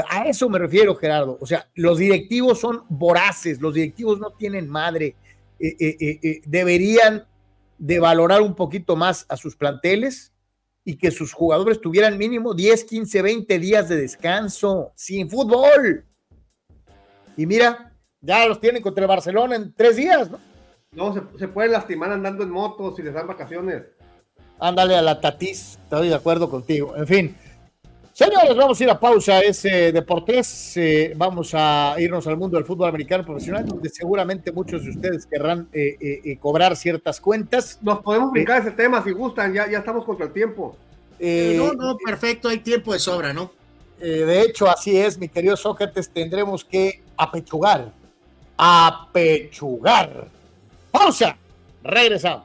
a eso me refiero, Gerardo. O sea, los directivos son voraces, los directivos no tienen madre. Eh, eh, eh, deberían de valorar un poquito más a sus planteles y que sus jugadores tuvieran mínimo 10, 15, 20 días de descanso sin fútbol. Y mira, ya los tienen contra el Barcelona en tres días, ¿no? No, se, se pueden lastimar andando en motos y les dan vacaciones. Ándale a la tatis, estoy de acuerdo contigo. En fin, Señores, vamos a ir a pausa ese Deportes. Eh, vamos a irnos al mundo del fútbol americano profesional, donde seguramente muchos de ustedes querrán eh, eh, cobrar ciertas cuentas. Nos podemos brincar ese tema si gustan, ya, ya estamos contra el tiempo. no, no, perfecto, hay tiempo de sobra, ¿no? de hecho, así es, mi querido Sócrates, tendremos que apechugar. Apechugar. Pausa. Regresamos.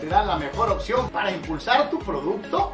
te da la mejor opción para impulsar tu producto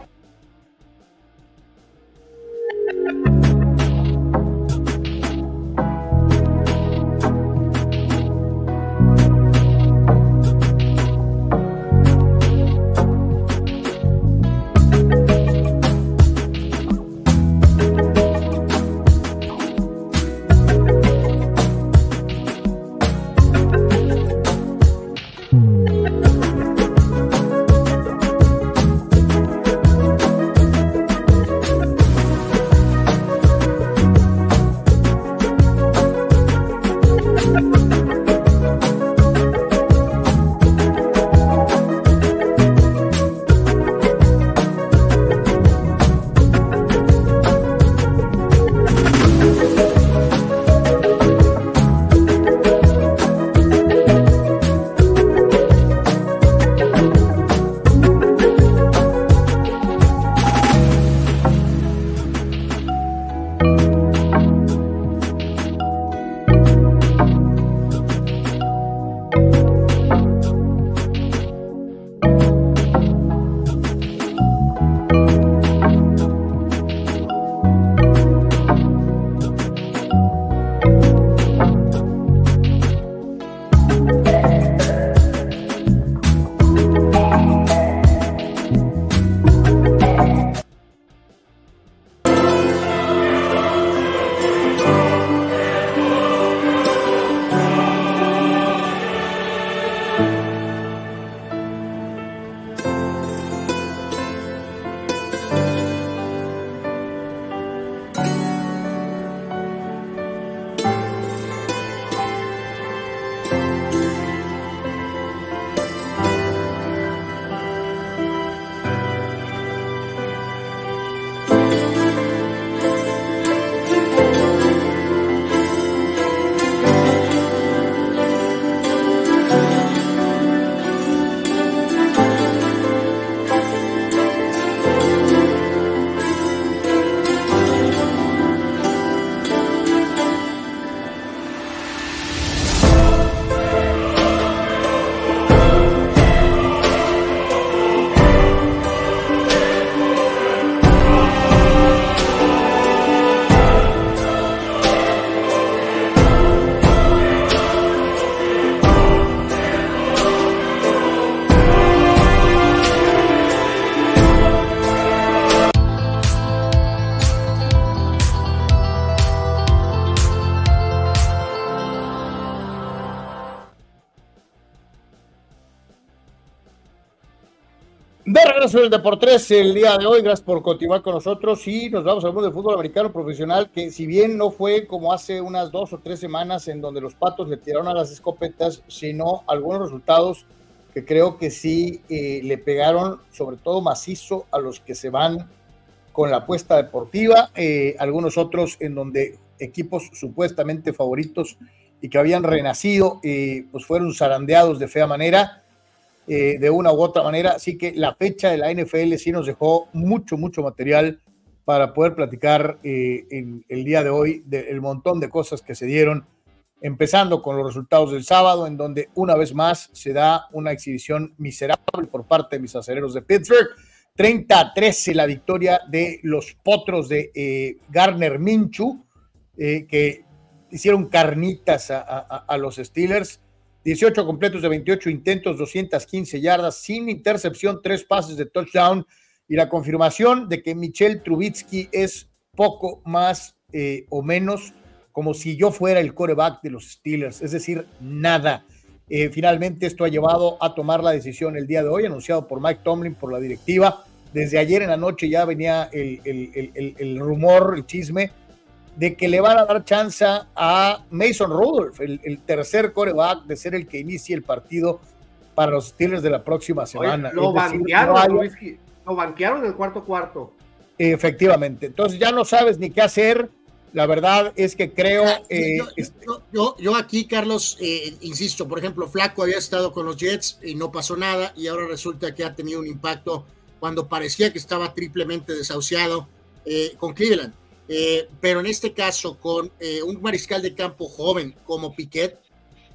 De regreso el Deportes el día de hoy, gracias por continuar con nosotros. Y nos vamos al mundo del fútbol americano profesional, que si bien no fue como hace unas dos o tres semanas en donde los patos le tiraron a las escopetas, sino algunos resultados que creo que sí eh, le pegaron, sobre todo macizo, a los que se van con la apuesta deportiva, eh, algunos otros en donde equipos supuestamente favoritos y que habían renacido, eh, pues fueron zarandeados de fea manera eh, de una u otra manera. Así que la fecha de la NFL sí nos dejó mucho, mucho material para poder platicar eh, el día de hoy del montón de cosas que se dieron, empezando con los resultados del sábado, en donde una vez más se da una exhibición miserable por parte de mis acereros de Pittsburgh. 30 a 13 la victoria de los potros de eh, Garner Minchu, que hicieron carnitas a los Steelers. 18 completos de 28 intentos, 215 yardas, sin intercepción, tres pases de touchdown y la confirmación de que Michel Trubitsky es poco más eh, o menos como si yo fuera el coreback de los Steelers, es decir, nada. Eh, finalmente esto ha llevado a tomar la decisión el día de hoy, anunciado por Mike Tomlin, por la directiva. Desde ayer en la noche ya venía el, el rumor, el chisme de que le van a dar chance a Mason Rudolph, el, tercer coreback, de ser el que inicie el partido para los Steelers de la próxima semana. lo, banquearon, lo banquearon en el cuarto cuarto. Efectivamente. Entonces ya no sabes ni qué hacer. La verdad es que creo. Eh, este yo, yo, aquí, Carlos, eh, insisto, por ejemplo, Flaco había estado con los Jets y no pasó nada, y ahora resulta que ha tenido un impacto cuando parecía que estaba triplemente desahuciado eh, con Cleveland. Eh, pero en este caso, con eh, un mariscal de campo joven como Piquet,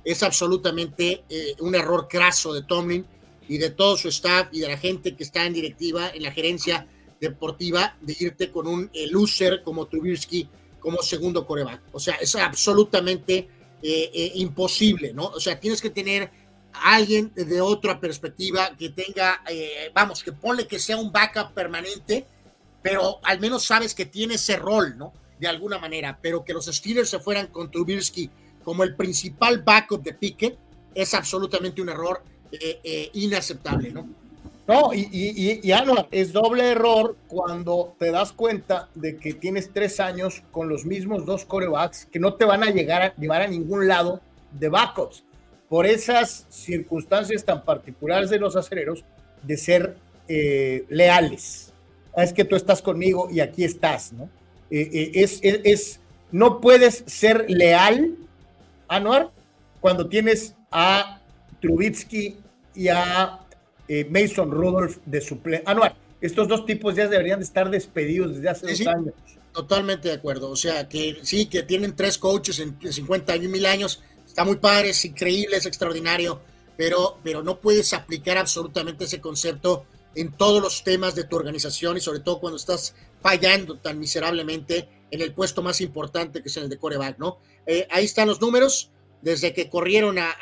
es absolutamente eh, un error craso de Tomlin y de todo su staff y de la gente que está en directiva, en la gerencia deportiva, de irte con un loser como Trubisky como segundo coreback. O sea, es absolutamente imposible, ¿no? O sea, tienes que tener alguien de otra perspectiva que tenga, vamos, que ponle que sea un backup permanente pero al menos sabes que tiene ese rol, ¿no? De alguna manera, pero que los Steelers se fueran con Trubisky como el principal backup de Pickett es absolutamente un error eh, eh, inaceptable, ¿no? No, y, y, y, es doble error cuando te das cuenta de que tienes tres años con los mismos dos corebacks que no te van a llegar a llevar a ningún lado de backups por esas circunstancias tan particulares de los acereros de ser eh, leales es que tú estás conmigo y aquí estás, ¿no? Eh, eh, es, es, no puedes ser leal, Anuar, cuando tienes a Trubitsky y a eh, Mason Rudolph de suplente. Anuar, estos dos tipos ya deberían de estar despedidos desde hace dos años. Totalmente de acuerdo. O sea, que sí, que tienen tres coaches en 50 años, mil años. Está muy padre, es increíble, es extraordinario, pero, pero no puedes aplicar absolutamente ese concepto en todos los temas de tu organización y sobre todo cuando estás fallando tan miserablemente en el puesto más importante que es el de coreback, ¿no? Eh, ahí están los números, desde que corrieron a,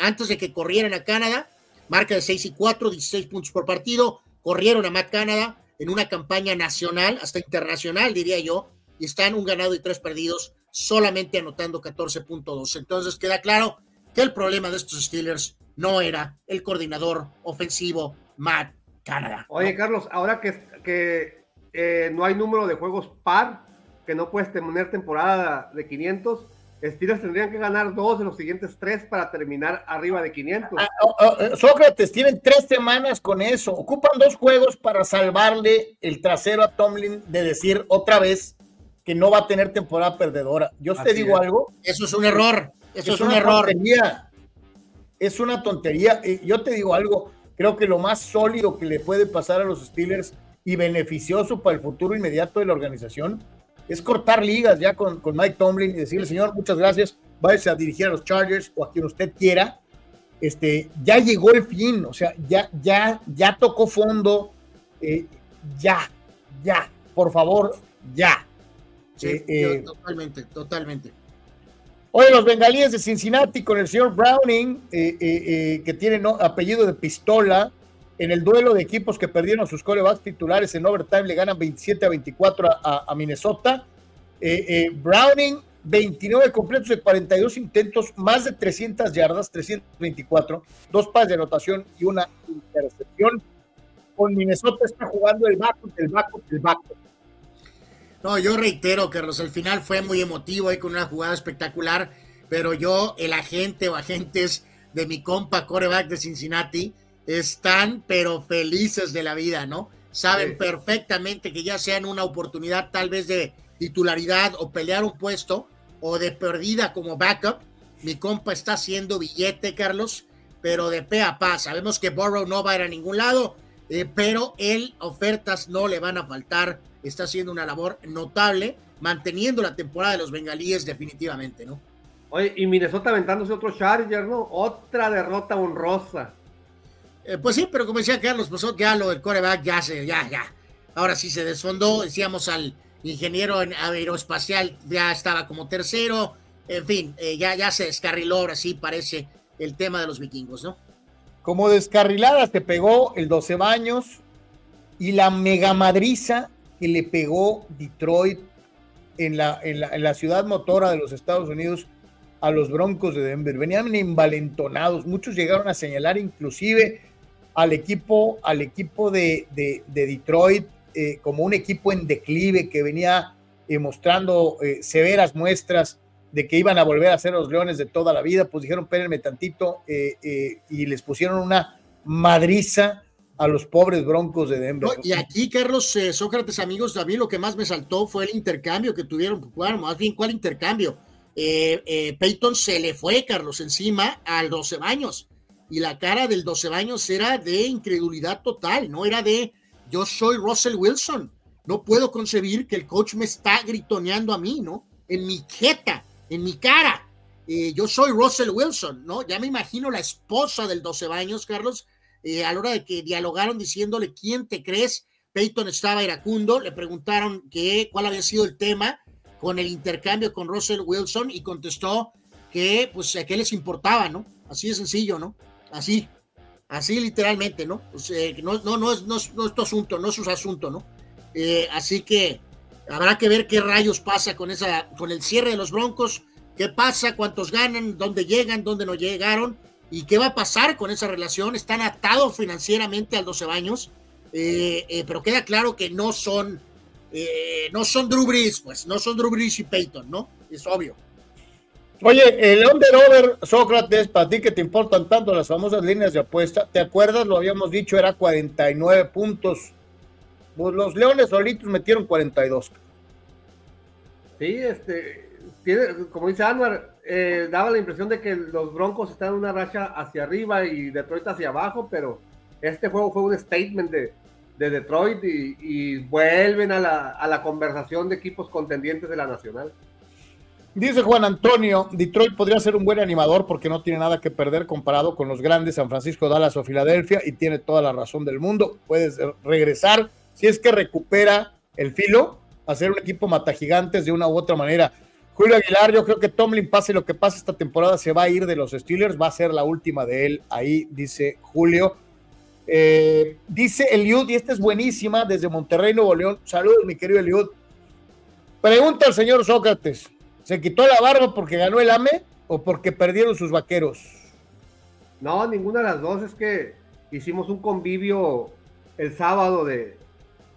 antes de que corrieran a Canadá, marca de 6 y 4, 16 puntos por partido, corrieron a Matt Canadá en una campaña nacional, hasta internacional diría yo, y están un ganado y tres perdidos, solamente anotando 14.2. Entonces queda claro que el problema de estos Steelers no era el coordinador ofensivo Matt Canadá. Oye, Carlos, ahora que, que eh, no hay número de juegos par, que no puedes tener temporada de 500, Steelers tendrían que ganar dos de los siguientes tres para terminar arriba de 500. Ah, oh, oh, eh, Sócrates, tienen tres semanas con eso. Ocupan dos juegos para salvarle el trasero a Tomlin de decir otra vez que no va a tener temporada perdedora. Yo te digo algo. Eso es un error. Eso es, un error. Es una tontería. Yo te digo algo. Creo que lo más sólido que le puede pasar a los Steelers y beneficioso para el futuro inmediato de la organización es cortar ligas ya con, con Mike Tomlin y decirle, señor, muchas gracias, váyase a dirigir a los Chargers o a quien usted quiera. Este, ya llegó el fin, o sea, ya, ya, ya tocó fondo, eh, ya, ya, por favor, ya. Sí, eh, eh, totalmente, totalmente. Oye, los bengalíes de Cincinnati con el señor Browning, eh, eh, eh, que tiene apellido de pistola, en el duelo de equipos que perdieron sus corebacks titulares en overtime, le ganan 27 a 24 a, Minnesota. Browning, 29 completos de 42 intentos, más de 300 yardas, 324, dos pases de anotación y una intercepción. con Minnesota está jugando el backup, el backup, el backup. No, yo reitero, Carlos, al final fue muy emotivo ahí con una jugada espectacular, pero yo, el agente o agentes de mi compa coreback de Cincinnati, están pero felices de la vida, ¿no? Saben perfectamente que ya sea en una oportunidad tal vez de titularidad o pelear un puesto o de perdida como backup, mi compa está haciendo billete, Carlos, pero de pe a pa. Sabemos que Burrow no va a ir a ningún lado, eh, pero él ofertas no le van a faltar está haciendo una labor notable, manteniendo la temporada de los bengalíes definitivamente, ¿no? Oye, y Minnesota aventándose otro Charger, ¿no? Otra derrota honrosa. Eh, pues sí, pero como decía Carlos, pues ya lo del coreback ya se, ya, ya. Ahora sí se desfondó, decíamos al ingeniero aeroespacial, ya estaba como tercero, en fin, eh, ya, ya se descarriló, ahora sí parece el tema de los vikingos, ¿no? Como descarrilada te pegó el 12 baños y la mega madriza que le pegó Detroit en la, en la, ciudad motora de los Estados Unidos a los Broncos de Denver. Venían envalentonados, muchos llegaron a señalar inclusive al equipo, al equipo de, de, Detroit eh, como un equipo en declive que venía eh, mostrando eh, severas muestras de que iban a volver a ser los Leones de toda la vida, pues dijeron, espérenme tantito, y les pusieron una madriza a los pobres Broncos de Denver. y aquí, Carlos eh, Sócrates, amigos, a mí lo que más me saltó fue el intercambio que tuvieron. Bueno, más bien, ¿cuál intercambio? Eh, eh, Peyton se le fue, Carlos, encima al 12 baños. Y la cara del 12 baños era de incredulidad total, no era de yo soy Russell Wilson. No puedo concebir que el coach me está gritoneando a mí, ¿no? En mi jeta, en mi cara. yo soy Russell Wilson, ¿no? Ya me imagino la esposa del 12 baños, Carlos, eh, a la hora de que dialogaron diciéndole quién te crees, Peyton estaba iracundo, le preguntaron que, cuál había sido el tema con el intercambio con Russell Wilson y contestó que pues a qué les importaba, ¿no? Así de sencillo, ¿no? Así, así literalmente, ¿no? no, no, no, es, no, es, tu asunto, no es su asunto, ¿no? Eh, así que habrá que ver qué rayos pasa con, esa, con el cierre de los Broncos, qué pasa, cuántos ganan, dónde llegan, dónde no llegaron ¿Y qué va a pasar con esa relación? Están atados financieramente al 12 años, eh, eh, pero queda claro que no son, eh, no son Drew Brees, pues, no son Drew Brees y Peyton, ¿no? Es obvio. Oye, el under-over, Sócrates, para ti que te importan tanto las famosas líneas de apuesta, ¿te acuerdas? Lo habíamos dicho, era 49 puntos. Pues los Leones solitos metieron 42. Sí, este, tiene, como dice Anwar, eh, daba la impresión de que los Broncos están en una racha hacia arriba y Detroit hacia abajo, pero este juego fue un statement de, Detroit y, vuelven a la, conversación de equipos contendientes de la Nacional. Dice Juan Antonio, Detroit podría ser un buen animador porque no tiene nada que perder comparado con los grandes San Francisco, Dallas o Filadelfia y tiene toda la razón del mundo. Puedes regresar si es que recupera el filo, hacer un equipo mata gigantes de una u otra manera. Julio Aguilar, yo creo que Tomlin, pase lo que pase esta temporada, se va a ir de los Steelers, va a ser la última de él, ahí dice Julio. Eh, dice Eliud, y esta es buenísima, desde Monterrey, Nuevo León. Saludos, mi querido Eliud. Pregunta al señor Sócrates, ¿se quitó la barba porque ganó el AME o porque perdieron sus vaqueros? No, ninguna de las dos, es que hicimos un convivio el sábado de,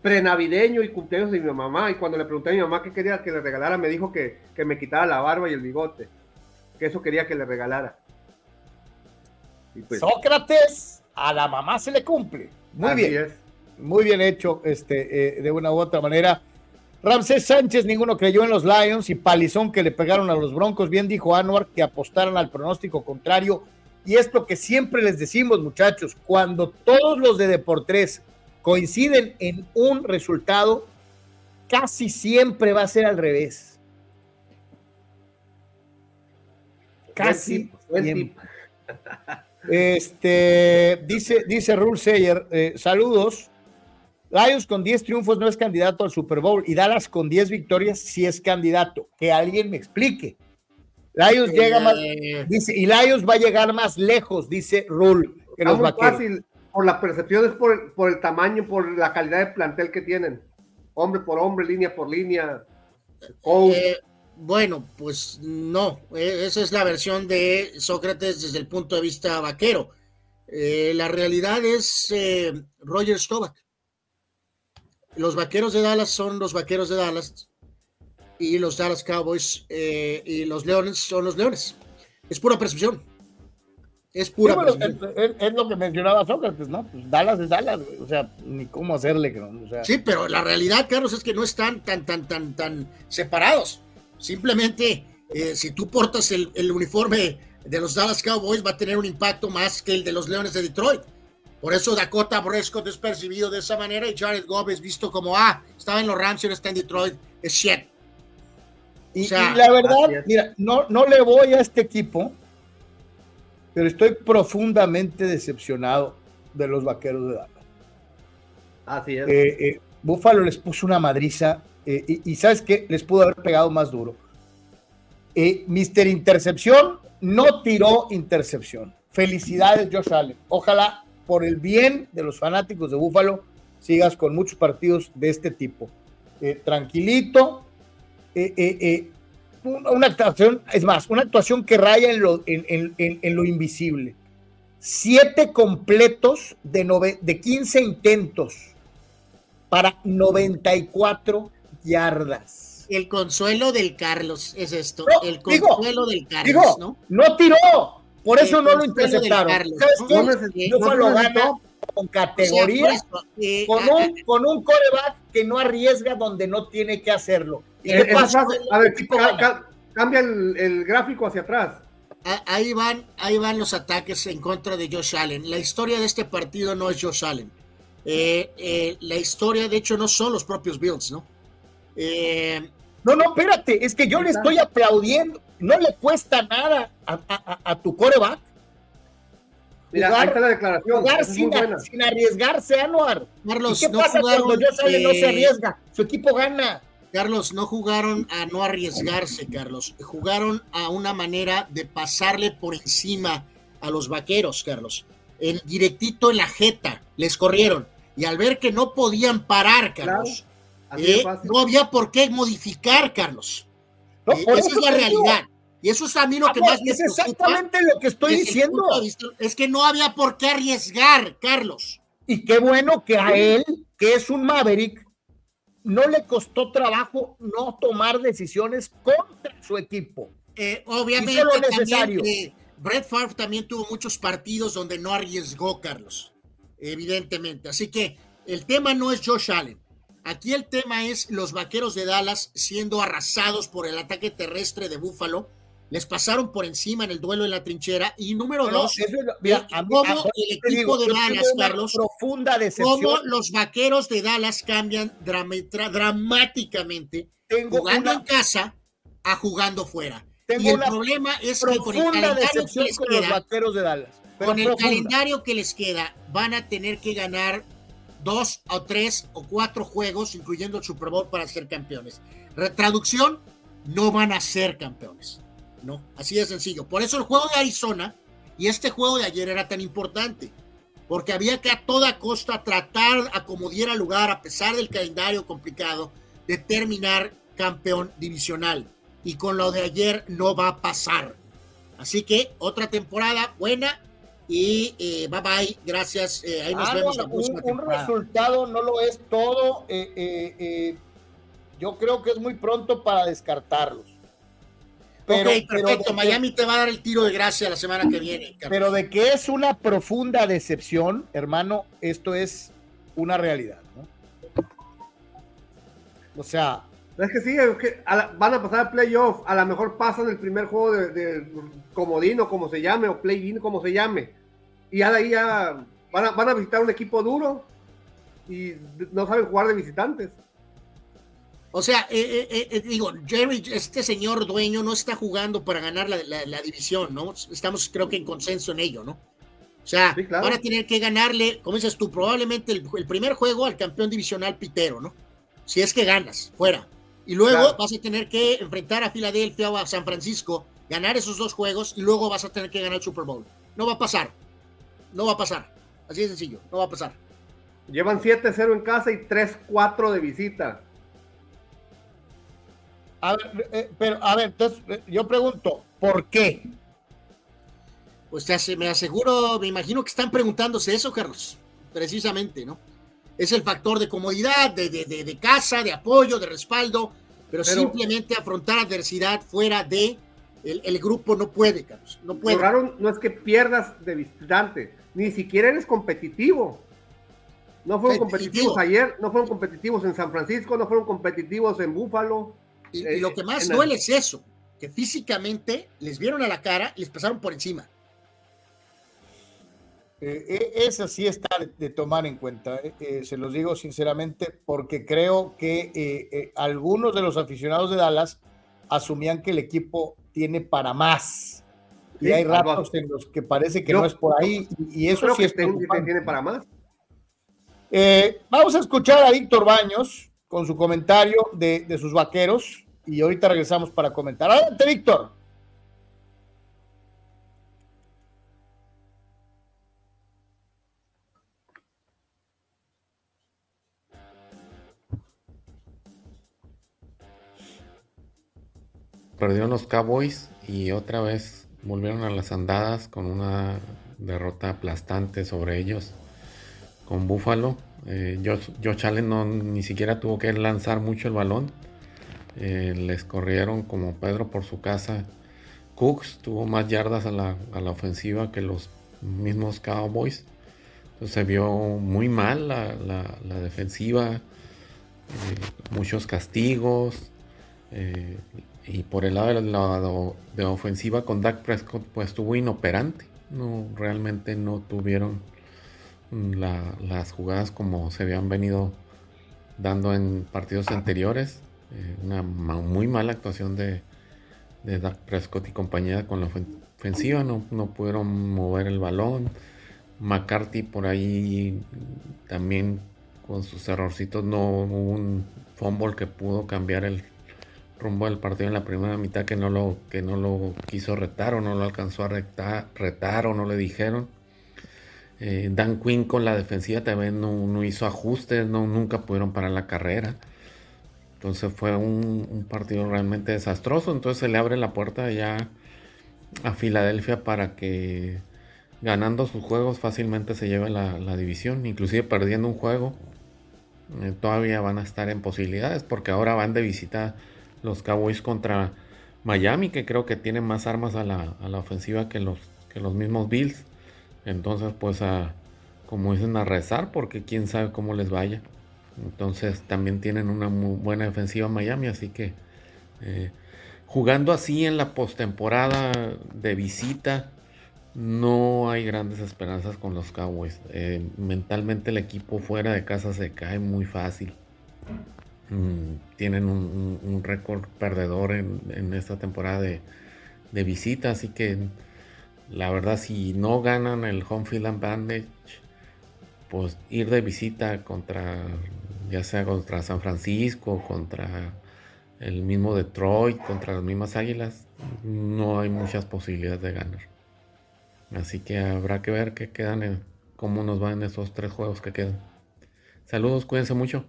prenavideño y cumpleaños de mi mamá. Y cuando le pregunté a mi mamá qué quería que le regalara, me dijo que, que me quitara la barba y el bigote. Que eso quería que le regalara. Pues, Sócrates, a la mamá se le cumple. Muy bien. Muy bien hecho, este, eh, de una u otra manera. Ramsés Sánchez, ninguno creyó en los Lions y palizón que le pegaron a los Broncos. Bien dijo Anuar que apostaran al pronóstico contrario. Y es lo que siempre les decimos, muchachos, cuando todos los de Deportes coinciden en un resultado, casi siempre va a ser al revés. Casi Este, dice, dice Rule Sayer, eh, saludos. Lions con 10 triunfos no es candidato al Super Bowl y Dallas con 10 victorias sí es candidato. Que alguien me explique. Lions llega más, eh. dice, y Lions va a llegar más lejos, dice Rule, que los Fácil por la percepción, es por, el, por el tamaño, por la calidad de plantel que tienen. Hombre por hombre, línea por línea. Eh, bueno, pues no, e, esa es la versión de Sócrates desde el punto de vista vaquero. Eh, la realidad es eh, Roger Stovak. Los vaqueros de Dallas son los vaqueros de Dallas y los Dallas Cowboys y los Leones son los Leones. Es pura percepción. Es pura. Es, lo que mencionaba Sócrates, ¿no? Pues Dallas es Dallas, o sea, ni cómo hacerle. Sí, pero la realidad, Carlos, es que no están tan, tan, tan, tan separados. Simplemente, si tú portas el, el uniforme de los Dallas Cowboys va a tener un impacto más que el de los Leones de Detroit. Por eso Dakota Prescott es percibido de esa manera y Jared Goff es visto como, ah, estaba en los Rams y ahora está en Detroit, es shit. Y, la verdad, mira, no, no le voy a este equipo, pero estoy profundamente decepcionado de los vaqueros de Dallas. Así es. Eh, eh, Buffalo les puso una madriza eh, y, y, ¿sabes qué? Les pudo haber pegado más duro. Mister Intercepción no tiró intercepción. Felicidades, Josh Allen. Ojalá, por el bien de los fanáticos de Búfalo, sigas con muchos partidos de este tipo. Eh, tranquilito. Una, actuación, es más, una actuación que raya en lo, en, lo invisible. Siete completos de, de 15 intentos para 94 yardas el consuelo del Carlos es esto. el consuelo del Carlos, ¿no? No tiró. Por eso no lo interceptaron. ¿Sabes qué? No, lo gana con categoría, eh, con, un, con un coreback que no arriesga donde no tiene que hacerlo. ¿Y qué pasa? A ver, cambia el, gráfico hacia atrás. Ahí van, ahí van los ataques en contra de Josh Allen. La historia de este partido no es Josh Allen. Eh, eh, la historia, de hecho, no son los propios Bills, ¿no? Eh, no, no, espérate, es que yo le estoy aplaudiendo. No le cuesta nada a, tu coreback. Mira, jugar, ahí está la declaración. Jugar sin, sin, arriesgarse, Anuar. Carlos, ¿Y qué pasa cuando yo sale no se arriesga? Su equipo gana. Carlos, no jugaron a no arriesgarse, Carlos. Jugaron a una manera de pasarle por encima a los vaqueros, Carlos. El directito en la jeta, les corrieron. Y al ver que no podían parar, Carlos, eh, no había por qué modificar, Carlos. Eh, esa es la realidad. Y eso es a mí lo que más me Es exactamente lo que estoy diciendo. es que no había por qué arriesgar, Carlos. Y qué bueno que a él, que es un Maverick, no le costó trabajo no tomar decisiones contra su equipo. Eh, obviamente, lo necesario. Brett Favre también tuvo muchos partidos donde no arriesgó, Carlos. Evidentemente. Así que el tema no es Josh Allen. Aquí el tema es los vaqueros de Dallas siendo arrasados por el ataque terrestre de Búfalo. Les pasaron por encima en el duelo en la trinchera. Y número dos, el equipo de Dallas, Carlos, profunda cómo los vaqueros de Dallas cambian dramáticamente jugando en casa a jugando fuera. y el problema es que con el calendario que les queda, los vaqueros de Dallas, con el calendario que les queda, van a tener que ganar dos o tres o cuatro juegos, incluyendo el Super Bowl, para ser campeones. Traducción, no van a ser campeones. No, así de sencillo. Por eso el juego de Arizona y este juego de ayer era tan importante, porque había que a toda costa tratar a como diera lugar, a pesar del calendario complicado, de terminar campeón divisional. Y con lo de ayer no va a pasar. Así que otra temporada buena y eh, bye bye, gracias. Eh, ahí nos ah, vemos. un, resultado no lo es todo. Eh, yo creo que es muy pronto para descartarlos. Pero, ok, perfecto. Miami te va a dar el tiro de gracia la semana que viene. Pero de que es una profunda decepción, hermano, esto es una realidad. O sea. Es que sí, que van a pasar al playoff. A lo mejor pasan el primer juego de, de comodino, como se llame, o play-in, como se llame y ya de ahí ya van a, visitar un equipo duro y no saben jugar de visitantes. O sea, eh, eh, eh, digo, Jerry, este señor dueño no está jugando para ganar la, división, ¿no? Estamos creo que en consenso en ello, ¿no? O sea, van a tener que ganarle, como dices tú, probablemente el, primer juego al campeón divisional pitero, ¿no? Si es que ganas, fuera. Y luego vas a tener que enfrentar a Filadelfia o a San Francisco, ganar esos dos juegos y luego vas a tener que ganar el Super Bowl. No va a pasar. No va a pasar. Así de sencillo, no va a pasar. Llevan 7-0 en casa y 3-4 de visita. A ver, eh, pero a ver, entonces eh, yo pregunto, ¿por qué? Pues te me aseguro, me imagino que están preguntándose eso, Carlos, precisamente, ¿no? Es el factor de comodidad, de, de, casa, de apoyo, de respaldo, pero, simplemente afrontar adversidad fuera de el, grupo no puede, Carlos, no puede. Lo raro no es que pierdas de visitante, ni siquiera eres competitivo. No fueron competitivos ayer, no fueron competitivos en San Francisco, no fueron competitivos en Búfalo. Y, lo que más duele es eso, que físicamente les vieron a la cara y les pasaron por encima. Eh, eh, esa sí está de, tomar en cuenta, eh, se los digo sinceramente, porque creo que algunos de los aficionados de Dallas asumían que el equipo tiene para más. y hay ratos en los que parece que no es por ahí, y, eso sí es que tiene para más. vamos a escuchar a Víctor Baños con su comentario de, de sus vaqueros, y ahorita regresamos para comentar. Adelante, Víctor. perdieron los Cowboys y otra vez volvieron a las andadas con una derrota aplastante sobre ellos con Buffalo. Eh, Josh, Allen no, ni siquiera tuvo que lanzar mucho el balón. Eh, les corrieron como Pedro por su casa. Cooks tuvo más yardas a la, ofensiva que los mismos Cowboys. Entonces se vio muy mal la, defensiva. Eh, muchos castigos. Y por el lado del lado de ofensiva con Dak Prescott, pues estuvo inoperante. No, realmente no tuvieron las jugadas como se habían venido dando en partidos anteriores. Eh, una muy mala actuación de, de Prescott y compañía con la ofensiva. No, no pudieron mover el balón. McCarthy por ahí también con sus errorcitos no hubo un fumble que pudo cambiar el, rumbo del partido en la primera mitad que no lo, que no lo quiso retar o no lo alcanzó a retar, retar o no le dijeron. Eh, Dan Quinn con la defensiva también no, hizo ajustes, no, nunca pudieron parar la carrera. Entonces fue un, partido realmente desastroso. Entonces se le abre la puerta ya a Filadelfia para que ganando sus juegos fácilmente se lleve la, división. Inclusive perdiendo un juego. Eh, todavía van a estar en posibilidades porque ahora van de visita los Cowboys contra Miami, que creo que tienen más armas a la, ofensiva que los, que los mismos Bills. Entonces, pues, a, como dicen, a rezar, porque quién sabe cómo les vaya. Entonces, también tienen una muy buena defensiva Miami, así que eh, jugando así en la postemporada de visita, no hay grandes esperanzas con los Cowboys. Eh, mentalmente el equipo fuera de casa se cae muy fácil. Mm, tienen un, récord perdedor en, esta temporada de, visita, así que la verdad si no ganan el home field advantage, pues ir de visita contra, ya sea contra San Francisco, contra el mismo Detroit, contra las mismas Águilas, no hay muchas posibilidades de ganar. Así que habrá que ver qué quedan, en, cómo nos van esos tres juegos que quedan. Saludos, cuídense mucho.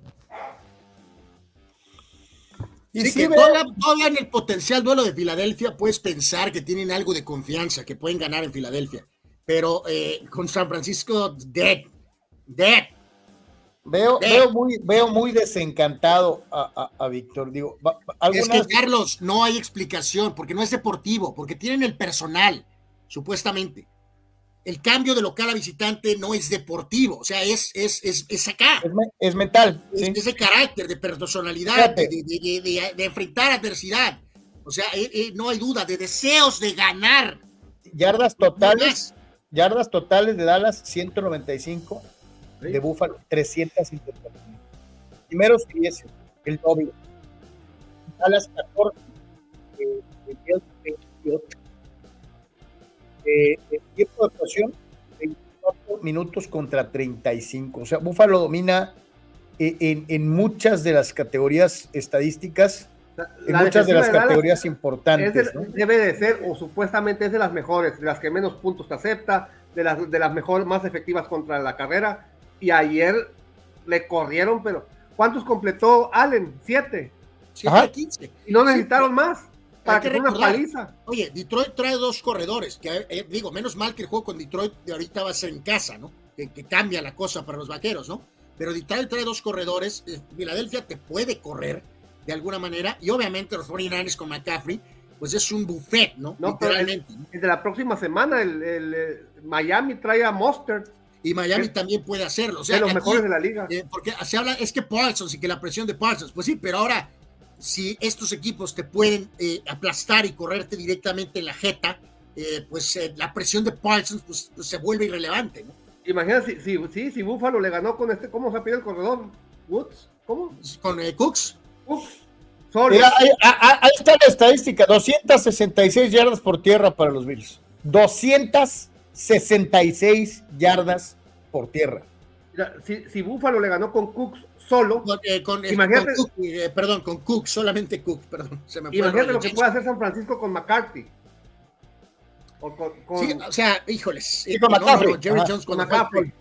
Y sí, que todavía, en el potencial duelo de Filadelfia puedes pensar que tienen algo de confianza, que pueden ganar en Filadelfia. Pero eh, con San Francisco, dead. Dead. Veo, veo, muy, veo muy desencantado a, Víctor. Digo, Es que, Carlos, no hay explicación, porque no es deportivo, porque tienen el personal, supuestamente el cambio de local a visitante no es deportivo, o sea, es, es, es, es acá. Es, mental. Es, de carácter, de personalidad, de, de, enfrentar adversidad. O sea, eh, eh, no hay duda, de deseos de ganar. Yardas totales. yardas totales de Dallas, 195. De Búfalo, 350. Primeros 10, el doble. Dallas, 14. Eh, 28 eh, el tiempo de actuación, 24 minutos contra 35. O sea, Búfalo domina eh, en, muchas de las categorías estadísticas, en muchas de las categorías importantes. Debe de ser, o supuestamente es de las mejores, de las que menos puntos te acepta, de las, de las mejores, más efectivas contra la carrera. Y ayer le corrieron, pero ¿cuántos completó Allen? Siete. Siete 15. Y no necesitaron más. Para que, una paliza. Oye, Detroit trae dos corredores, que eh, digo, menos mal que el juego con Detroit de ahorita va a ser en casa, ¿no? Que, cambia la cosa para los vaqueros, ¿no? Pero Detroit trae dos corredores, eh, Filadelfia te puede correr de alguna manera, y obviamente los 49ers con McCaffrey, pues es un buffet, ¿no? no Literalmente. de la próxima semana, el, Miami trae a Monster. Y Miami también puede hacerlo. O sea, de los mejores de la liga. Eh, porque se habla, es que Parsons y que la presión de Parsons, pues sí, pero ahora si estos equipos te pueden eh, aplastar y correrte directamente en la jeta, eh, pues eh, la presión de Parsons pues, pues, se vuelve irrelevante. ¿no? Imagínate si, si, si, Buffalo le ganó con este, ¿cómo se pide el corredor? ¿Woods? ¿Cómo? Con Cooks. Cooks. Mira, ahí, ahí, está la estadística, 266 yardas por tierra para los Bills. 266 yardas por tierra. Mira, si, si Buffalo le ganó con Cooks solo. Eh, con, eh, imagínate, Cook, eh, perdón, con Cook, solamente Cook, perdón. Se me imagínate lo que puede hacer San Francisco con McCarthy. O, con, Sí, o sea, híjoles. con McCarthy. Jerry Jones cuando fue,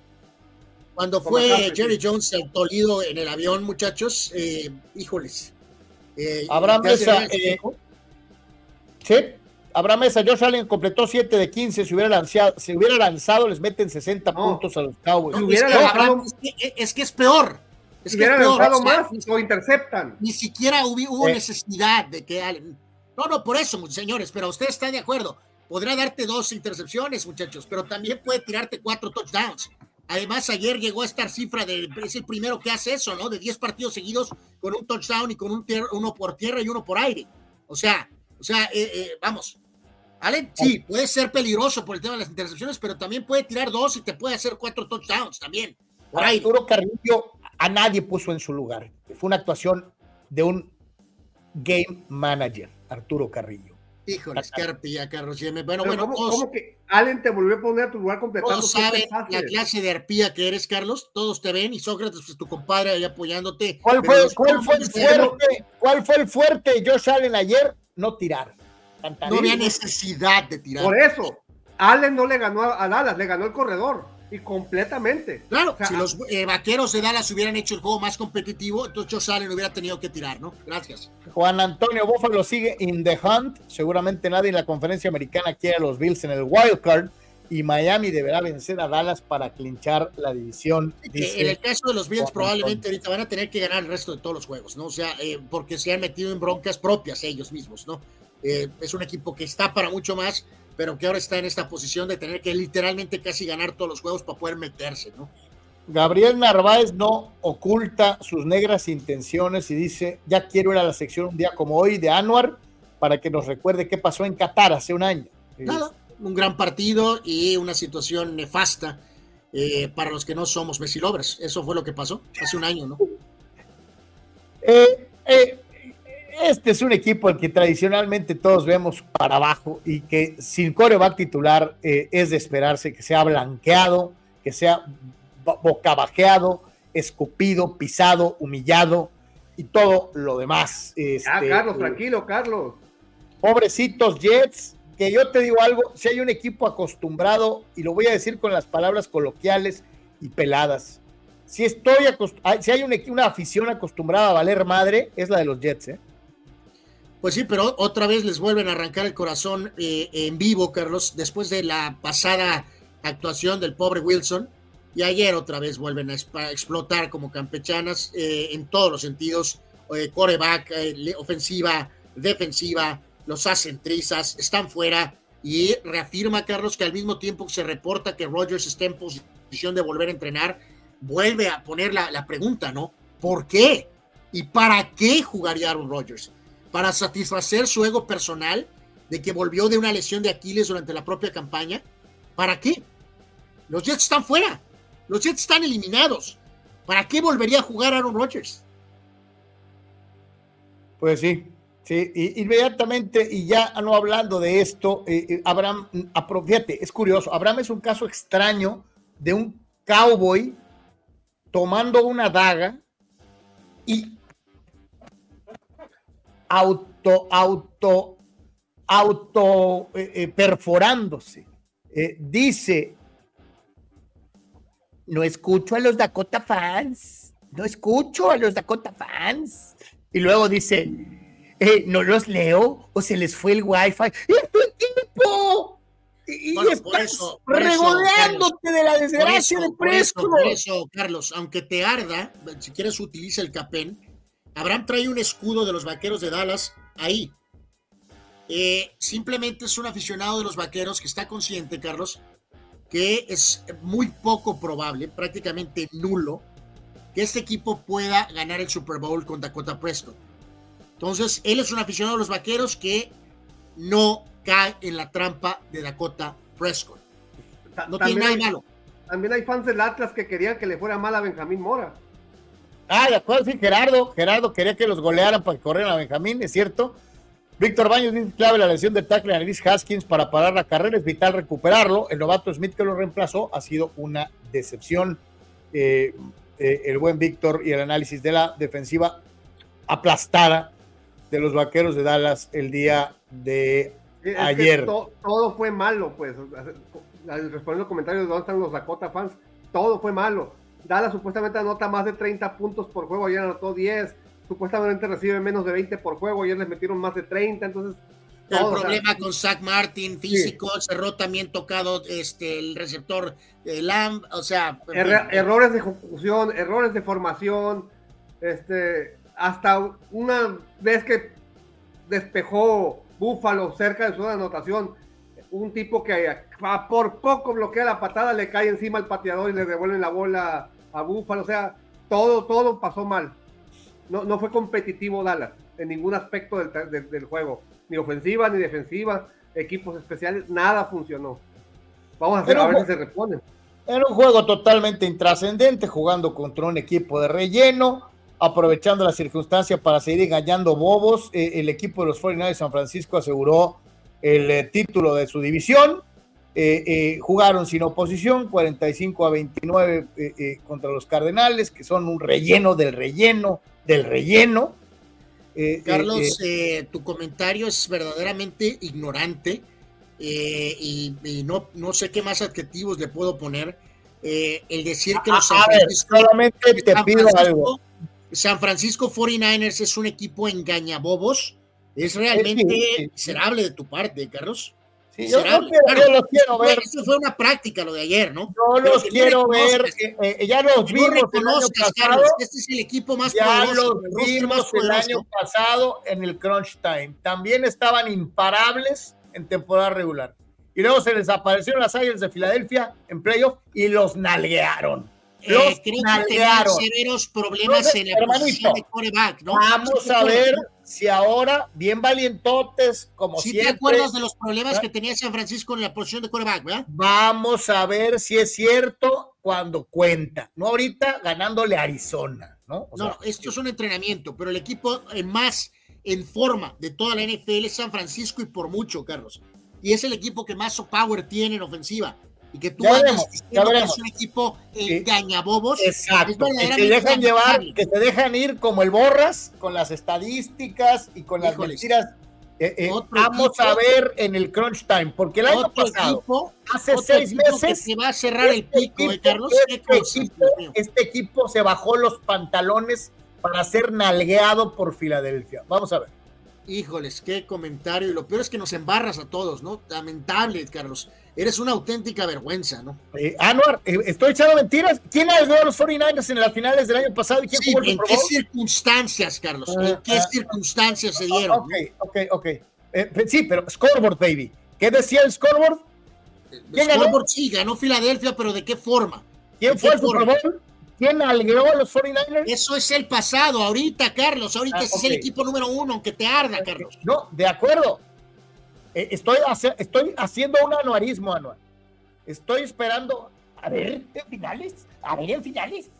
cuando fue Jerry Jones el Tolido en el avión, muchachos, híjoles. Abraham Mesa, sí, Abraham Mesa, Josh Allen completó 7 de 15, si hubiera lanzado, si hubiera lanzado les meten 60 puntos a los Cowboys. es que es peor es que peor, más, lo interceptan. Ni siquiera hubo, necesidad de que Allen. No, no, por eso, señores, pero usted está de acuerdo. Podrá darte dos intercepciones, muchachos, pero también puede tirarte cuatro touchdowns. Además, ayer llegó a esta cifra de, es el primero que hace eso, ¿no? De 10 partidos seguidos con un touchdown y con un uno por tierra y uno por aire. O sea, o sea, eh, eh, vamos. Allen, sí, puede ser peligroso por el tema de las intercepciones, pero también puede tirar dos y te puede hacer cuatro touchdowns también. Por ahí. Arturo Carrillo a nadie puso en su lugar. Fue una actuación de un game manager, Arturo Carrillo. Híjole, qué arpía, Carlos. Bueno, bueno, ¿cómo, que Allen te volvió a poner a tu lugar completando? Todos saben la clase de arpía que eres, Carlos. Todos te ven y Sócrates, pues tu compadre ahí apoyándote. ¿Cuál fue, ¿cuál fue el fuerte? ¿Cuál fue el fuerte Josh Allen ayer? No tirar. No había necesidad de tirar. Por eso, Allen no le ganó a Dallas, le ganó el corredor. Y completamente. Claro, si los eh, vaqueros de Dallas hubieran hecho el juego más competitivo, entonces Josh Allen hubiera tenido que tirar, ¿no? Gracias. Juan Antonio lo sigue in the hunt. Seguramente nadie en la conferencia americana quiere a los Bills en el wild card. Y Miami deberá vencer a Dallas para clinchar la división. en el caso de los Bills, probablemente ahorita van a tener que ganar el resto de todos los juegos, ¿no? O sea, eh, porque se han metido en broncas propias ellos mismos, ¿no? Eh, es un equipo que está para mucho más pero que ahora está en esta posición de tener que literalmente casi ganar todos los juegos para poder meterse, ¿no? Gabriel Narváez no oculta sus negras intenciones y dice, ya quiero ir a la sección un día como hoy de Anuar para que nos recuerde qué pasó en Qatar hace un año. Nada, un gran partido y una situación nefasta eh, para los que no somos Messi lovers. Eso fue lo que pasó hace un año, ¿no? Eh, eh, este es un equipo al que tradicionalmente todos vemos para abajo y que sin coreback titular eh, es de esperarse que sea blanqueado, que sea bocabajeado, escupido, pisado, humillado y todo lo demás. ah, Carlos, tranquilo, Carlos. Pobrecitos Jets, que yo te digo algo, si hay un equipo acostumbrado, y lo voy a decir con las palabras coloquiales y peladas, si estoy si hay una afición acostumbrada a valer madre, es la de los Jets, ¿eh? Pues sí, pero otra vez les vuelven a arrancar el corazón eh, en vivo, Carlos, después de la pasada actuación del pobre Wilson. Y ayer otra vez vuelven a explotar como campechanas eh, en todos los sentidos. Eh, coreback, ofensiva, defensiva, los hacen trizas, están fuera. Y reafirma, Carlos, que al mismo tiempo que se reporta que Rogers está en posición de volver a entrenar, vuelve a poner la, la pregunta, ¿no? ¿Por qué? ¿Y para qué jugaría Aaron Rodgers? Para satisfacer su ego personal de que volvió de una lesión de Aquiles durante la propia campaña. ¿Para qué? Los Jets están fuera. Los Jets están eliminados. ¿Para qué volvería a jugar Aaron Rodgers? Pues sí, sí, inmediatamente, y ya no hablando de esto, eh, eh, Abraham, fíjate, es curioso, Abraham es un caso extraño de un cowboy tomando una daga y auto, auto, auto eh, eh, perforándose. Eh, dice, no escucho a los Dakota fans, no escucho a los Dakota fans. Y luego dice, eh, no los leo o se les fue el wifi. ¡Es tu equipo! Y, Bueno, estás por eso, por eso, regodeándote de la Por desgracia eso, de por eso, Prescott. por eso, Carlos, aunque te arda, si quieres utiliza el capén. Abraham trae un escudo de los vaqueros de Dallas ahí. Eh, simplemente es un aficionado de los vaqueros que está consciente, Carlos, que es muy poco probable, prácticamente nulo, que este equipo pueda ganar el Super Bowl con Dakota Prescott. Entonces, él es un aficionado de los vaqueros que no cae en la trampa de Dakota Prescott. No también tiene nada de malo. También hay fans del Atlas que querían que le fuera mal a Benjamín Mora. Ah, de acuerdo, sí, Gerardo. Gerardo quería que los golearan para que corrieran a Benjamín, es cierto. Víctor Baños dice clave la lesión del tackle a Neris Haskins para parar la carrera, es vital recuperarlo. El novato Smith que lo reemplazó ha sido una decepción. Eh, eh, el buen Víctor y el análisis de la defensiva aplastada de los vaqueros de Dallas el día de Es Ayer. to- todo fue malo, pues. Respondiendo los comentarios de dónde están los Dakota fans, todo fue malo. Dallas supuestamente anota más de 30 puntos por juego, ayer anotó 10. Supuestamente recibe menos de 20 por juego, ayer les metieron más de 30. Entonces, El todo, o sea, problema con Zach Martin, físico, cerró también tocado este, el receptor eh, Lamb, o sea, erra- errores de ejecución, errores de formación. Este, hasta una vez que despejó Búfalo cerca de su anotación, un tipo que por poco bloquea la patada, le cae encima al pateador y le devuelven la bola a Búfalo. O sea, todo, todo pasó mal. No, no fue competitivo Dallas en ningún aspecto del, del- del juego, ni ofensiva ni defensiva, equipos especiales, nada funcionó. Vamos a, hacer, a ver si se reponen. Era un juego totalmente intrascendente, jugando contra un equipo de relleno, aprovechando la circunstancia para seguir engañando bobos. Eh, el equipo de los 49 de San Francisco aseguró el eh, título de su división. Eh, eh, jugaron sin oposición, 45 a 29 eh, eh, contra los Cardenales, que son un relleno del relleno del relleno. Carlos, tu comentario es verdaderamente ignorante y, y no, no sé qué más adjetivos le puedo poner. El decir que los a, San a ver, Francisco, solamente te San pido Francisco- algo. San Francisco 49ers es un equipo engañabobos. Es realmente Sí, sí, sí. miserable de tu parte, Carlos. Sí, yo, miserable. quiero- Claro, yo los quiero ver. Eso fue una práctica lo de ayer, ¿no? Yo Pero los no quiero ver, eh, eh, ya los no vimos el año pasado, este es el equipo más ya poderoso, los el roster vimos el año pasado en el crunch time. También estaban imparables en temporada regular. Y luego se les aparecieron las Águilas de Filadelfia en playoff y los nalguearon. Eh, Los creo que tenían nalguearon. severos problemas Entonces, en la hermanito, posición de coreback, ¿no? Vamos ¿Sí te a ver si ahora, bien valientotes, como Si te siempre, acuerdas de los problemas ¿Eh? que tenía San Francisco en la posición de coreback, ¿verdad? vamos a ver si es cierto cuando cuenta. No ahorita ganándole a Arizona, ¿no? O No, sea, esto es un entrenamiento, pero el equipo eh, más en forma de toda la NFL es San Francisco y por mucho, Carlos. Y es el equipo que más power tiene en ofensiva. Y que tú Ya veremos, ya diciendo que veremos. es un equipo engañabobos. Exacto, Es que dejan llevar, que se dejan ir como el Borras, con las estadísticas y con las Híjoles. mentiras. Eh, eh, vamos equipo- a ver en el crunch time, porque el año pasado, equipo, hace seis meses, se va a cerrar el este pico, ¿eh, equipo- Carlos? ¿Qué este equipo- este equipo se bajó los pantalones para ser nalgueado por Filadelfia. Vamos a ver. Híjoles, qué comentario. Y lo peor es que nos embarras a todos, ¿no? Lamentable, Carlos. Eres una auténtica vergüenza, ¿no? Eh, Anuar, eh, estoy echando mentiras. ¿Quién nalgueó a los 49ers en las finales del año pasado y quién Sí, jugó el ¿En qué circunstancias, Carlos? Ah, ¿En qué ah. circunstancias se dieron? Ok, ok, ok. Eh, sí, pero scoreboard, baby. ¿Qué decía el scoreboard? ¿Quién ganó? Scoreboard sí, ganó Filadelfia, pero ¿de qué forma? ¿Quién ¿De fue al Super? Bowl? ¿Quién nalgueó a los 49ers? Eso es el pasado, ahorita, Carlos. Ahorita Ah, es el equipo número uno, aunque te arda, Carlos. No, de acuerdo. Eh, estoy, hace- estoy haciendo un anuarismo, Anuar. Estoy esperando. A ver, en finales. A ver, en finales.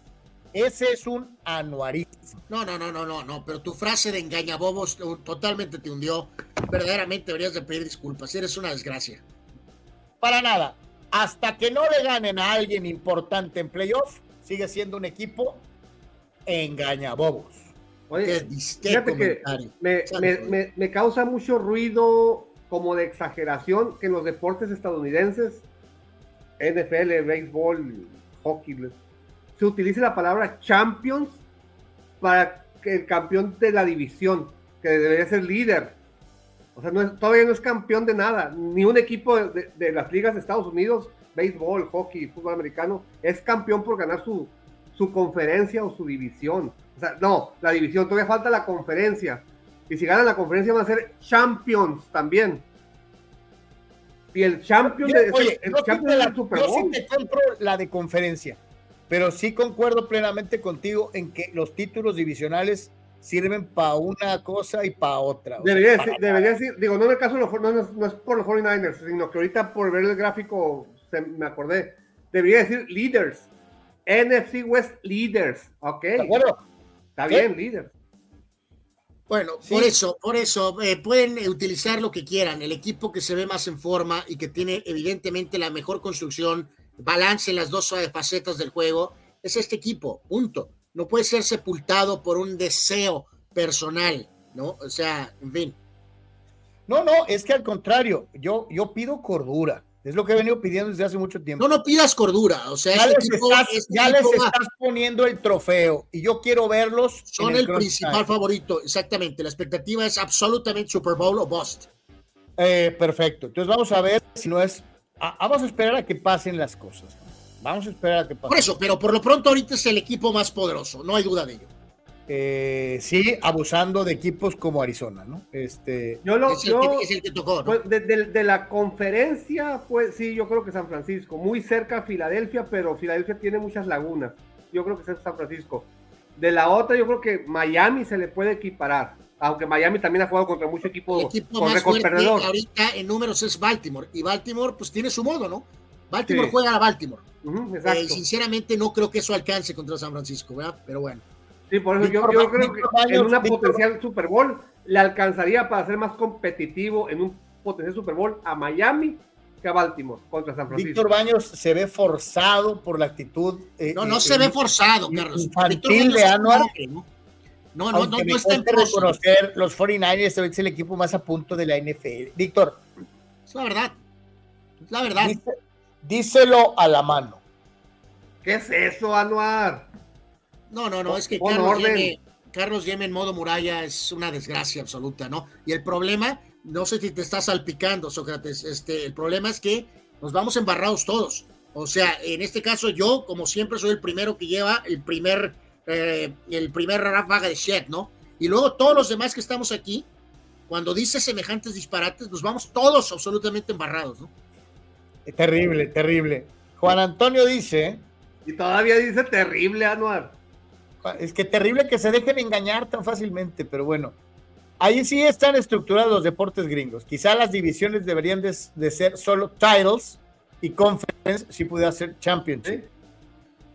Ese es un anuarismo. No, no, no, no, no, no. Pero tu frase de engañabobos totalmente te hundió. Verdaderamente deberías de pedir disculpas. Eres una desgracia. Para nada. Hasta que no le ganen a alguien importante en playoff, sigue siendo un equipo engañabobos. Oye, fíjate que me, me- me- me causa mucho ruido como de exageración que en los deportes estadounidenses, NFL, béisbol, hockey, se utilice la palabra champions para que el campeón de la división. que debería ser líder. O sea, todavía no es campeón de nada. Ni un equipo de, las ligas de Estados Unidos, béisbol, hockey, fútbol americano, es campeón por ganar su, su conferencia o su división. O sea, no, la división, todavía falta la conferencia. Y si ganan la conferencia van a ser champions también. Y el champion, de, oye, el, la, Super Bowl. Yo sí te compro la de conferencia, pero sí concuerdo plenamente contigo en que los títulos divisionales sirven para una cosa y para otra. Debería, decir, debería decir, digo, no en el caso de los, no, no, es por los 49ers, sino que ahorita por ver el gráfico se, me acordé. Debería decir leaders. NFC West leaders. Ok. Está bien, líder. Bueno, por eso, por eso, eh, pueden utilizar lo que quieran. El equipo que se ve más en forma y que tiene evidentemente la mejor construcción, balance en las dos facetas del juego, es este equipo, punto. No puede ser sepultado por un deseo personal, ¿no? O sea, en fin. No, no, es que al contrario, yo, yo pido cordura. Es lo que he venido pidiendo desde hace mucho tiempo. No, no pidas cordura. O sea, ya, este les, este estás, poniendo el trofeo y yo quiero verlos. Son el, principal favorito, exactamente. La expectativa es absolutamente Super Bowl o Bust. Eh, perfecto. Entonces vamos a ver si no es. vamos a esperar a que pasen las cosas. Vamos a esperar a que pasen. Por eso, pero por lo pronto ahorita es el equipo más poderoso, no hay duda de ello. Eh, sí, abusando de equipos como Arizona, ¿no? Este, yo lo, es, el que, tocó, pues, de, la conferencia, pues sí, yo creo que San Francisco, muy cerca a Filadelfia, pero Filadelfia tiene muchas lagunas. Yo creo que es San Francisco. De la otra, yo creo que Miami se le puede equiparar, aunque Miami también ha jugado contra mucho equipo, el equipo más fuerte ahorita en números es Baltimore, y Baltimore pues tiene su modo, ¿no? Baltimore juega a Baltimore. Eh, sinceramente no creo que eso alcance contra San Francisco, ¿verdad? Pero bueno. Sí, por eso yo, creo que en una potencial Super Bowl le alcanzaría para ser más competitivo en un potencial Super Bowl a Miami que a Baltimore contra San Francisco. Víctor Baños se ve forzado por la actitud. Eh, no, no eh, se ve forzado, Carlos. Infantil de Anuar. ¿no? No, no, no, no está en reconocer los 49ers es el equipo más a punto de la NFL. Víctor. Es la verdad. Es la verdad. díselo a la mano. ¿Qué es eso, Anuar? No, no, no, es que Carlos Yeme, Carlos en modo muralla es una desgracia absoluta, ¿no? Y el problema, no sé si te estás salpicando, Sócrates, este, el problema es que nos vamos embarrados todos. O sea, en este caso yo, como siempre, soy el primero que lleva el primer, eh, el primer ráfaga de Shed, ¿no? Y luego todos los demás que estamos aquí, cuando dice semejantes disparates, nos vamos todos absolutamente embarrados, ¿no? Terrible, terrible. Juan Antonio dice... Y todavía dice terrible, Anuar. Es que terrible que se dejen engañar tan fácilmente, pero bueno. Ahí sí están estructurados los deportes gringos. Quizá las divisiones deberían de, ser solo titles y conference si pudiera ser championship.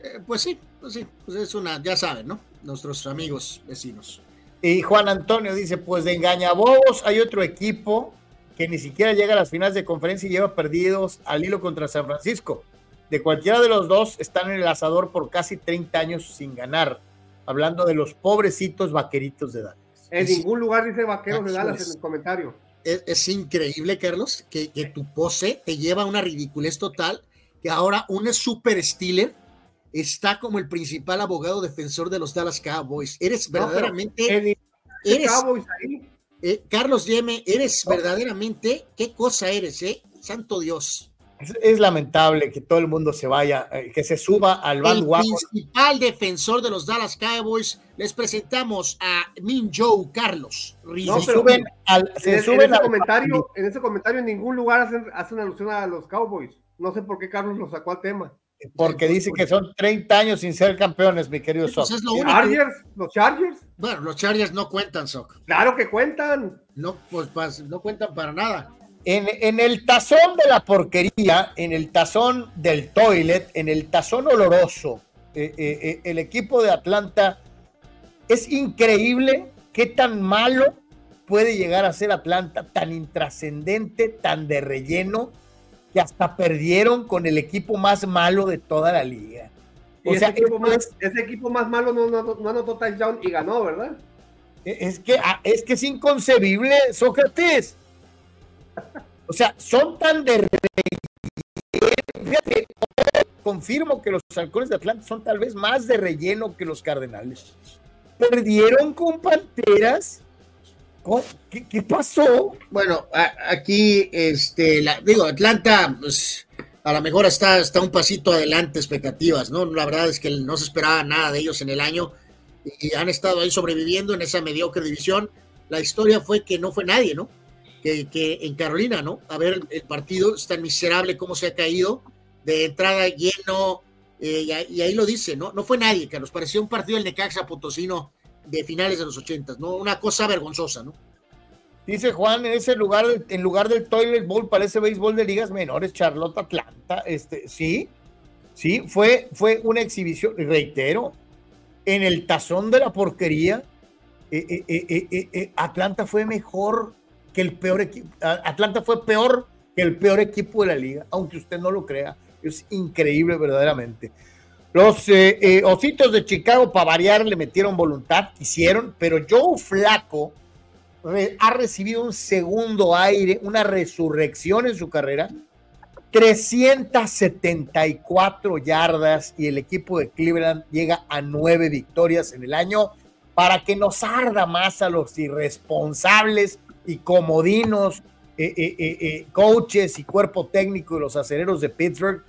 Eh, pues sí, pues sí, pues es una, ya saben, ¿no? Nuestros amigos vecinos. Y Juan Antonio dice, pues de engañabobos hay otro equipo que ni siquiera llega a las finales de conferencia y lleva perdidos al hilo contra San Francisco. De cualquiera de los dos están en el asador por casi 30 años sin ganar hablando de los pobrecitos vaqueritos de Dallas. En ningún lugar dice vaqueros de Dallas en el comentario. Es, increíble, Carlos, que, tu pose te lleva a una ridiculez total, que ahora un super Steeler está como el principal abogado defensor de los Dallas Cowboys. Eres verdaderamente... eres, eh, Carlos Yeme, eres verdaderamente... ¿Qué cosa eres, eh? Santo Dios. Es, lamentable que todo el mundo se vaya, eh, que se suba al bandwagon. El principal defensor de los Dallas Cowboys, les presentamos a Min Joe Carlos. No, se suben al, se en, suben ese comentario, en ese comentario en ningún lugar hacen, hacen alusión a los Cowboys. No sé por qué Carlos lo sacó al tema. Porque dice que son 30 años sin ser campeones, mi querido. Pues Chargers, los Chargers. Bueno, los Chargers no cuentan, Soc. Claro que cuentan. No, pues no cuentan para nada. En, el tazón de la porquería, en el tazón del toilet, en el tazón oloroso, eh, eh, eh, el equipo de Atlanta es increíble qué tan malo puede llegar a ser Atlanta, tan intrascendente, tan de relleno, que hasta perdieron con el equipo más malo de toda la liga. O sea, ese equipo, más, ese equipo más malo no, no, no anotó touchdown y ganó, ¿verdad? Es que, ah, es que es inconcebible, Sócrates. O sea, son tan de Fíjate, confirmo que los halcones de Atlanta son tal vez más de relleno que los cardenales. Perdieron con Panteras ¿Qué, pasó? Bueno, aquí, este, digo, Atlanta, pues, a lo mejor está, está un pasito adelante expectativas, ¿no? La verdad es que no se esperaba nada de ellos en el año y han estado ahí sobreviviendo en esa mediocre división. La historia fue que no fue nadie, ¿no? Que, en Carolina, ¿no? A ver, el partido es tan miserable como se ha caído, de entrada lleno, eh, y, ahí lo dice, ¿no? No fue nadie, que nos pareció un partido del Necaxa Potosino de finales de los ochentas, ¿no? Una cosa vergonzosa, ¿no? Dice Juan, en ese lugar, en lugar del toilet bowl, parece béisbol de ligas menores, Charlotte Atlanta, este, sí, sí, fue, fue una exhibición, reitero, en el tazón de la porquería, eh, eh, Atlanta fue mejor que el peor equipo, Atlanta fue peor que el peor equipo de la liga, aunque usted no lo crea, es increíble verdaderamente. Los eh, eh, ositos de Chicago, para variar, le metieron voluntad, quisieron, pero Joe Flaco ha recibido un segundo aire, una resurrección en su carrera. 374 yardas y el equipo de Cleveland llega a nueve victorias en el año para que nos arda más a los irresponsables y comodinos eh, coaches y cuerpo técnico de los acereros de Pittsburgh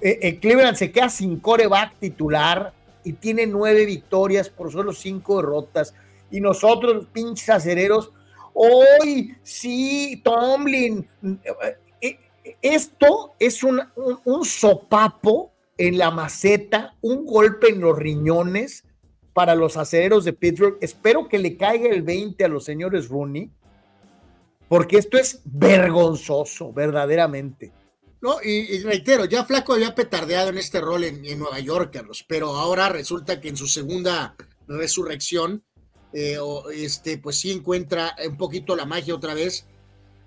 eh, eh, Cleveland se queda sin coreback titular y tiene nueve victorias por solo cinco derrotas. Y nosotros, pinches acereros, hoy sí, Tomlin, eh, esto es un, un, sopapo en la maceta, un golpe en los riñones para los acereros de Pittsburgh. Espero que le caiga el 20 a los señores Rooney, porque esto es vergonzoso, verdaderamente. No, y, reitero, ya Flaco había petardeado en este rol en, Nueva York, Carlos, pero ahora resulta que en su segunda resurrección, eh, este, pues sí encuentra un poquito la magia otra vez,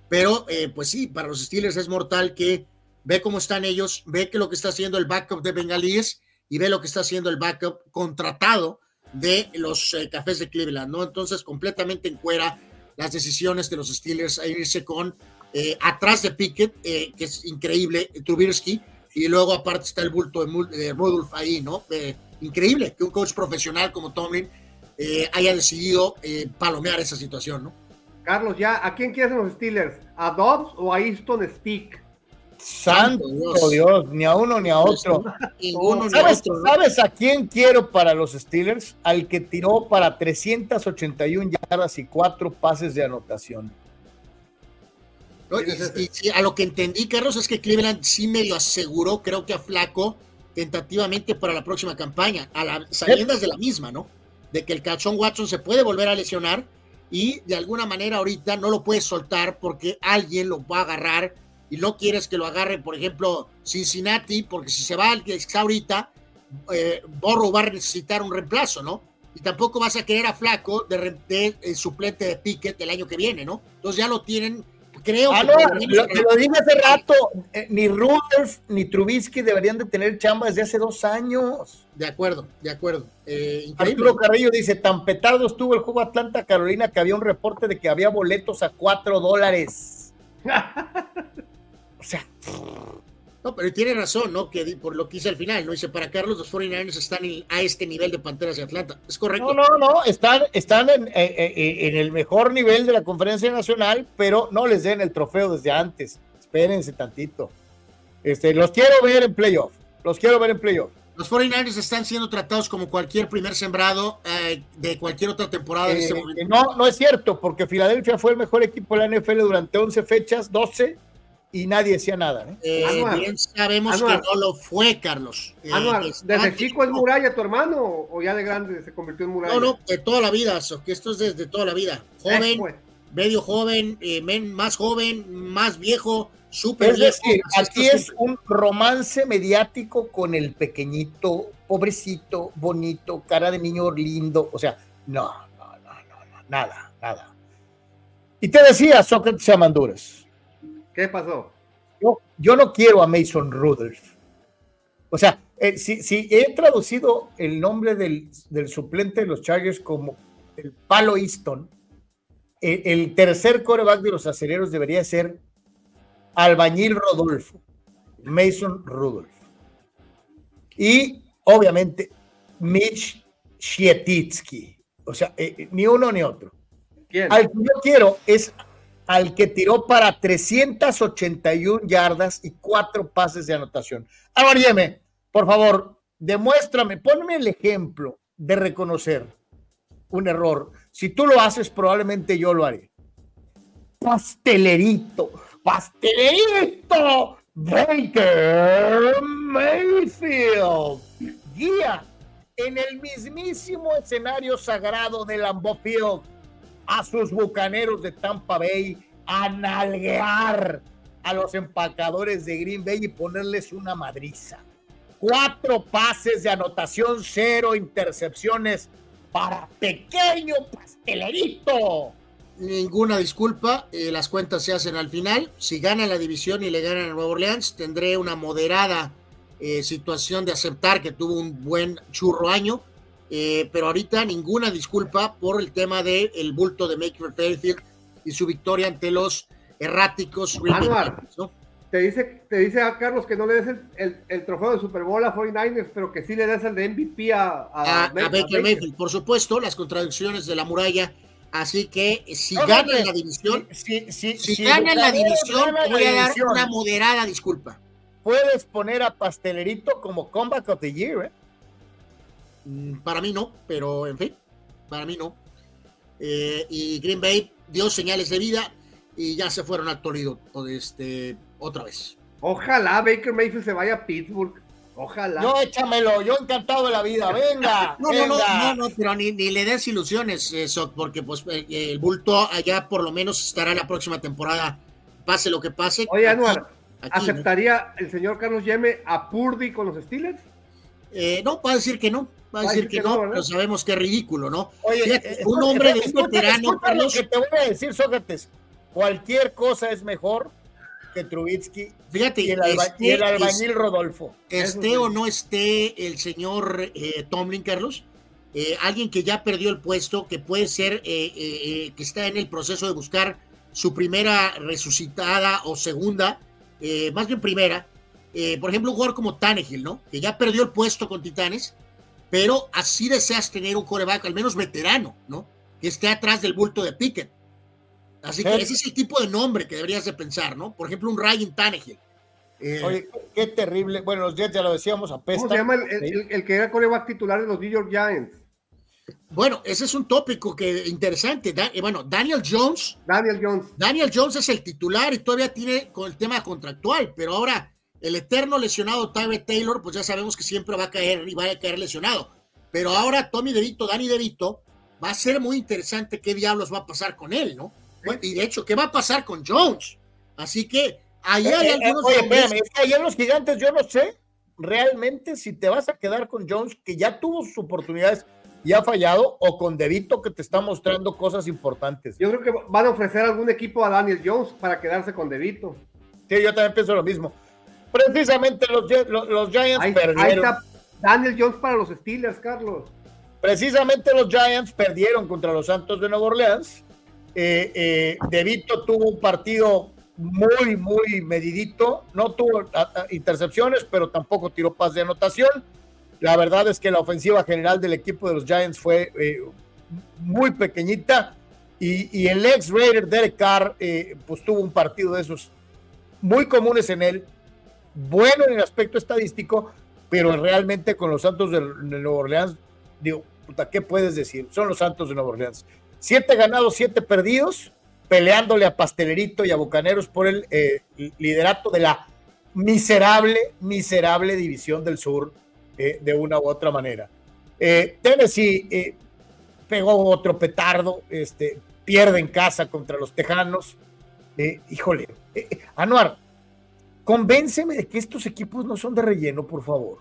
pero eh, pues sí, para los Steelers es mortal que ve cómo están ellos, ve que lo que está haciendo el backup de Bengalíes y ve lo que está haciendo el backup contratado de los eh, Cafés de Cleveland, ¿no? Entonces, completamente en cuera las decisiones de los Steelers a irse con eh, atrás de Pickett, eh, que es increíble, Trubisky, y luego aparte está el bulto de, Rudolph ahí, ¿no? Eh, increíble que un coach profesional como Tomlin haya decidido palomear esa situación, ¿no? Carlos, ya, ¿a quién quieres los Steelers? ¿A Dobbs o a Easton Stick? Santo Dios. ni a uno ni a otro. ¿Sabes, ¿Sabes, a quién quiero para los Steelers? Al que tiró para 381 yardas y cuatro pases de anotación. Y, a lo que entendí, Carlos, es que Cleveland sí me lo aseguró, creo que a Flaco, tentativamente para la próxima campaña, a las sabiendas de la misma, ¿no? De que el cachón Watson se puede volver a lesionar y de alguna manera ahorita no lo puedes soltar porque alguien lo va a agarrar y no quieres que lo agarre, por ejemplo, Cincinnati, porque si se va al que está ahorita, eh, Borro va a necesitar un reemplazo, ¿no? Y tampoco vas a querer a Flaco de, de, de suplente de Pickett el año que viene, ¿no? Entonces ya lo tienen Creo ah, que lo, lo, dije hace rato, eh, ni Rudolph ni Trubisky deberían de tener chamba desde hace dos años. De acuerdo, de acuerdo. Eh, Arturo Carrillo dice, tan petado estuvo el juego Atlanta Carolina que había un reporte de que había boletos a cuatro dólares. sea, no, pero tiene razón, ¿no? Que por lo que hice al final, ¿no? Dice, para Carlos, los 49ers están a este nivel de Panteras de Atlanta. ¿Es correcto? No, no, no, están, están en, en, el mejor nivel de la conferencia nacional, pero no les den el trofeo desde antes. Espérense tantito. Este, los quiero ver en playoff. Los quiero ver en playoff. Los 49ers están siendo tratados como cualquier primer sembrado eh, de cualquier otra temporada este momento. No, no es cierto, porque Filadelfia fue el mejor equipo de la NFL durante 11 fechas, 12 y nadie decía nada. ¿eh? eh bien sabemos que no lo fue, Carlos. Eh, ¿desde chico es muralla tu hermano o ya de grande se convirtió en muralla? No, no, de toda la vida, que esto es desde toda la vida. Joven, medio joven, eh, más joven, más viejo, súper viejo. aquí es un romance mediático con el pequeñito, pobrecito, bonito, cara de niño lindo, o sea, no, no, no, no, nada, nada. Y te decía, Sócrates Amanduras ¿Qué pasó? Yo, yo no quiero a Mason Rudolph. O sea, eh, si, he traducido el nombre del, suplente de los Chargers como el Palo Easton, el, el tercer coreback de los acereros debería ser Albañil Rodolfo, Mason Rudolph. Y obviamente Mitch Shietitsky. O sea, eh, eh, ni uno ni otro. ¿Quién? Al que yo quiero es al que tiró para 381 yardas y cuatro pases de anotación. Ahora, Yeme, por favor, demuéstrame, ponme el ejemplo de reconocer un error. Si tú lo haces, probablemente yo lo haré. Pastelerito, pastelerito, Baker Mayfield. Guía en el mismísimo escenario sagrado de Lambeau Field a sus bucaneros de Tampa Bay a nalguear a los empacadores de Green Bay y ponerles una madriza. Cuatro pases de anotación, cero intercepciones para pequeño pastelerito. Ninguna disculpa, eh, las cuentas se hacen al final. Si gana la división y le ganan a Nueva Orleans, tendré una moderada eh, situación de aceptar que tuvo un buen churro año. Eh, pero ahorita ninguna disculpa por el tema del el bulto de Maker Fairfield y su victoria ante los erráticos. ¿no? te dice, te dice a Carlos que no le des el, trofeo de Super Bowl a 49ers, pero que sí le des el de MVP a, Baker, Mayfield. Por supuesto, las contradicciones de la muralla. Así que si gana la división, si, si, gana la división, voy a dar una moderada disculpa. Puedes poner a Pastelerito como Comeback of the Year, ¿eh? Mm, para mí no, pero en fin, para mí no. Eh, y Green Bay dio señales de vida y ya se fueron al Toledo este, otra vez. Ojalá Baker Mayfield se vaya a Pittsburgh. Ojalá. No, échamelo, yo encantado de la vida, venga. no, no, no, no, pero ni, le des ilusiones, eso, porque pues eh, el bulto allá por lo menos estará la próxima temporada, pase lo que pase. Oye, Anuar, ¿aceptaría el señor Carlos Yeme a Purdy con los Steelers? Eh, no, a decir que no, va a decir que, no, pero sabemos que es ridículo, ¿no? Oye, eh, un hombre de veterano, Carlos. que te voy a decir, Sócrates, cualquier cosa es mejor que Trubitsky Fíjate, y el, albañil Rodolfo. Esté o no esté el señor eh, Tomlin, Carlos, eh, alguien que ya perdió el puesto, que puede ser, eh, que está en el proceso de buscar su primera resucitada o segunda, más bien primera. por ejemplo, un jugador como Tannehill, ¿no? Que ya perdió el puesto con Titanes, pero así deseas tener un coreback, al menos veterano, ¿no? Que esté atrás del bulto de Pickett. Así que ese es el tipo de nombre que deberías de pensar, ¿no? Por ejemplo, un Ryan Tannehill. Eh, Oye, qué terrible. Bueno, los Jets ya lo decíamos, apesta. ¿Cómo se llama el, que era coreback titular de los New York Giants? Bueno, ese es un tópico que interesante. Eh, bueno, Daniel Jones. Daniel Jones. Daniel Jones es el titular y todavía tiene con el tema contractual, pero ahora el eterno lesionado Tyree Taylor, pues ya sabemos que siempre va a caer y va a caer lesionado. Pero ahora Tommy DeVito, Danny DeVito, va a ser muy interesante qué diablos va a pasar con él, ¿no? y de hecho, ¿qué va a pasar con Jones? Así que ahí hay eh, eh, algunos. oye, espérame, es que ahí en los gigantes yo no sé realmente si te vas a quedar con Jones, que ya tuvo sus oportunidades y ha fallado, o con Devito, que te está mostrando cosas importantes. Yo creo que van a ofrecer algún equipo a Daniel Jones para quedarse con Devito. Sí, yo también pienso lo mismo. Precisamente los, los, Giants perdieron. Ahí está Daniel Jones para los Steelers, Carlos. Precisamente los Giants perdieron contra los Santos de Nueva Orleans eh, eh, de Vito tuvo un partido muy, muy medidito. No tuvo intercepciones, pero tampoco tiró paz de anotación. La verdad es que la ofensiva general del equipo de los Giants fue eh, muy pequeñita. Y, el ex Raider Derek Carr, eh, pues tuvo un partido de esos muy comunes en él. Bueno en el aspecto estadístico, pero realmente con los Santos de, Nueva Orleans, digo, puta, ¿qué puedes decir? Son los Santos de Nueva Orleans. Siete ganados, siete perdidos, peleándole a Pastelerito y a Bucaneros por el eh, liderato de la miserable, miserable división del sur eh, de una u otra manera. Eh, Tennessee pegó otro petardo, este, pierde en casa contra los Tejanos. híjole, Anuar, convénceme de que estos equipos no son de relleno, por favor.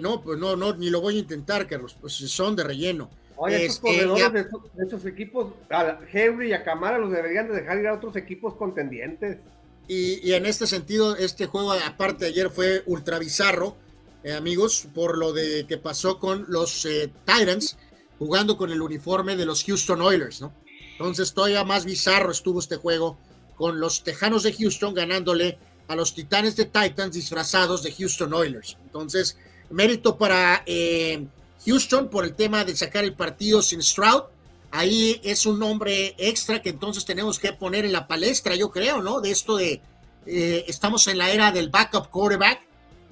no, pues no, no, ni lo voy a intentar, Carlos, pues son de relleno. Oye, estos este, corredores de, estos, equipos, a Henry y a Camara los deberían de dejar ir a otros equipos contendientes. Y, en este sentido, este juego, aparte de ayer, fue ultra bizarro, eh, amigos, por lo de que pasó con los eh, Titans jugando con el uniforme de los Houston Oilers, ¿no? Entonces, todavía más bizarro estuvo este juego con los Tejanos de Houston ganándole a los Titanes de Titans disfrazados de Houston Oilers. Entonces, mérito para eh, Houston por el tema de sacar el partido sin Stroud. ahí es un nombre extra que entonces tenemos que poner en la palestra, yo creo, ¿no? De esto de, eh, estamos en la era del backup quarterback,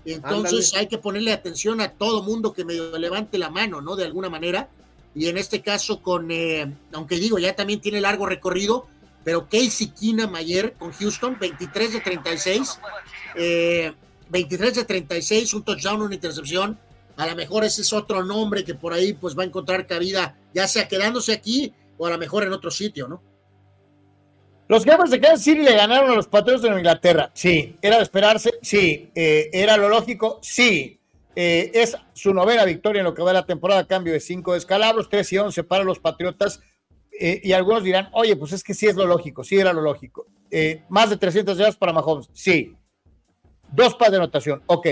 entonces hay que ponerle atención a todo mundo que medio levante la mano, ¿no? De alguna manera. Y en este caso con, eh, aunque digo, ya también tiene largo recorrido, pero Casey Keenum ayer con Houston, 23 de 36, 23 de 36, un touchdown, una intercepción. A lo mejor ese es otro nombre que por ahí pues va a encontrar cabida, ya sea quedándose aquí o a lo mejor en otro sitio, ¿no? Los Jefes de Kansas City le ganaron a los Patriots de Inglaterra. Sí. ¿Era de esperarse? Sí. Eh, ¿Era lo lógico? Sí. Eh, es su novena victoria en lo que va de la temporada, cambio de cinco descalabros, 3 y 11 para los Patriotas. Eh, y algunos dirán, oye, pues es que sí es lo lógico, sí era lo lógico. más de 300 yardas para Mahomes, sí. Dos pas de anotación, ok.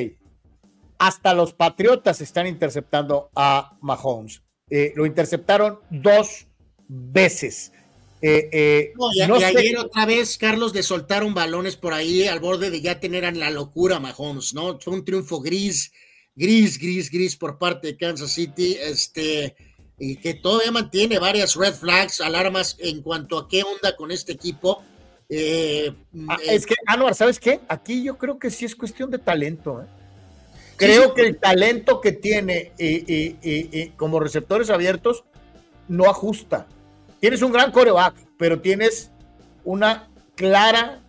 Hasta los Patriotas están interceptando a Mahomes. Eh, lo interceptaron dos veces. Eh, eh, y, ayer otra vez, Carlos, le soltaron balones por ahí al borde de ya tener la locura Mahomes, ¿no? Fue un triunfo gris, gris, gris, gris por parte de Kansas City, este, y que todavía mantiene varias red flags, alarmas en cuanto a qué onda con este equipo. Eh, ah, es que, Anuar, ¿sabes qué? Aquí yo creo que sí es cuestión de talento. ¿eh? Creo que el talento que tiene y como receptores abiertos no ajusta. Tienes un gran coreback, pero tienes una clara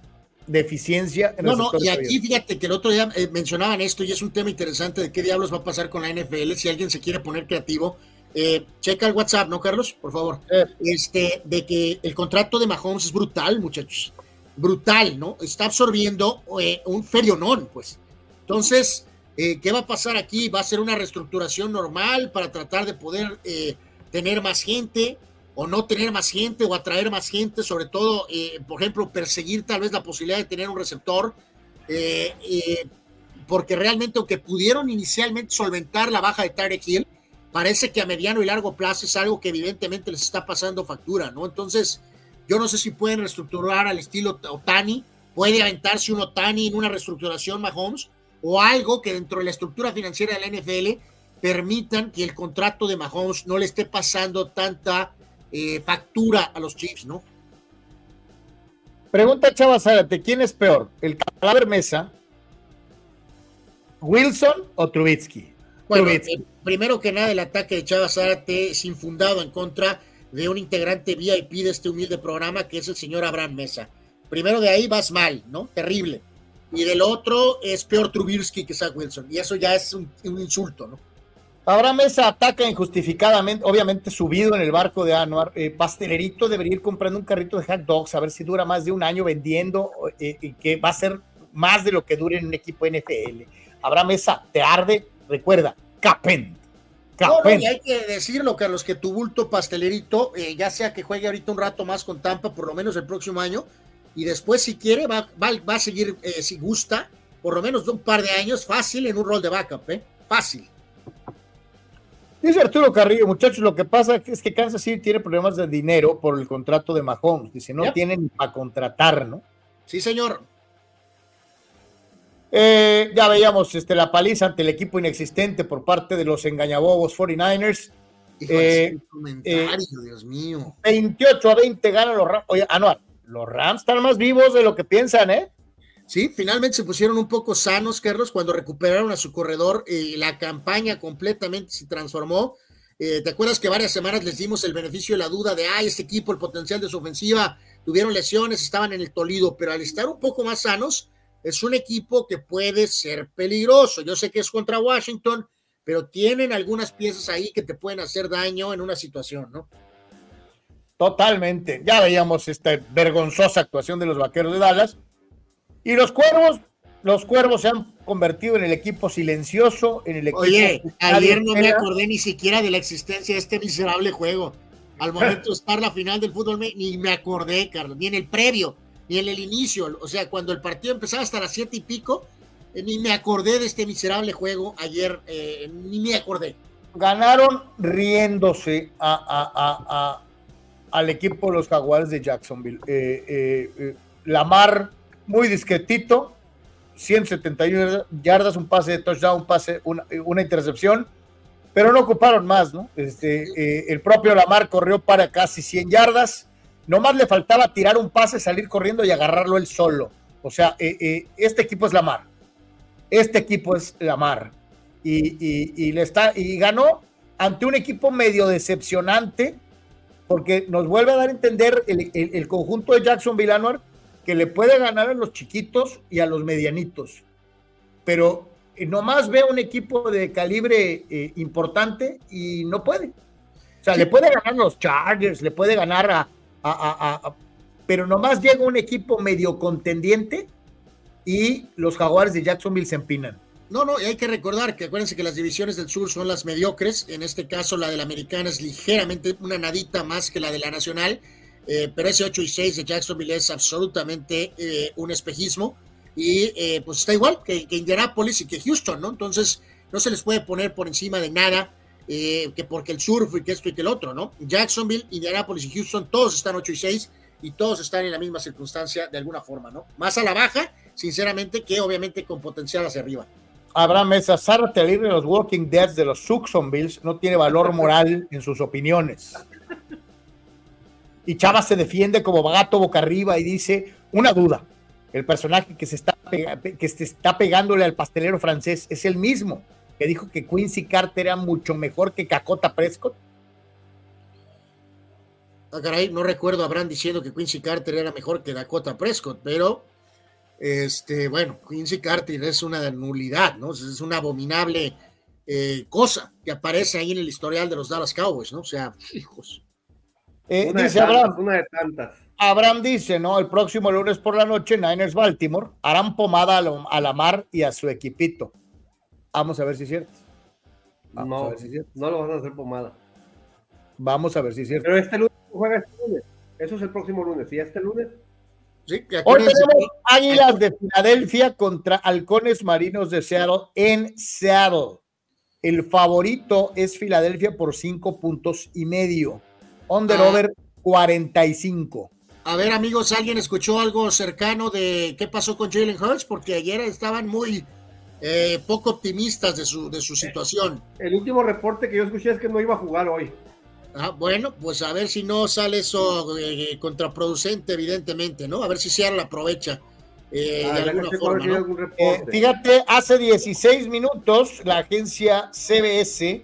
deficiencia en No, no, y aquí fíjate que el otro día eh, mencionaban esto y es un tema interesante de qué diablos va a pasar con la NFL si alguien se quiere poner creativo. Eh, checa el WhatsApp, ¿no, Carlos? Por favor. Este, de que el contrato de Mahomes es brutal, muchachos. Brutal, ¿no? Está absorbiendo eh, un ferionón, pues. Entonces, eh, ¿qué va a pasar aquí? ¿Va a ser una reestructuración normal para tratar de poder tener más gente o no tener más gente o atraer más gente? Sobre todo, por ejemplo, perseguir tal vez la posibilidad de tener un receptor. porque realmente, aunque pudieron inicialmente solventar la baja de Tarek Hill, parece que a mediano y largo plazo es algo que evidentemente les está pasando factura, ¿no? Entonces, yo no sé si pueden reestructurar al estilo Otani, puede aventarse un Otani en una reestructuración Mahomes, o algo que dentro de la estructura financiera de la NFL permitan que el contrato de Mahomes no le esté pasando tanta eh, factura a los Chiefs, ¿no? Pregunta Chava Zárate, ¿quién es peor? ¿El cadáver Mesa, Wilson o Trubitsky? Bueno, eh, primero que nada, el ataque de Chava Zárate es infundado en contra de un integrante VIP de este humilde programa que es el señor Abraham Mesa. Primero de ahí vas mal, ¿no? Terrible. Y del otro es peor Trubisky que Zach Wilson. Y eso ya es un, insulto, ¿no? Abraham Mesa ataca injustificadamente, obviamente subido en el barco de Anuar. Eh, Pastelerito debería ir comprando un carrito de hot dogs a ver si dura más de un año vendiendo eh, y que va a ser más de lo que dure en un equipo NFL. Abraham Mesa, te arde, recuerda, Capen. Capen. y hay que decirlo, Carlos, que tu bulto pastelerito, eh, ya sea que juegue ahorita un rato más con Tampa, por lo menos el próximo año, y después, si quiere, va, va, a seguir, eh, si gusta, por lo menos un par de años, fácil en un rol de backup, ¿eh? Fácil. Dice Arturo Carrillo, muchachos, lo que pasa es que Kansas City tiene problemas de dinero por el contrato de Mahomes. Dice, no tienen para contratar, ¿no? Sí, señor. Eh, ya veíamos este, la paliza ante el equipo inexistente por parte de los engañabobos 49ers. Eh, eh, Dios mío. 28 a 20 ganan los Rams. Oye, Anuar, los Rams están más vivos de lo que piensan, ¿eh? Sí, finalmente se pusieron un poco sanos, Carlos, cuando recuperaron a su corredor. y la campaña completamente se transformó. ¿Te acuerdas que varias semanas les dimos el beneficio de la duda de, ay, este equipo, el potencial de su ofensiva, tuvieron lesiones, estaban en el Tolido, pero al estar un poco más sanos, es un equipo que puede ser peligroso. Yo sé que es contra Washington, pero tienen algunas piezas ahí que te pueden hacer daño en una situación, ¿no? Totalmente. Ya veíamos esta vergonzosa actuación de los vaqueros de Dallas. Y los cuervos, los cuervos se han convertido en el equipo silencioso, en el equipo. Oye, ayer no me acordé ni siquiera de la existencia de este miserable juego. Al momento de estar la final del fútbol, ni me acordé, Carlos, ni en el previo ni en el inicio, o sea, cuando el partido empezaba hasta las siete y pico, eh, ni me acordé de este miserable juego ayer, eh, ni me acordé. Ganaron riéndose a, al equipo de los Jaguares de Jacksonville. Eh, Lamar, muy discretito, 171 yardas, un pase de touchdown, un pase, una, una intercepción. pero no ocuparon más, ¿no? Este, el propio Lamar corrió para casi 100 yardas, nomás le faltaba tirar un pase, salir corriendo y agarrarlo él solo. O sea, eh, eh, este equipo es Lamar, este equipo es Lamar. Y, y, le está, y ganó ante un equipo medio decepcionante, porque nos vuelve a dar a entender el, conjunto de Jackson Villanueva que le puede ganar a los chiquitos y a los medianitos. Pero nomás ve un equipo de calibre eh, importante y no puede. O sea, le puede ganar a los Chargers, le puede ganar a, Pero nomás llega un equipo medio contendiente y los jaguares de Jacksonville se empinan. No, no, y hay que recordar que acuérdense que las divisiones del sur son las mediocres. En este caso, la de la americana es ligeramente una nadita más que la de la nacional. Eh, pero ese 8 y 6 de Jacksonville es absolutamente eh, un espejismo y eh, pues está igual que, que, Indianapolis y que Houston, ¿no? Entonces no se les puede poner por encima de nada eh, que porque el surf y que esto y que el otro, ¿no? Jacksonville, Indianapolis y Houston, todos están 8 y 6 y todos están en la misma circunstancia de alguna forma, ¿no? Más a la baja, sinceramente, que obviamente con potencial hacia arriba. Abraham Mesa, Sarah Taylor de los Walking Dead de los Bills no tiene valor moral en sus opiniones. Y Chava se defiende como gato boca arriba y dice, una duda, el personaje que se está, que se está pegándole al pastelero francés es el mismo que dijo que Quincy Carter era mucho mejor que Cacota Prescott. Ah, caray, no recuerdo a Abraham diciendo que Quincy Carter era mejor que Dakota Prescott, pero este, bueno, Quincy Carter es una nulidad, ¿no? Es una abominable eh, cosa que aparece ahí en el historial de los Dallas Cowboys, ¿no? O sea, hijos. Eh, dice Abraham, una de tantas. Abraham dice, ¿no? El próximo lunes por la noche, Niners Baltimore harán pomada a, la mar y a su equipito. Vamos a ver si es cierto. no, no lo van a hacer pomada. Vamos a ver si es cierto. Pero este lunes juega este lunes. Eso es el próximo lunes. ¿Y este lunes? Sí, Hoy tenemos Águilas de Filadelfia contra Halcones Marinos de Seattle en Seattle. El favorito es Filadelfia por cinco puntos y medio. Under ah. over 45. A ver, amigos, ¿alguien escuchó algo cercano de qué pasó con Jalen Hurts? Porque ayer estaban muy eh, poco optimistas de su, de su situación. El último reporte que yo escuché es que no iba a jugar hoy. Ah, bueno, pues a ver si no sale eso eh, contraproducente, evidentemente, ¿no? A ver si Seattle aprovecha. Eh, de ah, alguna forma, fíjate, hace 16 minutos la agencia CBS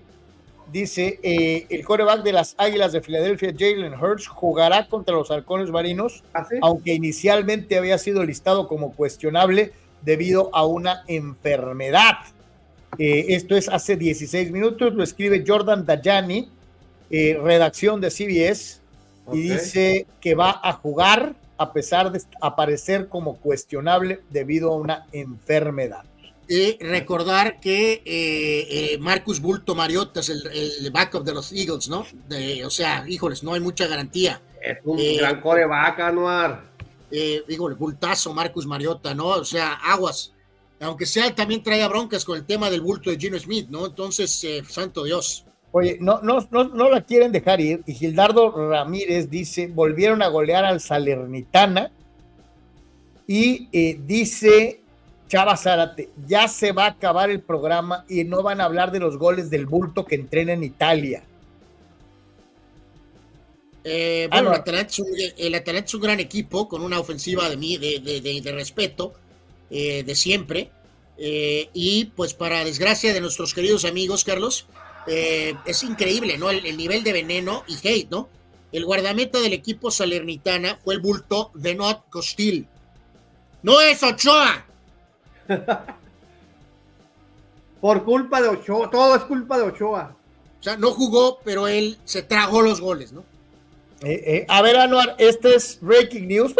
dice el coreback de las Águilas de Filadelfia, Jalen Hurts, jugará contra los halcones marinos, ¿Ah, aunque inicialmente había sido listado como cuestionable debido a una enfermedad. Eh, esto es hace 16 minutos, lo escribe Jordan Dayani, eh, redacción de CBS, y dice que va a jugar a pesar de aparecer como cuestionable debido a una enfermedad. Y recordar que eh, Marcus Bulto Mariota es el, backup de los Eagles, ¿no? o sea, híjoles, no hay mucha garantía. Es un gran coreback, Anuar eh, digo, el bultazo Marcus Mariota, ¿no? O sea, aguas. Aunque sea, también trae broncas con el tema del bulto de Gino Smith, ¿no? Entonces, eh, santo Dios. Oye, no, no, no, no la quieren dejar ir. Y Gildardo Ramírez dice, volvieron a golear al Salernitana. Y eh, dice Chava Zárate, ya se va a acabar el programa y no van a hablar de los goles del bulto que entrena en Italia. Eh, bueno, el, Atalanta es un, gran equipo con una ofensiva de, de, de, respeto eh, de siempre. Eh, y pues para desgracia de nuestros queridos amigos, Carlos, es increíble, ¿no? El, nivel de veneno y hate, ¿no? El guardameta del equipo salernitana fue el bulto de Not Costil. ¡No es Ochoa! Por culpa de Ochoa, todo es culpa de Ochoa. O sea, no jugó, pero él se tragó los goles, ¿no? Eh, eh, a ver, Anuar, este es Breaking News.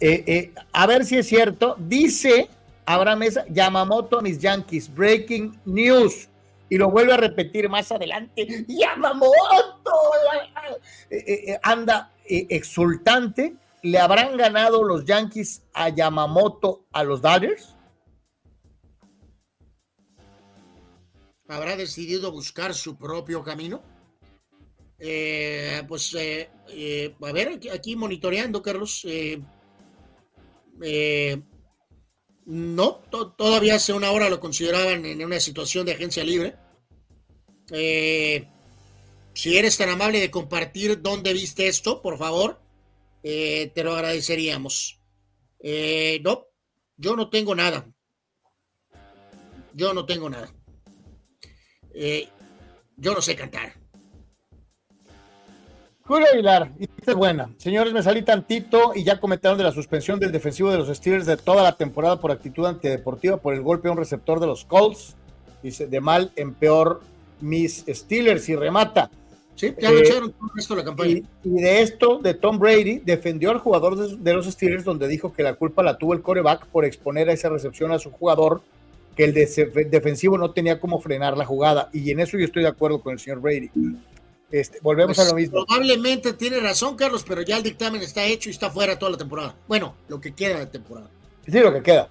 Eh, a ver si es cierto. Dice Abraham Mesa, Yamamoto a mis Yankees. Breaking News. Y lo vuelve a repetir más adelante. Yamamoto. anda exultante. ¿Le habrán ganado los Yankees a Yamamoto a los Dodgers? Habrá decidido buscar su propio camino. Eh, pues eh, eh, a ver, aquí, monitoreando, Carlos. No, todavía hace una hora lo consideraban en una situación de agencia libre. Si eres tan amable de compartir dónde viste esto, por favor, te lo agradeceríamos. No, yo no tengo nada. Yo no tengo nada. Yo no sé cantar. Julio Aguilar, y esta es buena. Señores, me salí tantito y ya comentaron de la suspensión del defensivo de los Steelers de toda la temporada por actitud antideportiva por el golpe a un receptor de los Colts. Dice, de mal en peor mis Steelers y remata. Sí, ya lo eh, echaron todo esto la campaña. Y, de esto, de Tom Brady, defendió al jugador de, los Steelers, donde dijo que la culpa la tuvo el coreback por exponer a esa recepción a su jugador, que el defensivo no tenía cómo frenar la jugada. Y en eso yo estoy de acuerdo con el señor Brady. Este, volvemos a lo pues, mismo. Probablemente tiene razón, Carlos, pero ya el dictamen está hecho y está fuera toda la temporada. Bueno, lo que queda de temporada. Sí, lo que queda.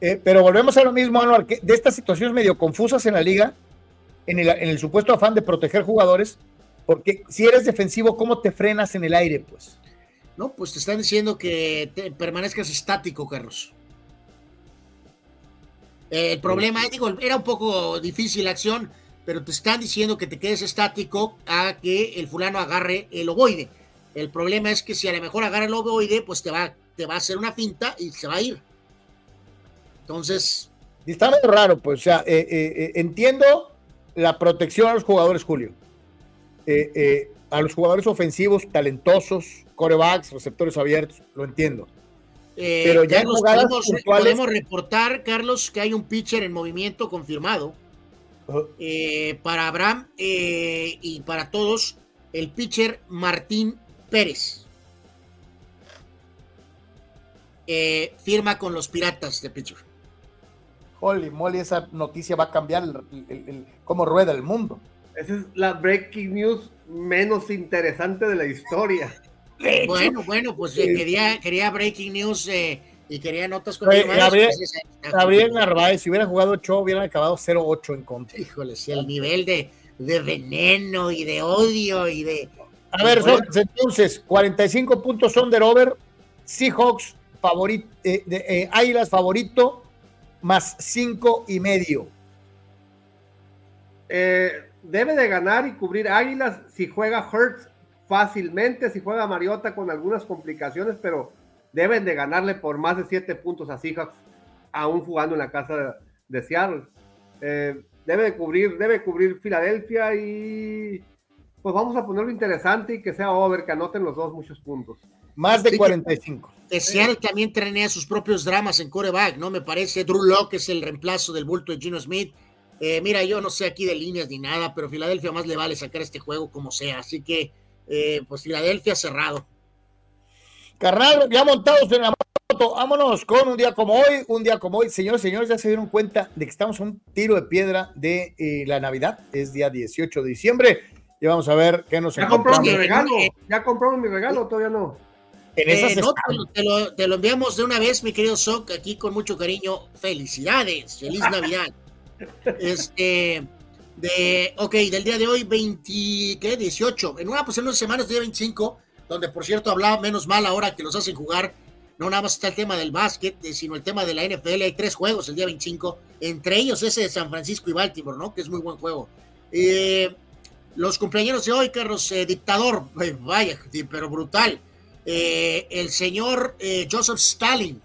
Eh, pero volvemos a lo mismo, Anuar, que de estas situaciones medio confusas en la liga, en el, en el, supuesto afán de proteger jugadores, porque si eres defensivo, ¿cómo te frenas en el aire, pues? No, pues te están diciendo que permanezcas estático, Carlos. Eh, el problema, digo, era un poco difícil la acción, pero te están diciendo que te quedes estático a que el fulano agarre el ovoide. El problema es que si a lo mejor agarra el ovoide, pues te va, te va a hacer una finta y se va a ir. Entonces. Está medio raro, pues, o sea, eh, eh, eh, entiendo la protección a los jugadores, Julio. a los jugadores ofensivos, talentosos, corebacks, receptores abiertos, lo entiendo. Pero ya podemos, podemos reportar, Carlos, que hay un pitcher en movimiento confirmado eh, para Abraham eh, y para todos, el pitcher Martín Pérez. Eh, firma con los Piratas de pitcher. Holy moly, esa noticia va a cambiar el, cómo rueda el mundo. Esa es la breaking news menos interesante de la historia. Bueno, bueno, pues quería, quería breaking news y quería notas con Gabriel, Gabriel Narváez, si hubiera jugado 8, hubieran acabado 0-8 en contra. Híjole, si el nivel de, de, veneno y de odio y de. A ver, entonces, 45 puntos son de over, Seahawks favorito, eh, eh, Águilas favorito, más 5 y medio. Eh, debe de ganar y cubrir Águilas si juega Hurts fácilmente, si juega Mariota con algunas complicaciones, pero deben de ganarle por más de siete puntos a Seahawks, aún jugando en la casa de, Seattle. Eh, debe de cubrir, debe cubrir Filadelfia y pues vamos a ponerlo interesante y que sea over, que anoten los dos muchos puntos. Más de 45. Que, Seattle también trenea sus propios dramas en coreback, ¿no? Me parece. Drew Locke es el reemplazo del bulto de Gino Smith. Eh, mira, yo no sé aquí de líneas ni nada, pero Filadelfia más le vale sacar este juego como sea. Así que, eh, pues Filadelfia cerrado. Carnal, ya montados en la moto, vámonos con un día como hoy, un día como hoy. Señores, señores, ya se dieron cuenta de que estamos a un tiro de piedra de eh, la Navidad, es día 18 de diciembre. Y vamos a ver qué nos Ya compramos mi regalo, ya compramos mi regalo, todavía no. Eh, te, lo, enviamos de una vez, mi querido Sok, aquí con mucho cariño. Felicidades, feliz Navidad. este, de, ok, del día de hoy, 20, ¿qué? 18. En una, pues en unas semanas, día 25 donde por cierto hablaba menos mal ahora que los hacen jugar. No nada más está el tema del básquet, eh, sino el tema de la NFL. Hay tres juegos el día 25, entre ellos ese de San Francisco y Baltimore, ¿no? Que es muy buen juego. Eh, los cumpleaños de hoy, Carlos, eh, dictador, vaya, pero brutal. el señor Joseph Stalin,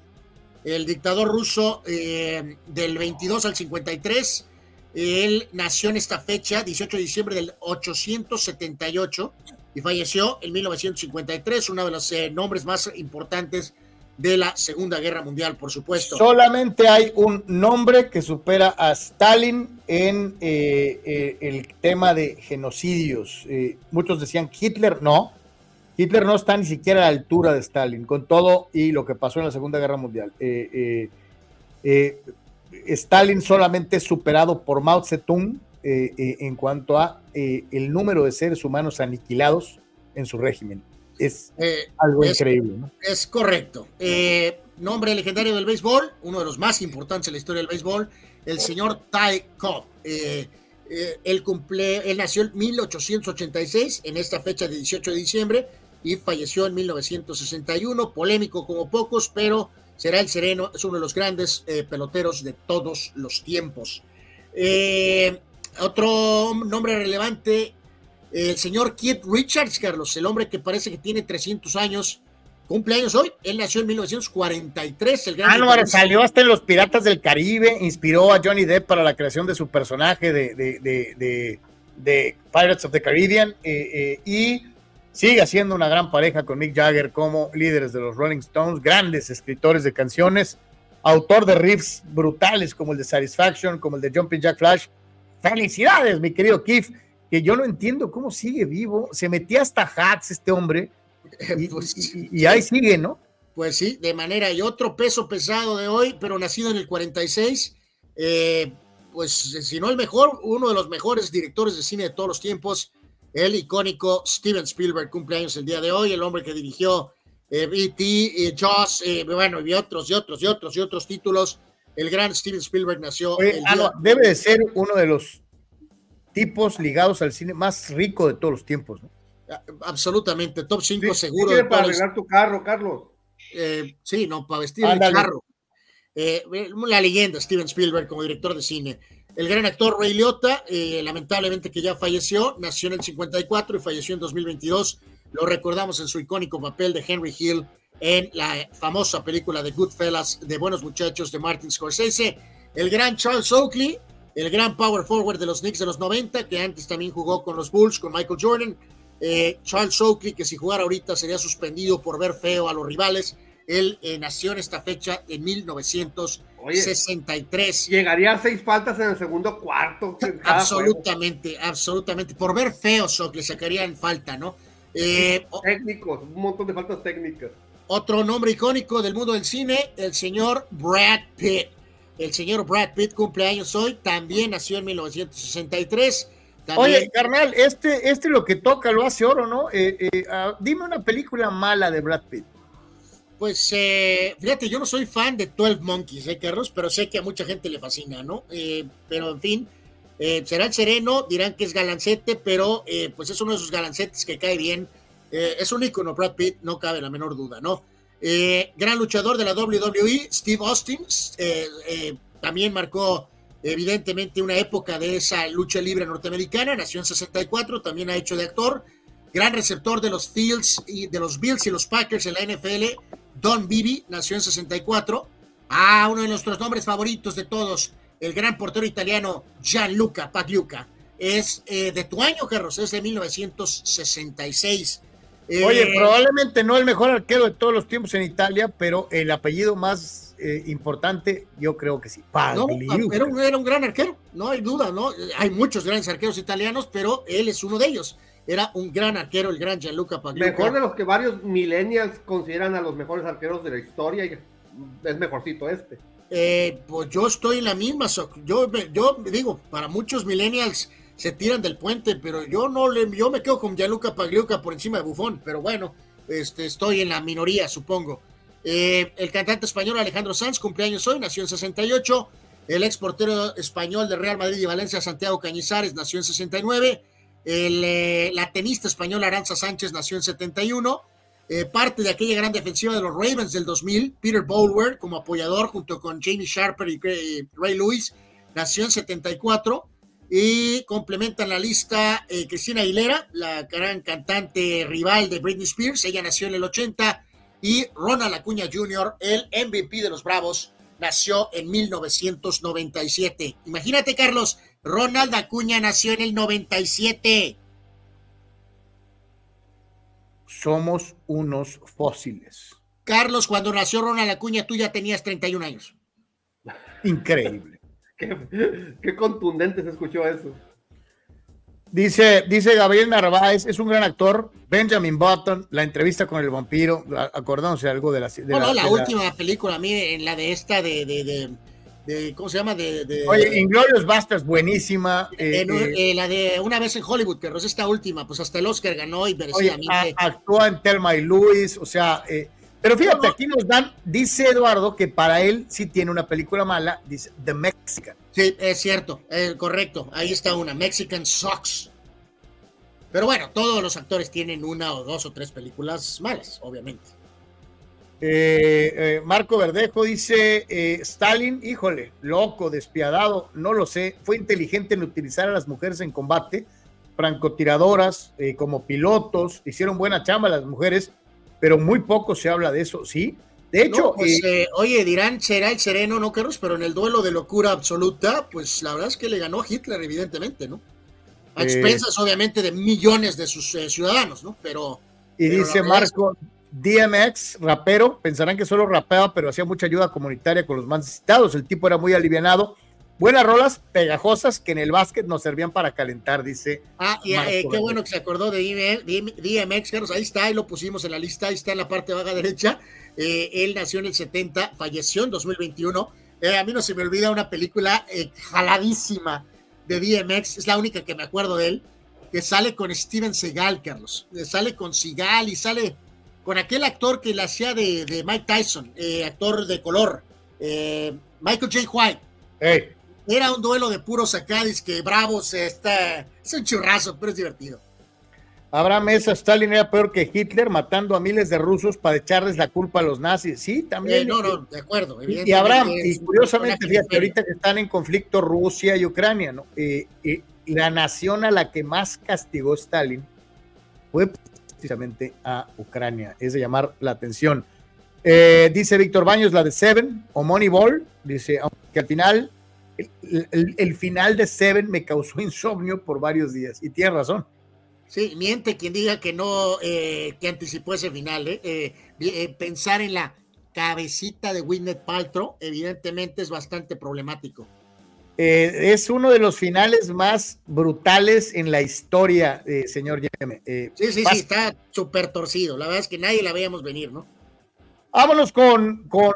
el dictador ruso del 22 al 53, él nació en esta fecha, 18 de diciembre del 878, y falleció en 1953, uno de los eh, nombres más importantes de la Segunda Guerra Mundial, por supuesto. Solamente hay un nombre que supera a Stalin en eh, eh, el tema de genocidios. muchos decían Hitler, no. Hitler no está ni siquiera a la altura de Stalin, con todo y lo que pasó en la Segunda Guerra Mundial. Stalin solamente es superado por Mao Zedong, eh, eh, en cuanto a eh, el número de seres humanos aniquilados en su régimen. Es algo increíble. ¿no? Es correcto. nombre legendario del béisbol, uno de los más importantes en la historia del béisbol, el señor Ty Cobb. él, cumple, él nació en 1886, en esta fecha de 18 de diciembre, y falleció en 1961, polémico como pocos, pero será el sereno, es uno de los grandes eh, peloteros de todos los tiempos. Eh, otro nombre relevante, el señor Keith Richards, Carlos, el hombre que parece que tiene 300 años, cumpleaños hoy. Él nació en 1943. El gran Álvaro salió hasta en Los Piratas del Caribe, inspiró a Johnny Depp para la creación de su personaje de, de, de, Pirates of the Caribbean eh, y sigue siendo una gran pareja con Mick Jagger como líderes de los Rolling Stones, grandes escritores de canciones, autor de riffs brutales como el de Satisfaction, como el de Jumping Jack Flash. Felicidades, mi querido Keith, que yo no entiendo cómo sigue vivo. Se metía hasta hats este hombre Pues y, ahí sigue, ¿no? Pues sí, de manera. Y otro peso pesado de hoy, pero nacido en el 46, eh, pues si no el mejor, uno de los mejores directores de cine de todos los tiempos, el icónico Steven Spielberg, cumpleaños el día de hoy, el hombre que dirigió eh, E.T., eh, Jaws, bueno, y otros, y otros, y otros, y otros títulos. El gran Steven Spielberg nació. Ah, debe de ser uno de los tipos ligados al cine más rico de todos los tiempos, ¿no? Absolutamente, top 5 seguro. para arreglar tu carro, Carlos? Eh, sí, no, para vestir el carro. Eh, la leyenda, Steven Spielberg como director de cine. El gran actor Ray Liotta, eh, lamentablemente que ya falleció, nació en el 54 y falleció en 2022. Lo recordamos en su icónico papel de Henry Hill en la famosa película de Goodfellas de Buenos Muchachos de Martin Scorsese. El gran Charles Oakley, el gran power forward de los Knicks de los 90, que antes también jugó con los Bulls, con Michael Jordan eh, Charles Oakley, que si jugara ahorita sería suspendido por ver feo a los rivales. Él eh, nació en esta fecha en 1963. llegaría a seis faltas en el segundo cuarto. Absolutamente, absolutamente. Por ver feo, Oakley sacaría en falta, ¿no? Eh, técnicos, un montón de faltas técnicas. Otro nombre icónico del mundo del cine, el señor Brad Pitt. El señor Brad Pitt cumple años hoy, también nació en 1963 Oye, carnal, este, este lo que toca lo hace oro, ¿no? Eh, eh, ah, dime una película mala de Brad Pitt. Pues eh, fíjate, yo no soy fan de 12 Monkeys, ¿eh, Carlos? Pero sé que a mucha gente le fascina, ¿no? pero en fin, será el sereno, dirán que es galancete, pero pues es uno de esos galancetes que cae bien. es un ícono, Brad Pitt, no cabe la menor duda, ¿no? gran luchador de la WWE, Steve Austin, también marcó evidentemente una época de esa lucha libre norteamericana, nació en 64, también ha hecho de actor, gran receptor de los Fields y de los Bills y los Packers en la NFL, Don Bibi, nació en 64, ah, uno de nuestros nombres favoritos de todos, el gran portero italiano Gianluca Pagliuca, es eh, de tu año, Carlos, es de 1966. Oye, eh, probablemente no el mejor arquero de todos los tiempos en Italia, pero el apellido más eh, importante, yo creo que sí. No, era, un, era, un, gran arquero, no hay duda, ¿no? Hay muchos grandes arqueros italianos, pero él es uno de ellos. Era un gran arquero, el gran Gianluca Pagliuca. Mejor de los que varios millennials consideran a los mejores arqueros de la historia, y es mejorcito este. Eh, pues yo estoy en la misma, yo, yo digo, para muchos millennials se tiran del puente, pero yo no le, yo me quedo con Gianluca Pagliuca por encima de Bufón, pero bueno, este, estoy en la minoría, supongo. Eh, el cantante español Alejandro Sanz, cumpleaños hoy, nació en 68. El ex portero español de Real Madrid y Valencia, Santiago Cañizares, nació en 69. El, eh, la tenista española Aranza Sánchez nació en 71. Eh, parte de aquella gran defensiva de los Ravens del 2000, Peter Bowler como apoyador junto con Jamie Sharper y Ray Lewis, nació en 74. Y complementan la lista Cristina Aguilera, la gran cantante rival de Britney Spears, ella nació en el 80 y Ronald Acuña Jr., el MVP de los Bravos, nació en 1997. Imagínate, Carlos, Ronald Acuña nació en el 97. Somos unos fósiles. Carlos, cuando nació Ronald Acuña, tú ya tenías 31 años. Increíble. qué, qué contundente se escuchó eso. Dice, dice Gabriel Narváez, es un gran actor. Benjamin Button, la entrevista con el vampiro, acordándose algo de la. De la, la última película, mire, en la de esta de, de, ¿cómo se llama? De, Oye, Inglorious Bastards, buenísima. Eh, eh, eh, la de Una vez en Hollywood, que es esta última, pues hasta el Oscar ganó y merecidamente. actúa en Telma y Luis, o sea, pero fíjate, aquí nos dan, dice Eduardo que para él sí tiene una película mala, dice The Mexican. Sí, es cierto, correcto. Ahí está una, Mexican Sucks. Pero bueno, todos los actores tienen una o dos o tres películas malas, obviamente. Eh, eh, Marco Verdejo dice, eh, Stalin, híjole, loco, despiadado, no lo sé, fue inteligente en utilizar a las mujeres en combate, francotiradoras, como pilotos, hicieron buena chamba las mujeres, pero muy poco se habla de eso, ¿sí? De hecho, pues, oye, dirán, será el sereno, no, Carlos, pero en el duelo de locura absoluta, pues la verdad es que le ganó Hitler, evidentemente, ¿no? A expensas, obviamente, de millones de sus ciudadanos, ¿no? Pero... Y dice Marco, DMX, rapero, pensarán que solo rapeaba, pero hacía mucha ayuda comunitaria con los más necesitados. El tipo era muy alivianado. Buenas rolas, pegajosas, que en el básquet nos servían para calentar, dice. Ah, y eh, qué bueno que se acordó de DMX, Carlos, ahí está, ahí lo pusimos en la lista, ahí está en la parte baja derecha. Eh, él nació en el 70, falleció en 2021. Eh, a mí no se me olvida una película jaladísima de DMX, es la única que me acuerdo de él, que sale con Steven Seagal, Carlos. Sale con Seagal y sale con aquel actor que la hacía de, Mike Tyson, eh, actor de color, eh, Michael J. White. Era un duelo de puros acadis que bravos, está, es un churrazo, pero es divertido. Abraham Mesa, Stalin era peor que Hitler, matando a miles de rusos para echarles la culpa a los nazis. Sí, también. Eh, no, no, de acuerdo. Y Abraham, y curiosamente, fíjate, ahorita que están en conflicto Rusia y Ucrania, ¿no? la nación a la que más castigó Stalin fue precisamente a Ucrania. Es de llamar la atención. Eh, dice Víctor Baños, la de Seven o Moneyball. Dice, aunque al final, el, final de Seven me causó insomnio por varios días. Y tiene razón. Sí, miente quien diga que no, eh, que anticipó ese final. Eh. pensar en la cabecita de Winnet Paltrow, evidentemente es bastante problemático. Eh, es uno de los finales más brutales en la historia, eh, señor Yeme. Eh, sí, sí, sí, está súper torcido. La verdad es que nadie la veíamos venir, ¿no? Vámonos con, con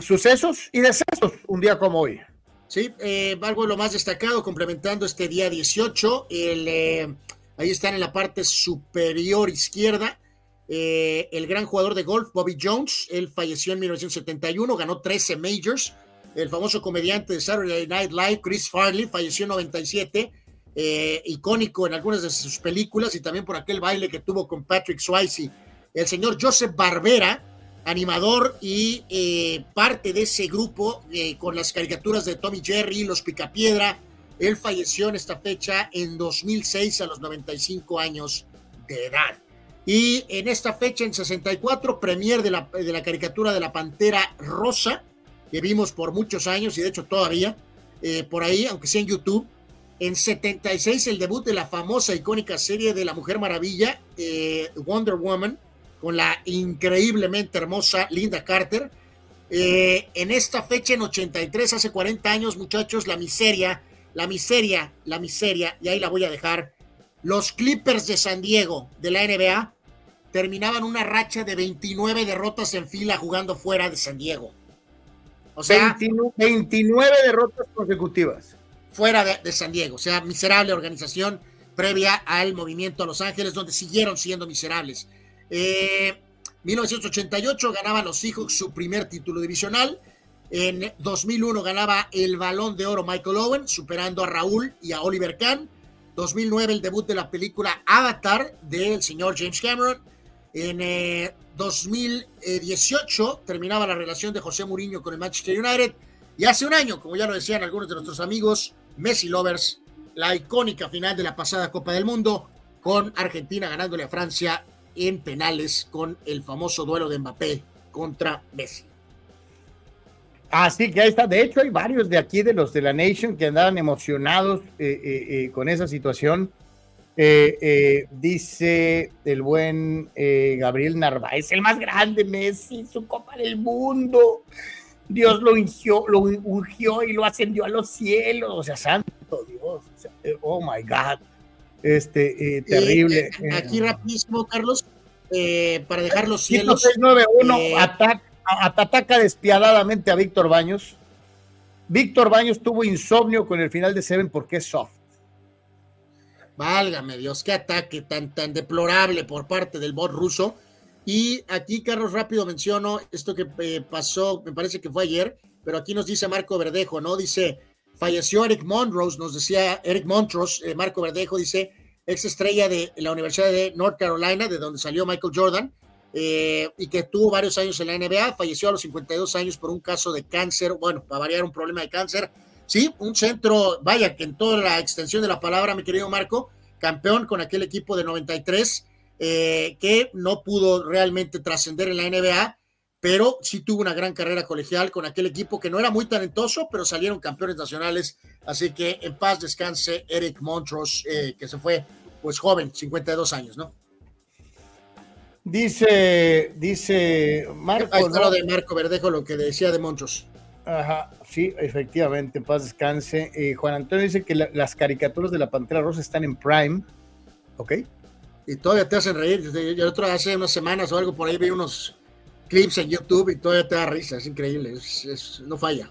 sucesos y decesos un día como hoy. Sí, algo de lo más destacado, complementando este día 18, el, ahí están en la parte superior izquierda, el gran jugador de golf, Bobby Jones, él falleció en 1971, ganó 13 majors, el famoso comediante de Saturday Night Live, Chris Farley, falleció en 97, eh, icónico en algunas de sus películas y también por aquel baile que tuvo con Patrick Swayze. El señor Joseph Barbera, animador y eh, parte de ese grupo eh, con las caricaturas de Tommy Jerry, Los Picapiedra, él falleció en esta fecha en 2006 a los 95 años de edad. Y en esta fecha, en 64, premier de la, de la caricatura de la Pantera Rosa, que vimos por muchos años y de hecho todavía eh, por ahí, aunque sea en YouTube. En 76 el debut de la famosa icónica serie de la Mujer Maravilla, eh, Wonder Woman, con la increíblemente hermosa Linda Carter. Eh, en esta fecha, en 83, hace 40 años, muchachos, la miseria, la miseria, la miseria, y ahí la voy a dejar. Los Clippers de San Diego de la NBA terminaban una racha de 29 derrotas en fila jugando fuera de San Diego. O sea, 29, derrotas consecutivas. Fuera de, San Diego. O sea, miserable organización previa al movimiento a Los Ángeles, donde siguieron siendo miserables. Eh, 1988 ganaban los Seahawks su primer título divisional. En 2001 ganaba el balón de oro Michael Owen, superando a Raúl y a Oliver Kahn. 2009 el debut de la película Avatar del señor James Cameron. En eh, 2018 terminaba la relación de José Mourinho con el Manchester United y hace un año, como ya lo decían algunos de nuestros amigos, Messi Lovers, la icónica final de la pasada Copa del Mundo con Argentina ganándole a Francia en penales con el famoso duelo de Mbappé contra Messi. Así que ahí está. De hecho, hay varios de aquí, de los de la Nation, que andaban emocionados eh, eh, eh, con esa situación. Eh, eh, dice el buen eh, Gabriel Narváez, el más grande Messi, su Copa del Mundo. Dios lo ungió, lo ungió y lo ascendió a los cielos. O sea, santo Dios. oh my God. Este, terrible. aquí rapidísimo, Carlos, para dejar los cielos. 691 ataca, ataca despiadadamente a Víctor Baños. Víctor Baños tuvo insomnio con el final de Seven porque es soft. Válgame Dios, qué ataque tan, tan deplorable por parte del bot ruso. Y aquí, Carlos, rápido menciono esto que eh, pasó, me parece que fue ayer, pero aquí nos dice Marco Verdejo, ¿no? Dice, falleció Eric Montrose, nos decía Eric Montrose, eh, Marco Verdejo dice, ex estrella de la Universidad de North Carolina, de donde salió Michael Jordan. eh, y que tuvo varios años en la NBA, falleció a los 52 años por un caso de cáncer, bueno, para variar un problema de cáncer. Sí, un centro, vaya, que en toda la extensión de la palabra, mi querido Marco, campeón con aquel equipo de 93, eh, que no pudo realmente trascender en la NBA, pero sí tuvo una gran carrera colegial con aquel equipo que no era muy talentoso, pero salieron campeones nacionales. Así que en paz descanse Eric Montrose, eh, que se fue pues joven, 52 años, ¿no? Dice, dice Marco. Ahí está lo de Marco Verdejo, lo que decía de Montrose. Ajá, sí, efectivamente, en paz descanse. Eh, Juan Antonio dice que las caricaturas de la Pantera Rosa están en Prime, ¿ok? Y todavía te hacen reír. Yo otro hace unas semanas o algo por ahí vi unos clips en YouTube y todavía te da risa, es increíble, no falla.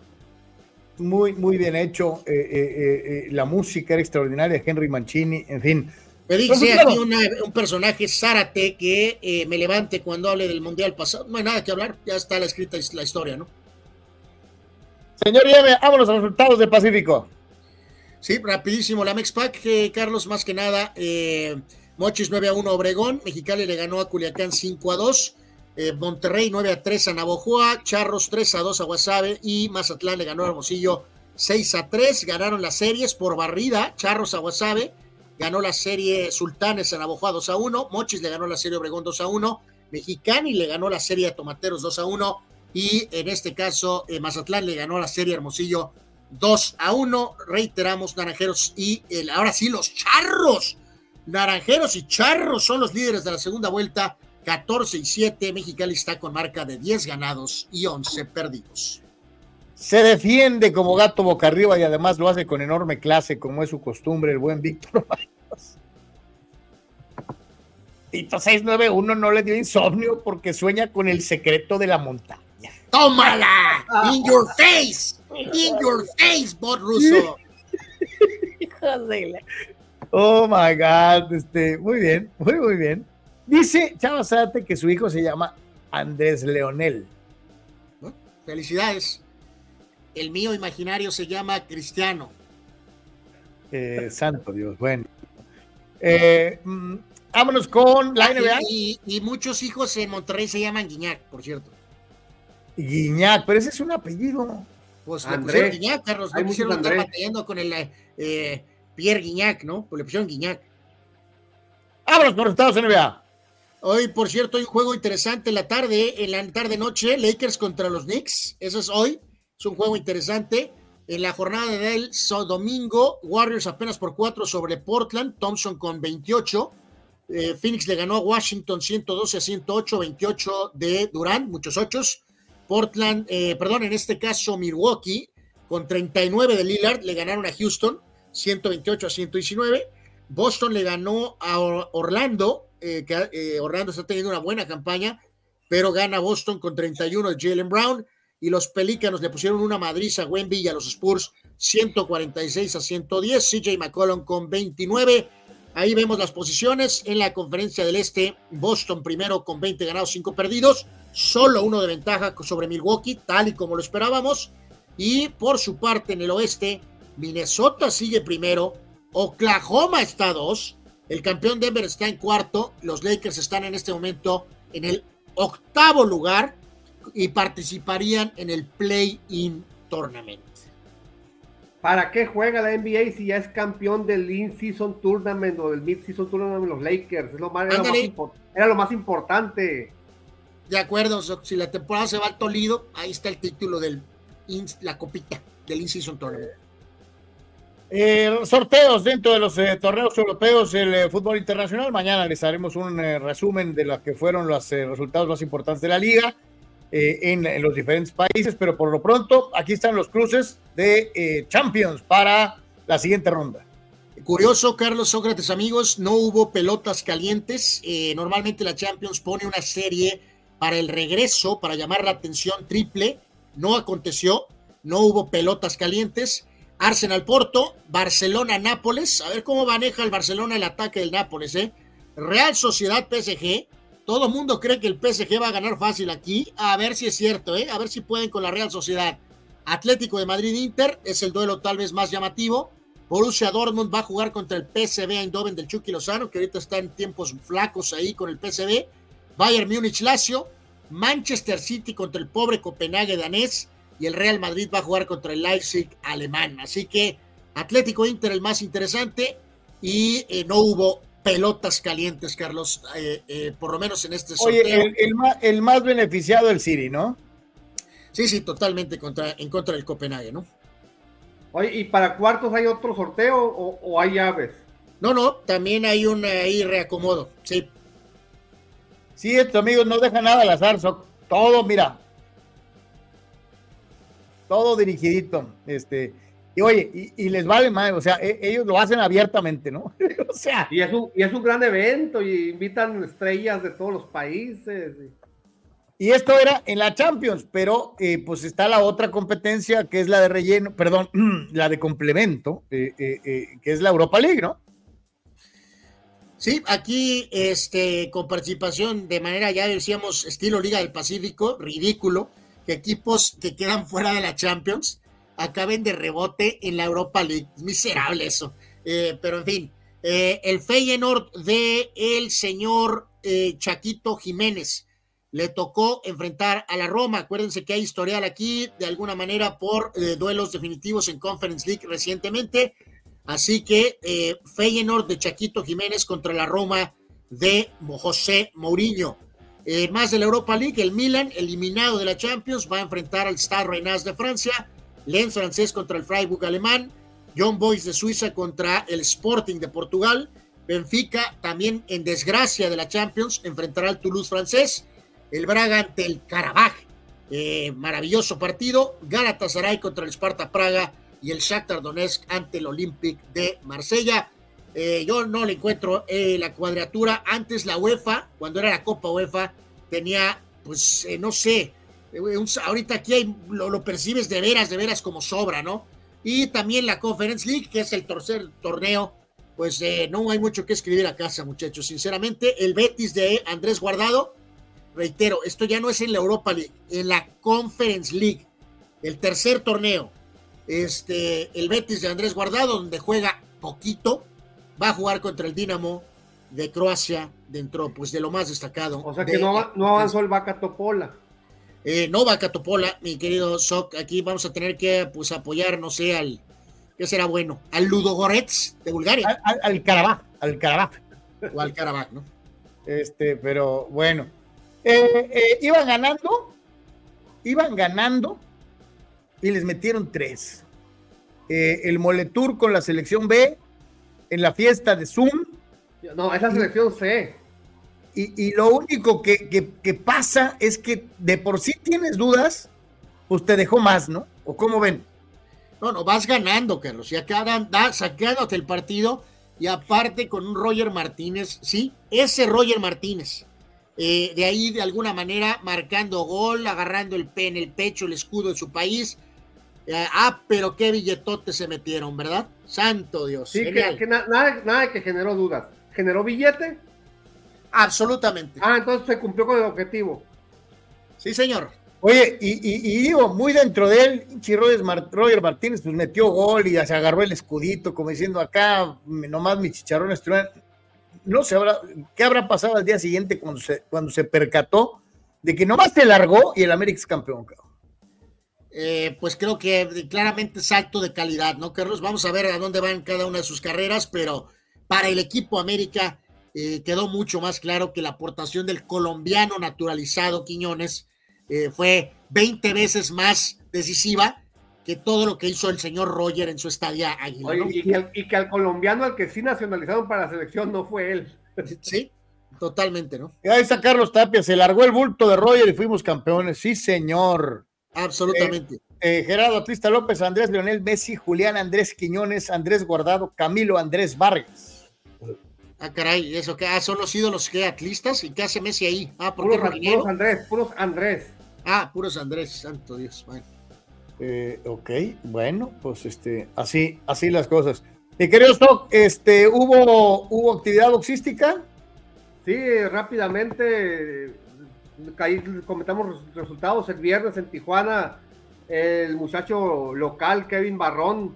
Muy, muy bien hecho. Eh, eh, la música era extraordinaria, Henry Mancini, en fin. Me dice aquí un personaje, Zárate, que me levante cuando hable del Mundial pasado. No hay nada que hablar, ya está la escrita la historia, ¿no? Señor Yeme, vámonos a los resultados del Pacífico. Sí, rapidísimo. La Mexpac, eh, Carlos, más que nada, eh, Mochis 9 a 1 Obregón, Mexicali le ganó a Culiacán 5 a 2, Monterrey 9 a 3 a Navojoa, Charros 3 a 2 a Guasave y Mazatlán le ganó a Hermosillo 6 a 3. Ganaron las series por barrida, Charros a Guasave ganó la serie Sultanes a Navojoa 2 a 1, Mochis le ganó la serie Obregón 2 a 1, Mexicani le ganó la serie a Tomateros 2 a 1 y en este caso eh, Mazatlán le ganó la serie Hermosillo 2 a 1. Reiteramos, Naranjeros y ahora sí los Charros. Naranjeros y Charros son los líderes de la segunda vuelta, 14 y 7. Mexicali está con marca de 10 ganados y 11 perdidos. Se defiende como gato boca arriba y además lo hace con enorme clase, como es su costumbre, el buen Víctor Tito 691 no le dio insomnio porque sueña con el secreto de la montaña. ¡Tómala! ¡In your face! ¡In your face, bot ruso! oh my God, este, muy bien, muy, muy bien. Dice Chava Zárate que su hijo se llama Andrés Leonel. Felicidades. El mío imaginario se llama Cristiano. Eh, santo Dios, bueno. Eh, mm, vámonos con la NBA. Y, muchos hijos en Monterrey se llaman Guiñac, por cierto. Guiñac, pero ese es un apellido. Pues le pusieron Guiñac, Carlos. Le pusieron estar batallando con el eh, Pierre Guiñac, ¿no? Pues le pusieron Guiñac. Vámonos por Estados NBA. Hoy, por cierto, hay un juego interesante en la tarde, en la tarde-noche, Lakers contra los Knicks. Eso es hoy. Es un juego interesante. En la jornada del domingo, Warriors apenas por 4 sobre Portland, Thompson con 28. Eh, Phoenix le ganó a Washington 112 a 108, 28 de Durant, muchos ochos. Portland, eh, perdón, en este caso Milwaukee, con 39 de Lillard, le ganaron a Houston 128 a 119. Boston le ganó a Orlando, eh, que Orlando está teniendo una buena campaña, pero gana Boston con 31 de Jalen Brown y los Pelícanos le pusieron una madriza a Wemby y a los Spurs 146 a 110. CJ McCollum con 29. Ahí vemos las posiciones en la conferencia del Este. Boston primero con 20 ganados, 5 perdidos. Solo uno de ventaja sobre Milwaukee, tal y como lo esperábamos. Y por su parte en el oeste, Minnesota sigue primero. Oklahoma está dos. El campeón Denver está en cuarto. Los Lakers están en este momento en el octavo lugar y participarían en el Play-In Tournament. ¿Para qué juega la NBA si ya es campeón del In-Season Tournament o del Mid-Season Tournament de los Lakers? Es lo más, era, lo más importante. De acuerdo, si la temporada se va al Tolido, ahí está el título de la copita del In-Season Tournament. Eh, sorteos dentro de los eh, torneos europeos del eh, fútbol internacional. Mañana les haremos un resumen de lo que fueron los resultados más importantes de la liga. Eh, en, los diferentes países, pero por lo pronto aquí están los cruces de eh, Champions para la siguiente ronda. Curioso, Carlos Sócrates, amigos, no hubo pelotas calientes. Eh, normalmente la Champions pone una serie para el regreso, para llamar la atención triple. No aconteció, no hubo pelotas calientes. Arsenal Porto, Barcelona Nápoles. A ver cómo maneja el Barcelona el ataque del Nápoles, ¿eh? Real Sociedad PSG, todo el mundo cree que el PSG va a ganar fácil aquí. A ver si es cierto, ¿eh? A ver si pueden con la Real Sociedad. Atlético de Madrid-Inter es el duelo tal vez más llamativo. Borussia Dortmund va a jugar contra el PSV Eindhoven del Chucky Lozano, que ahorita está en tiempos flacos ahí con el PSV. Bayern Múnich Lazio, Manchester City contra el pobre Copenhague danés y el Real Madrid va a jugar contra el Leipzig alemán. Así que Atlético Inter el más interesante y eh, no hubo pelotas calientes, Carlos, eh, eh, por lo menos en este sorteo. Oye, el, más, beneficiado el City, ¿no? Sí, sí, totalmente contra, en contra del Copenhague, ¿no? Oye, ¿y para cuartos hay otro sorteo o, hay llaves? No, no, también hay un ahí reacomodo, sí. Sí, esto, amigos, no deja nada al azar, todo, mira, todo dirigidito, este, y oye, y, les vale más, o sea, e, ellos lo hacen abiertamente, ¿no? o sea. Y es, un, y es un gran evento y invitan estrellas de todos los países. Y esto era en la Champions, pero eh, pues está la otra competencia que es la de relleno, perdón, la de complemento, eh, eh, que es la Europa League, ¿no? Sí, aquí este, con participación de manera, ya decíamos, estilo Liga del Pacífico, ridículo, que equipos que quedan fuera de la Champions acaben de rebote en la Europa League. miserable eso. Eh, pero en fin, eh, el Feyenoord de el señor eh, Chaquito Jiménez le tocó enfrentar a la Roma. Acuérdense que hay historial aquí, de alguna manera, por duelos definitivos en Conference League recientemente. Así que Feyenoord de Chaquito Jiménez contra la Roma de José Mourinho. más de la Europa League, el Milan, eliminado de la Champions, va a enfrentar al Stade Rennais de Francia Lens francés contra el Freiburg alemán, John Boys de Suiza contra el Sporting de Portugal, Benfica también en desgracia de la Champions enfrentará al Toulouse francés, el Braga ante el Karabaj, eh, maravilloso partido, Galatasaray contra el Sparta Praga y el Shakhtar Donetsk ante el Olympique de Marsella. Eh, yo no le encuentro eh, la cuadratura. Antes la UEFA, cuando era la Copa UEFA, tenía, pues, no sé, eh, ahorita aquí hay, lo, percibes de veras, de veras como sobra, ¿no? Y también la Conference League, que es el tercer torneo, pues eh, no hay mucho que escribir a casa, muchachos. Sinceramente, el Betis de Andrés Guardado, reitero, esto ya no es en la Europa League, en la Conference League, el tercer torneo. Este, el Betis de Andrés Guardado, donde juega poquito, va a jugar contra el Dinamo de Croacia, dentro pues de lo más destacado. O sea que no, no avanzó el Vaca Topola. Eh, no va Catopola, mi querido Sok. Aquí vamos a tener que pues, apoyar, no sé, al. ¿Qué será bueno? Al Ludogorets de Bulgaria. Al, al Karabaj, al Karabaj. O al Karabaj, ¿no? Este, pero bueno. Eh, eh, iban ganando, iban ganando y les metieron tres. el Moletur con la selección B en la fiesta de Zoom. No, es la selección C. Y, lo único que, pasa es que de por sí tienes dudas, pues te dejó más, ¿no? ¿O cómo ven? No, no, vas ganando, Carlos. Ya quedan sacándote el partido y aparte con un Roger Martínez, sí, ese Roger Martínez. Eh, de ahí, de alguna manera, marcando gol, agarrando el pe en el pecho, el escudo de su país. Eh, ah, pero qué billetotes se metieron, ¿verdad? Santo Dios. Sí, que, nada, nada que generó dudas. Generó billete Absolutamente. Ah, entonces se cumplió con el objetivo. Sí, señor. Oye, y, digo, muy dentro de él, Roger Martínez pues metió gol y se agarró el escudito, como diciendo acá, nomás mis chicharrones No sé, ¿qué habrá pasado al día siguiente cuando se, cuando se percató de que nomás se largó y el América es campeón, eh, pues creo que claramente salto de calidad, ¿no, Carlos? Vamos a ver a dónde van cada una de sus carreras, pero para el equipo América eh, quedó mucho más claro que la aportación del colombiano naturalizado Quiñones eh, fue 20 veces más decisiva que todo lo que hizo el señor Roger en su estadía Águila. y, que al, colombiano al que sí nacionalizaron para la selección no fue él. Sí, totalmente, ¿no? Ahí está Carlos Tapia, se largó el bulto de Roger y fuimos campeones. Sí, señor. Absolutamente. Eh, Gerardo Atlista López, Andrés Leonel Messi, Julián Andrés Quiñones, Andrés Guardado, Camilo Andrés Vargas. Ah, caray, eso que ah, son los ídolos que atlistas y qué hace Messi ahí. Ah, ¿por puros, puros Andrés, puros Andrés. Ah, puros Andrés, santo Dios. Bueno. Eh, ok, bueno, pues este, así, así las cosas. Y querido Stock, este, ¿hubo, ¿hubo actividad boxística? Sí, rápidamente ahí comentamos resultados el viernes en Tijuana. El muchacho local, Kevin Barrón,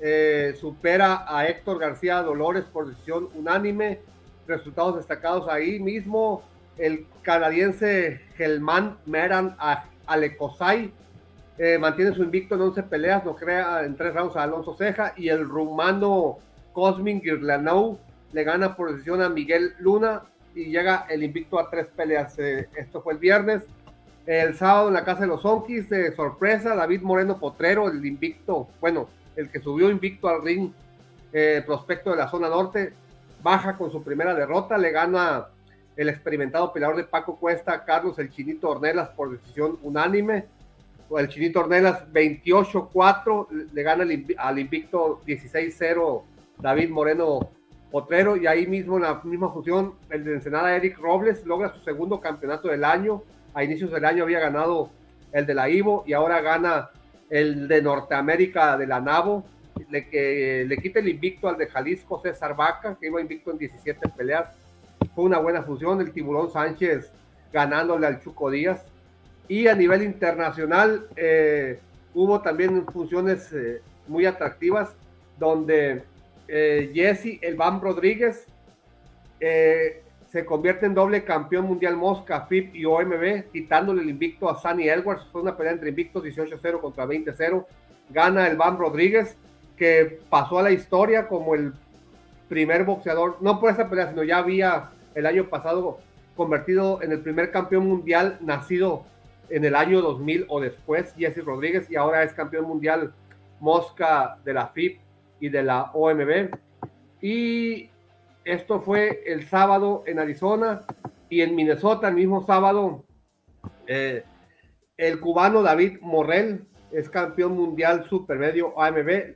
eh, supera a Héctor García Dolores por decisión unánime. Resultados destacados ahí mismo. el canadiense Gelman Meran Alecosay eh, mantiene su invicto en 11 peleas, no crea en tres rounds a Alonso Ceja y el rumano Cosmin Girlanou le gana por decisión a Miguel Luna y llega el invicto a tres peleas. Eh, esto fue el viernes. El sábado en la casa de los Onkis, de sorpresa, David Moreno Potrero, el invicto, bueno, el que subió invicto al ring, eh, prospecto de la zona norte, baja con su primera derrota, le gana el experimentado peleador de Paco Cuesta, Carlos el Chinito Ornelas por decisión unánime. El Chinito Ornelas 28-4, le gana al invicto 16-0 David Moreno Potrero y ahí mismo en la misma fusión el de Ensenada Eric Robles logra su segundo campeonato del año. A inicios del año había ganado el de la Ivo y ahora gana el de Norteamérica de la Navo. Le, que, le quita el invicto al de Jalisco César Vaca, que iba invicto en 17 peleas fue una buena fusión, el Tiburón Sánchez ganándole al Chuco Díaz. Y a nivel internacional eh, hubo también funciones eh, muy atractivas donde eh, Jesse El Bam Rodríguez se convierte en doble campeón mundial Mosca, FIP y OMB, quitándole el invicto a Sunny Edwards. Fue una pelea entre invictos 18-0 contra 20-0. Gana el Bam Rodríguez, que pasó a la historia como el primer boxeador, no por esa pelea, sino ya había el año pasado convertido en el primer campeón mundial nacido en el año 2000 o después, Jesse Rodríguez, y ahora es campeón mundial Mosca de la FIP y de la OMB. Y esto fue el sábado en Arizona y en Minnesota, el mismo sábado, eh, el cubano David Morrell es campeón mundial supermedio AMB,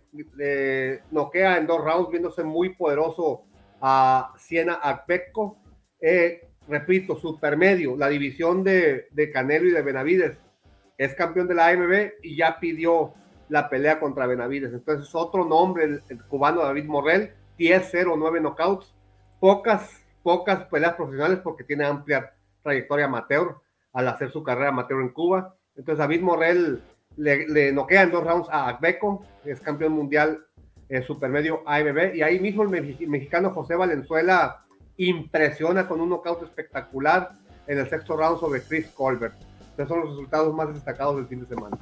noquea en dos rounds, viéndose muy poderoso a Siena Akbeko eh, repito, supermedio, la división de, Canelo y de Benavides, es campeón de la AMB y ya pidió la pelea contra Benavides. Entonces, otro nombre, el, cubano David Morrell, 10-0, 9 knockouts, pocas, pocas peleas profesionales porque tiene amplia trayectoria amateur al hacer su carrera amateur en Cuba. Entonces, David Morrell le, le noquea en dos rounds a Akbeko, es campeón mundial eh, supermedio AMB, y ahí mismo el mexicano José Valenzuela impresiona con un knockout espectacular en el sexto round sobre Chris Colbert. Estos son los resultados más destacados del fin de semana.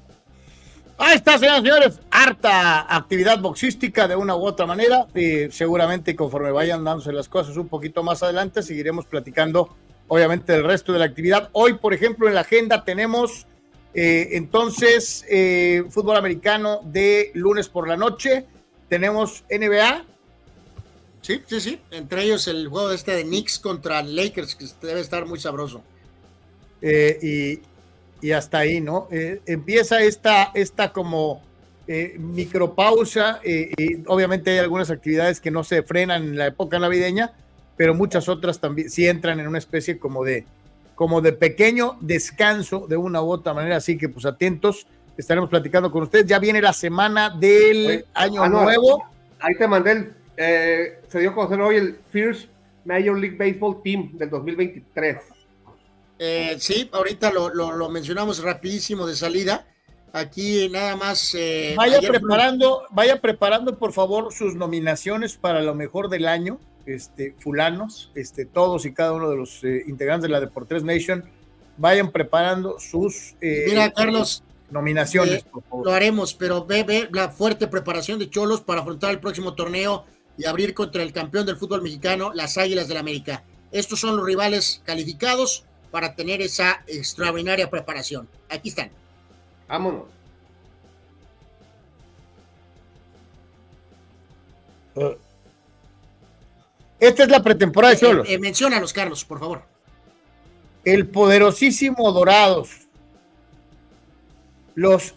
Ahí está, señoras y señores, harta actividad boxística de una u otra manera. Y seguramente conforme vayan dándose las cosas un poquito más adelante, seguiremos platicando, obviamente, del resto de la actividad. Hoy, por ejemplo, en la agenda tenemos eh, entonces eh, fútbol americano de lunes por la noche. Tenemos NBA, Sí, sí, sí. Entre ellos el juego este de Knicks contra Lakers, que debe estar muy sabroso. Eh, y, hasta ahí, ¿no? Eh, empieza esta, esta como eh, micropausa. y obviamente hay algunas actividades que no se frenan en la época navideña, pero muchas otras también sí entran en una especie como de, como de pequeño descanso de una u otra manera. Así que, pues atentos, estaremos platicando con ustedes. Ya viene la semana del año ah, nuevo. Ahí te mandé el eh, se dio a conocer hoy el First Major League Baseball Team del 2023. Eh, sí, ahorita lo, mencionamos rapidísimo de salida. Aquí nada más. Eh, vaya preparando, vaya preparando por favor sus nominaciones para lo mejor del año, este, fulanos, este, todos y cada uno de los integrantes de la Deportes Nation, vayan preparando sus. Mira, Carlos, nominaciones. Lo haremos, pero ve, ve la fuerte preparación de Cholos para afrontar el próximo torneo y abrir contra el campeón del fútbol mexicano, las Águilas del la América. Estos son los rivales calificados para tener esa extraordinaria preparación. Aquí están. Vámonos. Uh. Esta es la pretemporada de Cholos. Eh, eh, menciona los Carlos, por favor. El poderosísimo Dorados. Los,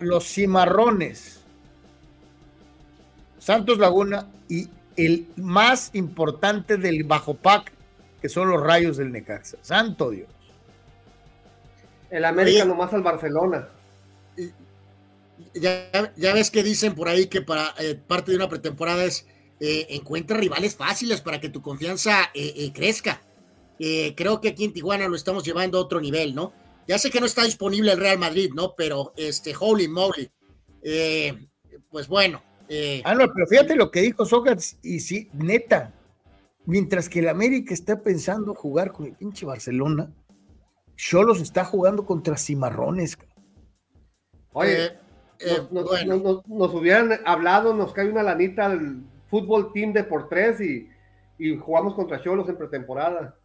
los cimarrones Santos Laguna y el más importante del Bajo Pac, que son los rayos del Necaxa. Santo Dios. El América nomás al Barcelona. Ya, ya, ves que dicen por ahí que para eh, parte de una pretemporada es eh, encuentra rivales fáciles para que tu confianza eh, crezca. creo que aquí en Tijuana lo estamos llevando a otro nivel, ¿no? Ya sé que no está disponible el Real Madrid, ¿no? Pero este, holy moly. pues bueno, eh, ah, no, pero fíjate lo que dijo Sokats, y sí, neta, Mientras que el América está pensando jugar con el pinche Barcelona, Cholos está jugando contra Cimarrones. Oye, eh, eh, nos, hubieran hablado, nos cae una lanita al fútbol team de por tres y, jugamos contra Cholos en pretemporada.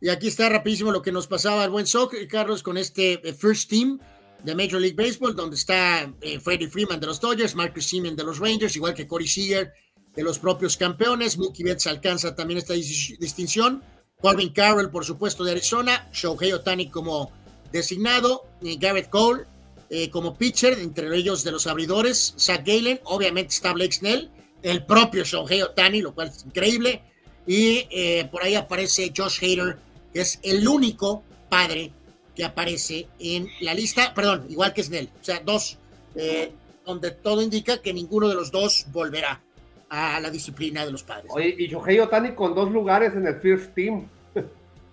Y aquí está rapidísimo lo que nos pasaba al buen soccer, Carlos, con este eh, First Team de Major League Baseball, donde está Freddie Freeman de los Dodgers, Marcus Simeon de los Rangers, igual que Corey Seager de los propios campeones. Mookie Betts alcanza también esta distinción. Corbin Carroll, por supuesto, de Arizona. Shohei Otani como designado. Y Garrett Cole eh, como pitcher, entre ellos de los abridores. Zach Galen, obviamente está Blake Snell. El propio Shohei Otani, lo cual es increíble. Y eh, por ahí aparece Josh Hader, que es el único padre que aparece en la lista. Perdón, igual que Snell. O sea, dos, eh, donde todo indica que ninguno de los dos volverá a la disciplina de los padres. Oye, y Shohei Otani con dos lugares en el First Team.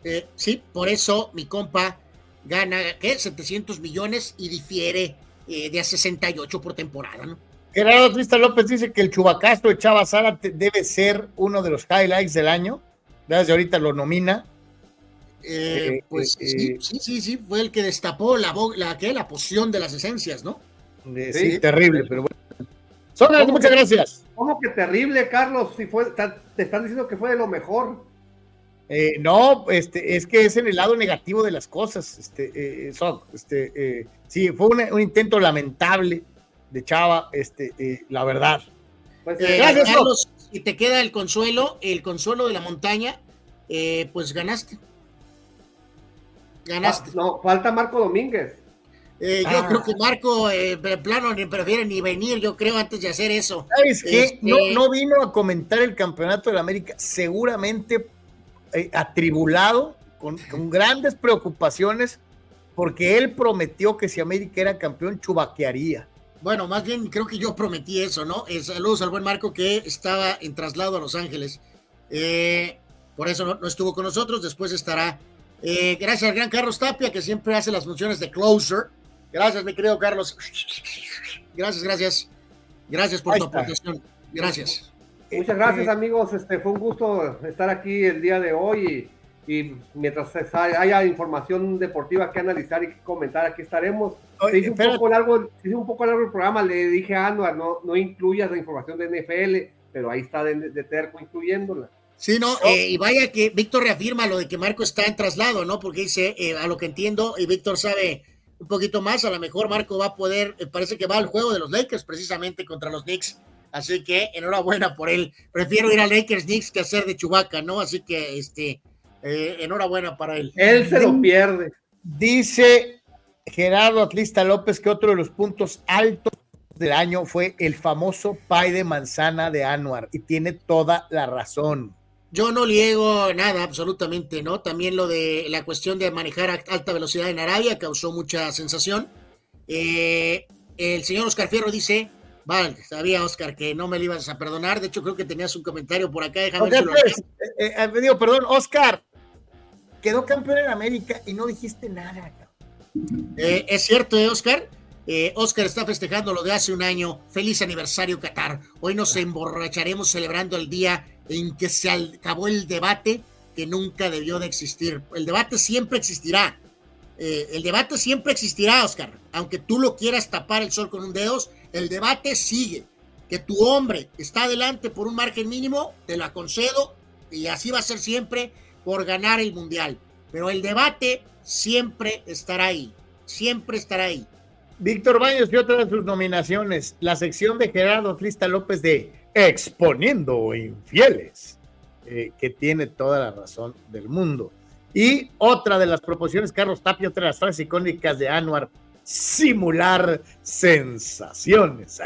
Eh, sí, por eso mi compa gana, ¿qué? 700 millones y difiere eh, de a 68 por temporada, ¿no? Gerardo Trista López dice que el Chubacastro de Chava Sara debe ser uno de los highlights del año. Desde ahorita lo nomina. Eh, pues sí, sí, sí, sí, fue el que destapó la, la, la poción de las esencias, ¿no? sí, terrible, pero bueno. Son muchas gracias. ¿Cómo que terrible, Carlos? Si fue, te están diciendo que fue de lo mejor. Eh, no, este, es que es en el lado negativo de las cosas. Este, eh, este, eh, sí, fue un, intento lamentable de Chava, este, la verdad. Pues, gracias, Carlos. Si te queda el consuelo, el consuelo de la montaña, pues ganaste. Ganaste. Ah, no, falta Marco Domínguez. Eh, yo creo ah. que Marco, eh, plano, ni prefiere ni venir, yo creo, antes de hacer eso. ¿Sabes qué? Este, no, vino a comentar el campeonato de la América, seguramente eh, atribulado, con, grandes preocupaciones, porque él prometió que si América era campeón, chubaquearía. Bueno, más bien creo que yo prometí eso, ¿no? Eh, saludos al buen Marco que estaba en traslado a Los Ángeles. por eso no, no, estuvo con nosotros, después estará. gracias al gran Carlos Tapia, que siempre hace las funciones de closer Gracias, mi querido Carlos. Gracias, gracias. Gracias por tu aportación. Gracias. Muchas gracias, amigos. Este fue un gusto estar aquí el día de hoy y, mientras haya información deportiva que analizar y que comentar, aquí estaremos. se, hizo un poco largo, un poco largo el programa. Le dije a Anuar, no, no incluyas la información de NFL, pero ahí está de, terco incluyéndola. Sí, no, eh, y vaya que Víctor reafirma lo de que Marco está en traslado, ¿no? Porque dice, eh, a lo que entiendo, y Víctor sabe un poquito más, a lo mejor Marco va a poder, eh, parece que va al juego de los Lakers precisamente contra los Knicks, así que enhorabuena por él. Prefiero ir a Lakers Knicks que hacer de Chubaca, ¿no? Así que este eh, enhorabuena para él. Él se lo pierde. Dice Gerardo Atlista López que otro de los puntos altos del año fue el famoso pay de manzana de Anuar y tiene toda la razón. Yo no liego nada, absolutamente, ¿no? También lo de la cuestión de manejar a alta velocidad en Arabia causó mucha sensación. Eh, el señor Oscar Fierro dice, vale, sabía Oscar que no me lo ibas a perdonar, de hecho creo que tenías un comentario por acá, déjame ver pues, eh, eh, digo, perdón, Oscar, quedó campeón en América y no dijiste nada. es cierto, ¿eh, Oscar? Está festejando lo de hace un año. Feliz aniversario, Qatar. Hoy nos emborracharemos celebrando el día en que se acabó el debate que nunca debió de existir. El debate siempre existirá. Eh, el debate siempre existirá, Oscar. Aunque tú lo quieras tapar el sol con un dedo, el debate sigue. Que tu hombre está adelante por un margen mínimo, te lo concedo, y así va a ser siempre por ganar el mundial. Pero el debate siempre estará ahí. Siempre estará ahí. Víctor Baños y otra de sus nominaciones, la sección de Gerardo Trista López de exponiendo infieles, eh, que tiene toda la razón del mundo. Y otra de las proposiciones, Carlos Tapia, otra de las frases icónicas de Anuar, simular sensaciones.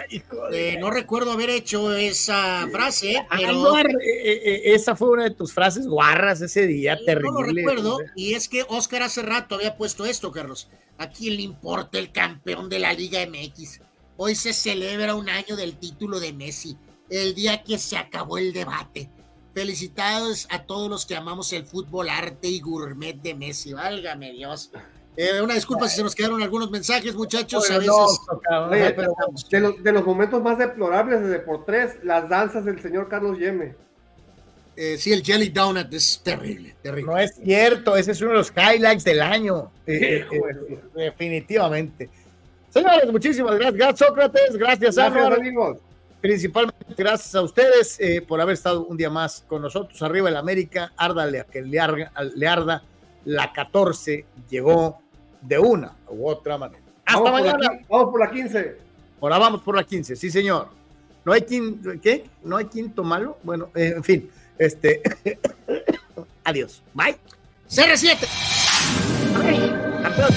Eh, no recuerdo haber hecho esa frase, pero... Anuar, eh, esa fue una de tus frases guarras ese día, terrible. No lo recuerdo, y es que Oscar hace rato había puesto esto, Carlos. ¿A quién le importa el campeón de la Liga MX? Hoy se celebra un año del título de Messi el día que se acabó el debate. Felicitados a todos los que amamos el fútbol, arte y gourmet de Messi. Válgame Dios. Eh, una disculpa si se nos quedaron algunos mensajes, muchachos. a veces... de, los, momentos más deplorables de por tres, las danzas del señor Carlos Yeme. eh, sí, el Jelly Donut es terrible, terrible. No es cierto, ese es uno de los highlights del año. Eh, eh, definitivamente. Señores, muchísimas gracias. Gracias, Sócrates. Gracias, Gracias, amigos. Principalmente gracias a ustedes por haber estado un día más con nosotros. Arriba el América, árdale a que le, le arda. La 14 llegó de una u otra manera. Hasta vamos mañana. Por vamos por la 15. Ahora vamos por la 15, sí, señor. No hay quinto, ¿qué? No hay quinto malo. Bueno, eh, en fin, este. Adiós. Bye. CR7. Ay, campeón.